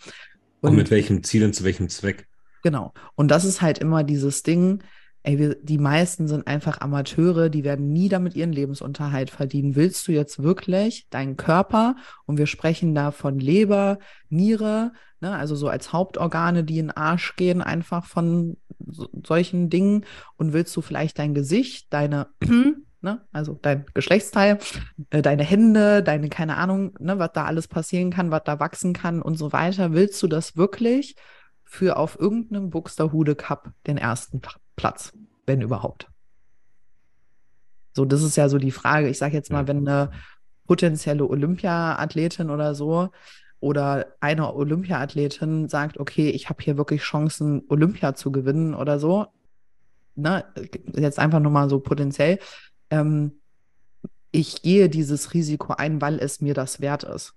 und mit welchem Ziel und zu welchem Zweck. Genau. Und das ist halt immer dieses Ding, ey, wir, die meisten sind einfach Amateure, die werden nie damit ihren Lebensunterhalt verdienen. Willst du jetzt wirklich deinen Körper, und wir sprechen da von Leber, Niere, ne, also so als Hauptorgane, die in den Arsch gehen, einfach von so, solchen Dingen, und willst du vielleicht dein Gesicht, deine, ne, also dein Geschlechtsteil, äh, deine Hände, deine, keine Ahnung, ne, was da alles passieren kann, was da wachsen kann und so weiter, willst du das wirklich? für auf irgendeinem Buxterhude Cup den ersten Platz, wenn überhaupt. So, das ist ja so die Frage. Ich sage jetzt mal, wenn eine potenzielle Olympiaathletin oder so oder eine Olympiaathletin sagt, okay, ich habe hier wirklich Chancen, Olympia zu gewinnen oder so, ne, jetzt einfach nur mal so potenziell, ähm, ich gehe dieses Risiko ein, weil es mir das wert ist.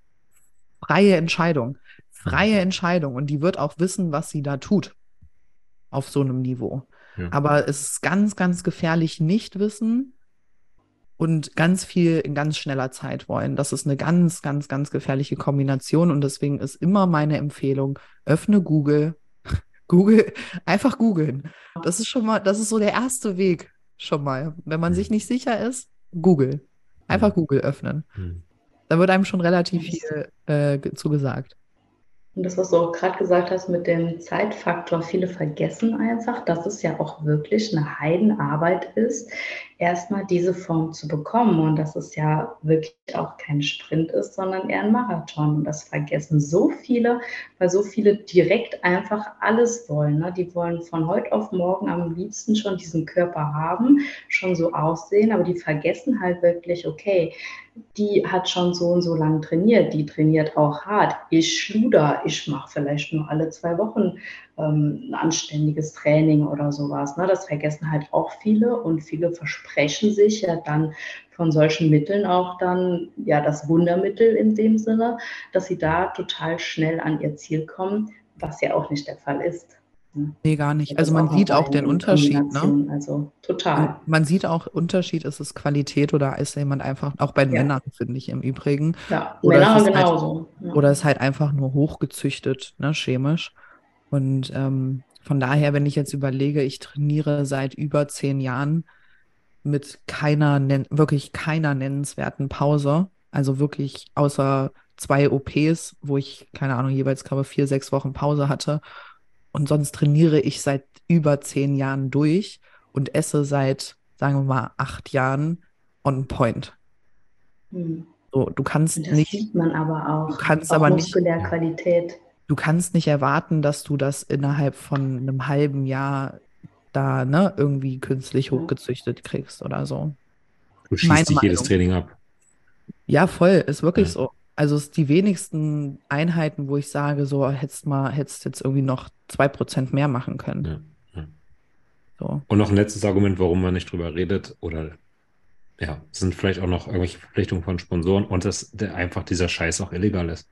Freie Entscheidung. Freie Entscheidung. Und die wird auch wissen, was sie da tut. Auf so einem Niveau. Ja. Aber es ist ganz, ganz gefährlich, nicht wissen und ganz viel in ganz schneller Zeit wollen. Das ist eine ganz, ganz, ganz gefährliche Kombination. Und deswegen ist immer meine Empfehlung, öffne Google. Google, einfach googeln. Das ist schon mal, das ist so der erste Weg schon mal. Wenn man sich nicht sicher ist, Google. Einfach. Google öffnen. Hm. Da wird einem schon relativ viel äh, ge- zugesagt. Und das, was du auch gerade gesagt hast mit dem Zeitfaktor, viele vergessen einfach, dass es ja auch wirklich eine Heidenarbeit ist, erstmal diese Form zu bekommen und dass es ja wirklich auch kein Sprint ist, sondern eher ein Marathon. Und das vergessen so viele, weil so viele direkt einfach alles wollen. Ne? Die wollen von heute auf morgen am liebsten schon diesen Körper haben, schon so aussehen, aber die vergessen halt wirklich, okay, die hat schon so und so lang trainiert, die trainiert auch hart. Ich schluder, ich mache vielleicht nur alle zwei Wochen ähm, ein anständiges Training oder sowas. Ne? Das vergessen halt auch viele und viele versprechen sich ja dann von solchen Mitteln auch dann ja das Wundermittel in dem Sinne, dass sie da total schnell an ihr Ziel kommen, was ja auch nicht der Fall ist. Nee, gar nicht. Also man auch sieht auch den Unterschied, ne? Also total. Man sieht auch Unterschied, ist es Qualität oder ist jemand einfach, auch bei Ja. Männern, finde ich im Übrigen, Ja, Oder Männer halt- genauso. ja. oder ist halt einfach nur hochgezüchtet, ne, chemisch. Und ähm, von daher, wenn ich jetzt überlege, ich trainiere seit über zehn Jahren mit keiner, wirklich keiner nennenswerten Pause, also wirklich außer zwei OPs, wo ich, keine Ahnung, jeweils, glaube ich, vier, sechs Wochen Pause hatte. Und sonst trainiere ich seit über zehn Jahren durch und esse seit, sagen wir mal, acht Jahren on point. Hm. So, du kannst das nicht, sieht man aber auch. Du kannst auch aber nicht- Qualität. Du kannst nicht erwarten, dass du das innerhalb von einem halben Jahr da, ne, irgendwie künstlich Ja. hochgezüchtet kriegst oder so. Du Meine schießt dich jedes Meinung. Training ab. Ja, voll, ist wirklich Ja. so. Also es die wenigsten Einheiten, wo ich sage, so hättest mal, hättest jetzt irgendwie noch zwei Prozent mehr machen können. Ja. So. Und noch ein letztes Argument, warum man nicht drüber redet oder ja, sind vielleicht auch noch irgendwelche Verpflichtungen von Sponsoren und dass der, einfach dieser Scheiß auch illegal ist.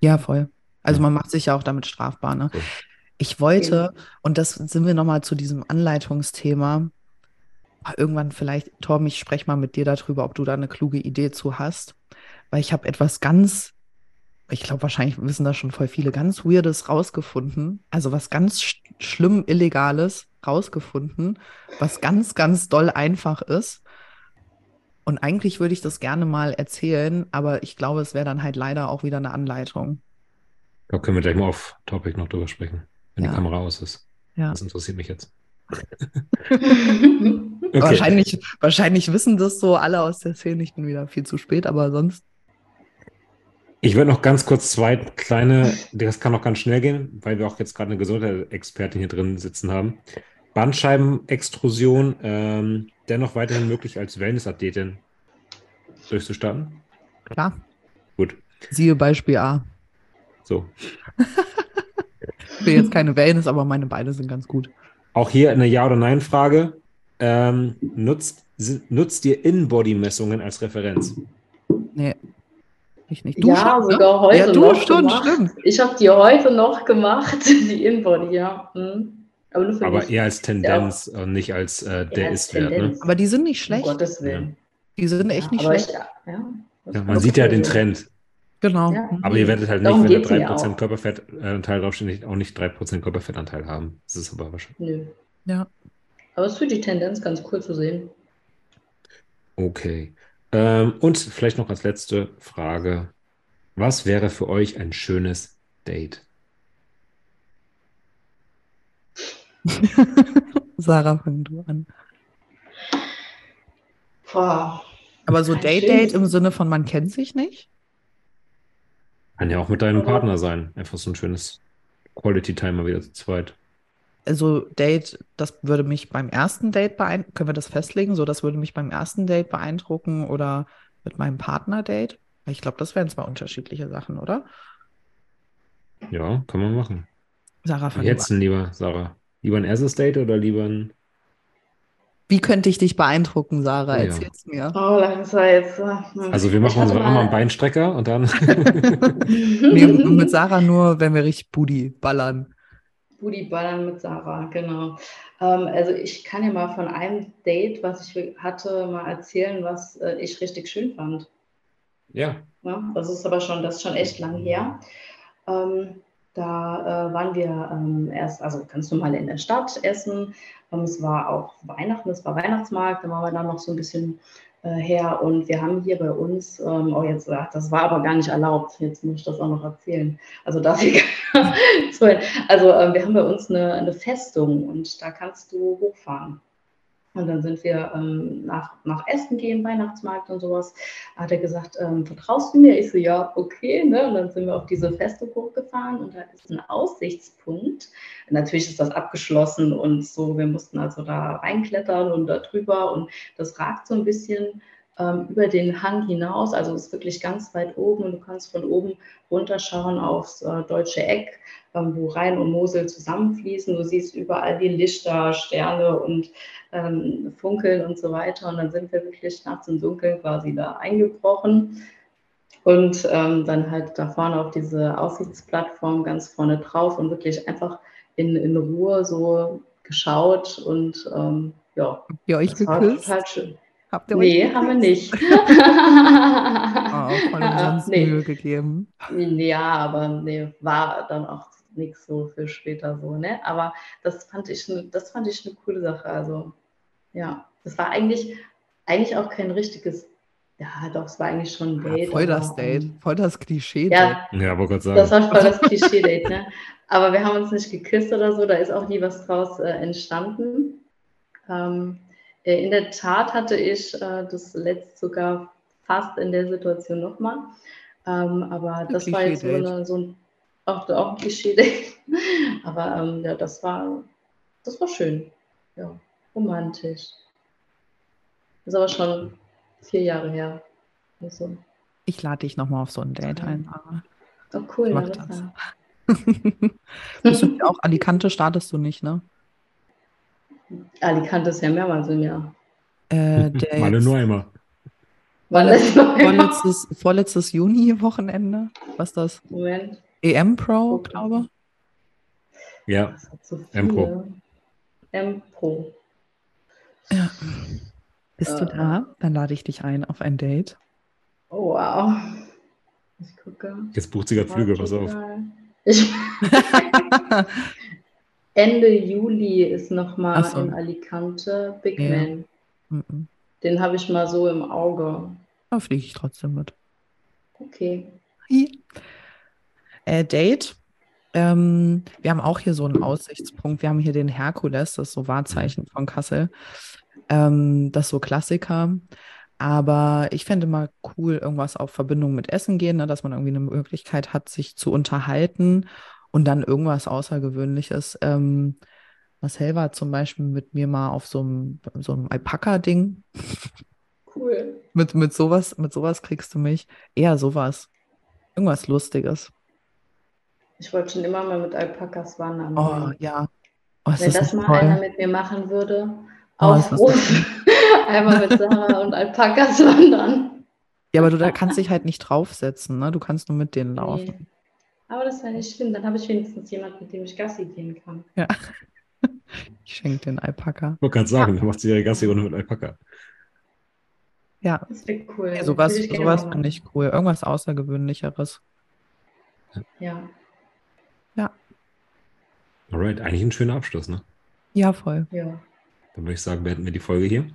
Ja, voll. Also Ja. man macht sich ja auch damit strafbar, ne? So. Ich wollte, und das sind wir nochmal zu diesem Anleitungsthema, ah, irgendwann vielleicht, Torben, ich spreche mal mit dir darüber, ob du da eine kluge Idee zu hast, weil ich habe etwas ganz, ich glaube, wahrscheinlich wissen das schon voll viele, ganz Weirdes rausgefunden, also was ganz sch schlimm Illegales rausgefunden, was ganz, ganz doll einfach ist. Und eigentlich würde ich das gerne mal erzählen, aber ich glaube, es wäre dann halt leider auch wieder eine Anleitung. Da können wir gleich mal auf Topic noch drüber sprechen, wenn Ja. die Kamera aus ist. Ja. Das interessiert mich jetzt. Wahrscheinlich, wahrscheinlich wissen das so alle aus der Szene. Ich bin wieder viel zu spät, aber sonst. Ich würde noch ganz kurz zwei kleine, das kann auch ganz schnell gehen, weil wir auch jetzt gerade eine Gesundheitsexpertin hier drin sitzen haben. Bandscheibenextrusion ähm, dennoch weiterhin möglich als Wellnessathletin durchzustarten? Klar. Gut, Siehe Beispiel A. so. Ich will jetzt keine Wellness, aber meine Beine sind ganz gut. Auch hier eine Ja- oder Nein-Frage. Ähm, nutzt, nutzt ihr In-Body-Messungen als Referenz? Nee. Ich nicht. Du ja, schon, ne? sogar heute Ja, du noch schon, gemacht. stimmt. Ich habe die heute noch gemacht, die Inbody, ja. Hm. Aber nur für Aber mich. eher als Tendenz und nicht als äh, der Ja, als Ist-Wert. Ne? Aber die sind nicht Um schlecht. Gottes Willen. Die sind echt nicht aber schlecht. Ich, ja, Ja, ist man sieht ja den. Trend. Genau. Ja. Aber ihr werdet halt nicht, Darum wenn da geht's mir 3% auch. Körperfettanteil draufsteht, auch nicht 3% Körperfettanteil haben. Das ist aber wahrscheinlich. Nö. Ja. Aber es ist für die Tendenz ganz cool zu sehen. Okay. Ähm, und vielleicht noch als letzte Frage. Was wäre für euch ein schönes Date? Sarah, fang du an. Boah. Aber so Date-Date im Sinne von man kennt sich nicht? Kann ja auch mit deinem Partner sein. Einfach so ein schönes Quality Time mal wieder zu zweit. Also Date, das würde mich beim ersten Date beeindrucken. Können wir das festlegen? So, das würde mich beim ersten Date beeindrucken oder mit meinem Partner-Date? Ich glaube, das wären zwei unterschiedliche Sachen, oder? Ja, kann man machen. Sarah, fang denn lieber, Sarah? Lieber ein erstes Date oder lieber ein. Wie könnte ich dich beeindrucken, Sarah? Ja. Erzähl's mir. Oh, langsam jetzt. hm. Also wir machen uns mal- einen Beinstrecker und dann. Nee, mit Sarah nur, wenn wir richtig Booty ballern. Booty ballern mit Sarah, genau. Ähm, also ich kann ja mal von einem Date, was ich hatte, mal erzählen, was äh, ich richtig schön fand. ja. Ja, das ist aber schon, das ist schon echt lang her. Ähm, da äh, waren wir ähm, erst, also ganz normal in der Stadt essen. Ähm, es war auch Weihnachten, es war Weihnachtsmarkt, da waren wir dann noch so ein bisschen äh, her. Und wir haben hier bei uns, ähm, oh jetzt, ach, das war aber gar nicht erlaubt, jetzt muss ich das auch noch erzählen. Also darf ich, also ähm, wir haben bei uns eine, eine Festung und da kannst du hochfahren. Und dann sind wir ähm, nach, nach Essen gehen, Weihnachtsmarkt und sowas. Hat er gesagt, ähm, vertraust du mir? Ich so, ja, okay. Ne? Und dann sind wir auf diese Festung hochgefahren und da ist ein Aussichtspunkt. Natürlich ist das abgeschlossen und so, wir mussten also da reinklettern und da drüber und das ragt so ein bisschen über den Hang hinaus. Also ist wirklich ganz weit oben und du kannst von oben runterschauen aufs äh, deutsche Eck, ähm, wo Rhein und Mosel zusammenfließen. Du siehst überall die Lichter, Sterne und ähm, Funkeln und so weiter. Und dann sind wir wirklich nachts im Dunkeln quasi da eingebrochen. Und ähm, dann halt da vorne auf diese Aussichtsplattform ganz vorne drauf und wirklich einfach in, in Ruhe so geschaut und ähm, ja, ihr euch das war total schön. Habt ihr euch Nee, haben wir nicht. Oh, voll umsonst nee. Mühe gegeben. Ja, aber nee, war dann auch nichts so für später so, ne? Aber das fand ich, das fand ich eine coole Sache. Also, ja, das war eigentlich, eigentlich auch kein richtiges, ja, doch, es war eigentlich schon ein Ja, Date. voll das aber, Date, voll das Klischee-Date. Ja, Ja, gerade das sagen. war voll das Klischee-Date, ne? Aber wir haben uns nicht geküsst oder so, da ist auch nie was draus äh, entstanden. Ähm, äh, in der Tat hatte ich äh, das letzt sogar fast in der Situation nochmal. Ähm, aber das war jetzt so, eine, so ein, auch, auch ein aber ähm, ja, das war, das war schön. Ja, romantisch. Ist aber schon vier Jahre her. Also, Ich lade dich nochmal auf so ein Date ein, Sarah. Oh, cool. Mach Larissa. das. Bist du auch Alicante startest du nicht, ne? Alicante ist ja mehrmals im Jahr. Äh, der Meine jetzt nur einmal. Wann ist noch immer? vorletztes, vorletztes Juni-Wochenende. Was ist das? Moment. EM Pro, glaube Ja, Das hat so M-Pro. viele. M-Pro. Ja. Bist du Äh. da? Dann lade ich dich ein auf ein Date. Oh, wow. Ich gucke. jetzt bucht sie gerade Flüge, pass auf. Ich, Ende Juli ist nochmal so. in Alicante Big Ja. Man. Mhm. Den habe ich mal so im Auge. Da fliege ich trotzdem mit. Okay. Äh, Date. Ähm, wir haben auch hier so einen Aussichtspunkt. Wir haben hier den Herkules, das ist so Wahrzeichen von Kassel. Ähm, das ist so Klassiker. Aber ich fände mal cool, irgendwas auf Verbindung mit Essen gehen, ne, dass man irgendwie eine Möglichkeit hat, sich zu unterhalten und dann irgendwas Außergewöhnliches. Ähm, Marcel war zum Beispiel mit mir mal auf so einem, so einem Alpaka-Ding. Cool. Mit, mit sowas, mit sowas kriegst du mich. Eher sowas. Irgendwas Lustiges. Ich wollte schon immer mal mit Alpakas wandern. Oh ja. Oh, Wenn das mal einer toll? mit mir machen würde, Oh, Aufruf. Einmal mit Sarah und Alpakas wandern. Ja, aber du da kannst dich halt nicht draufsetzen, ne? Du kannst nur mit denen laufen. Nee. Aber das wäre nicht schlimm. Dann habe ich wenigstens jemanden, mit dem ich Gassi gehen kann. Ja. Ich schenke den Alpaka. Ich wollte gerade sagen, du machst ihre Gassi-Runde mit Alpaka. Ja, Das wäre cool. ja Das sowas, sowas finde ich cool. Irgendwas Außergewöhnlicheres. Ja. Alright, eigentlich ein schöner Abschluss, ne? Ja, voll. Ja. Dann würde ich sagen, beenden wir die Folge hier.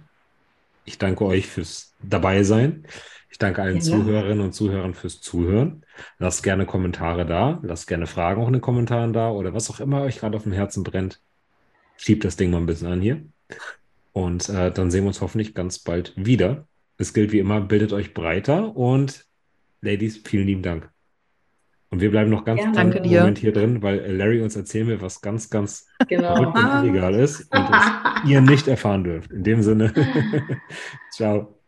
Ich danke euch fürs Dabeisein. Ich danke allen Ja. Zuhörerinnen und Zuhörern fürs Zuhören. Lasst gerne Kommentare da. Lasst gerne Fragen auch in den Kommentaren da oder was auch immer euch gerade auf dem Herzen brennt. Schiebt das Ding mal ein bisschen an hier. Und äh, dann sehen wir uns hoffentlich ganz bald wieder. Es gilt wie immer, bildet euch breiter und Ladies, vielen lieben Dank. Und wir bleiben noch ganz Danke dir. Moment hier drin, weil äh, Larry uns erzählen will, was ganz, ganz Genau. verrückt und illegal ist und es ihr nicht erfahren dürft. In dem Sinne, ciao.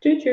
Tschüss. tschüss.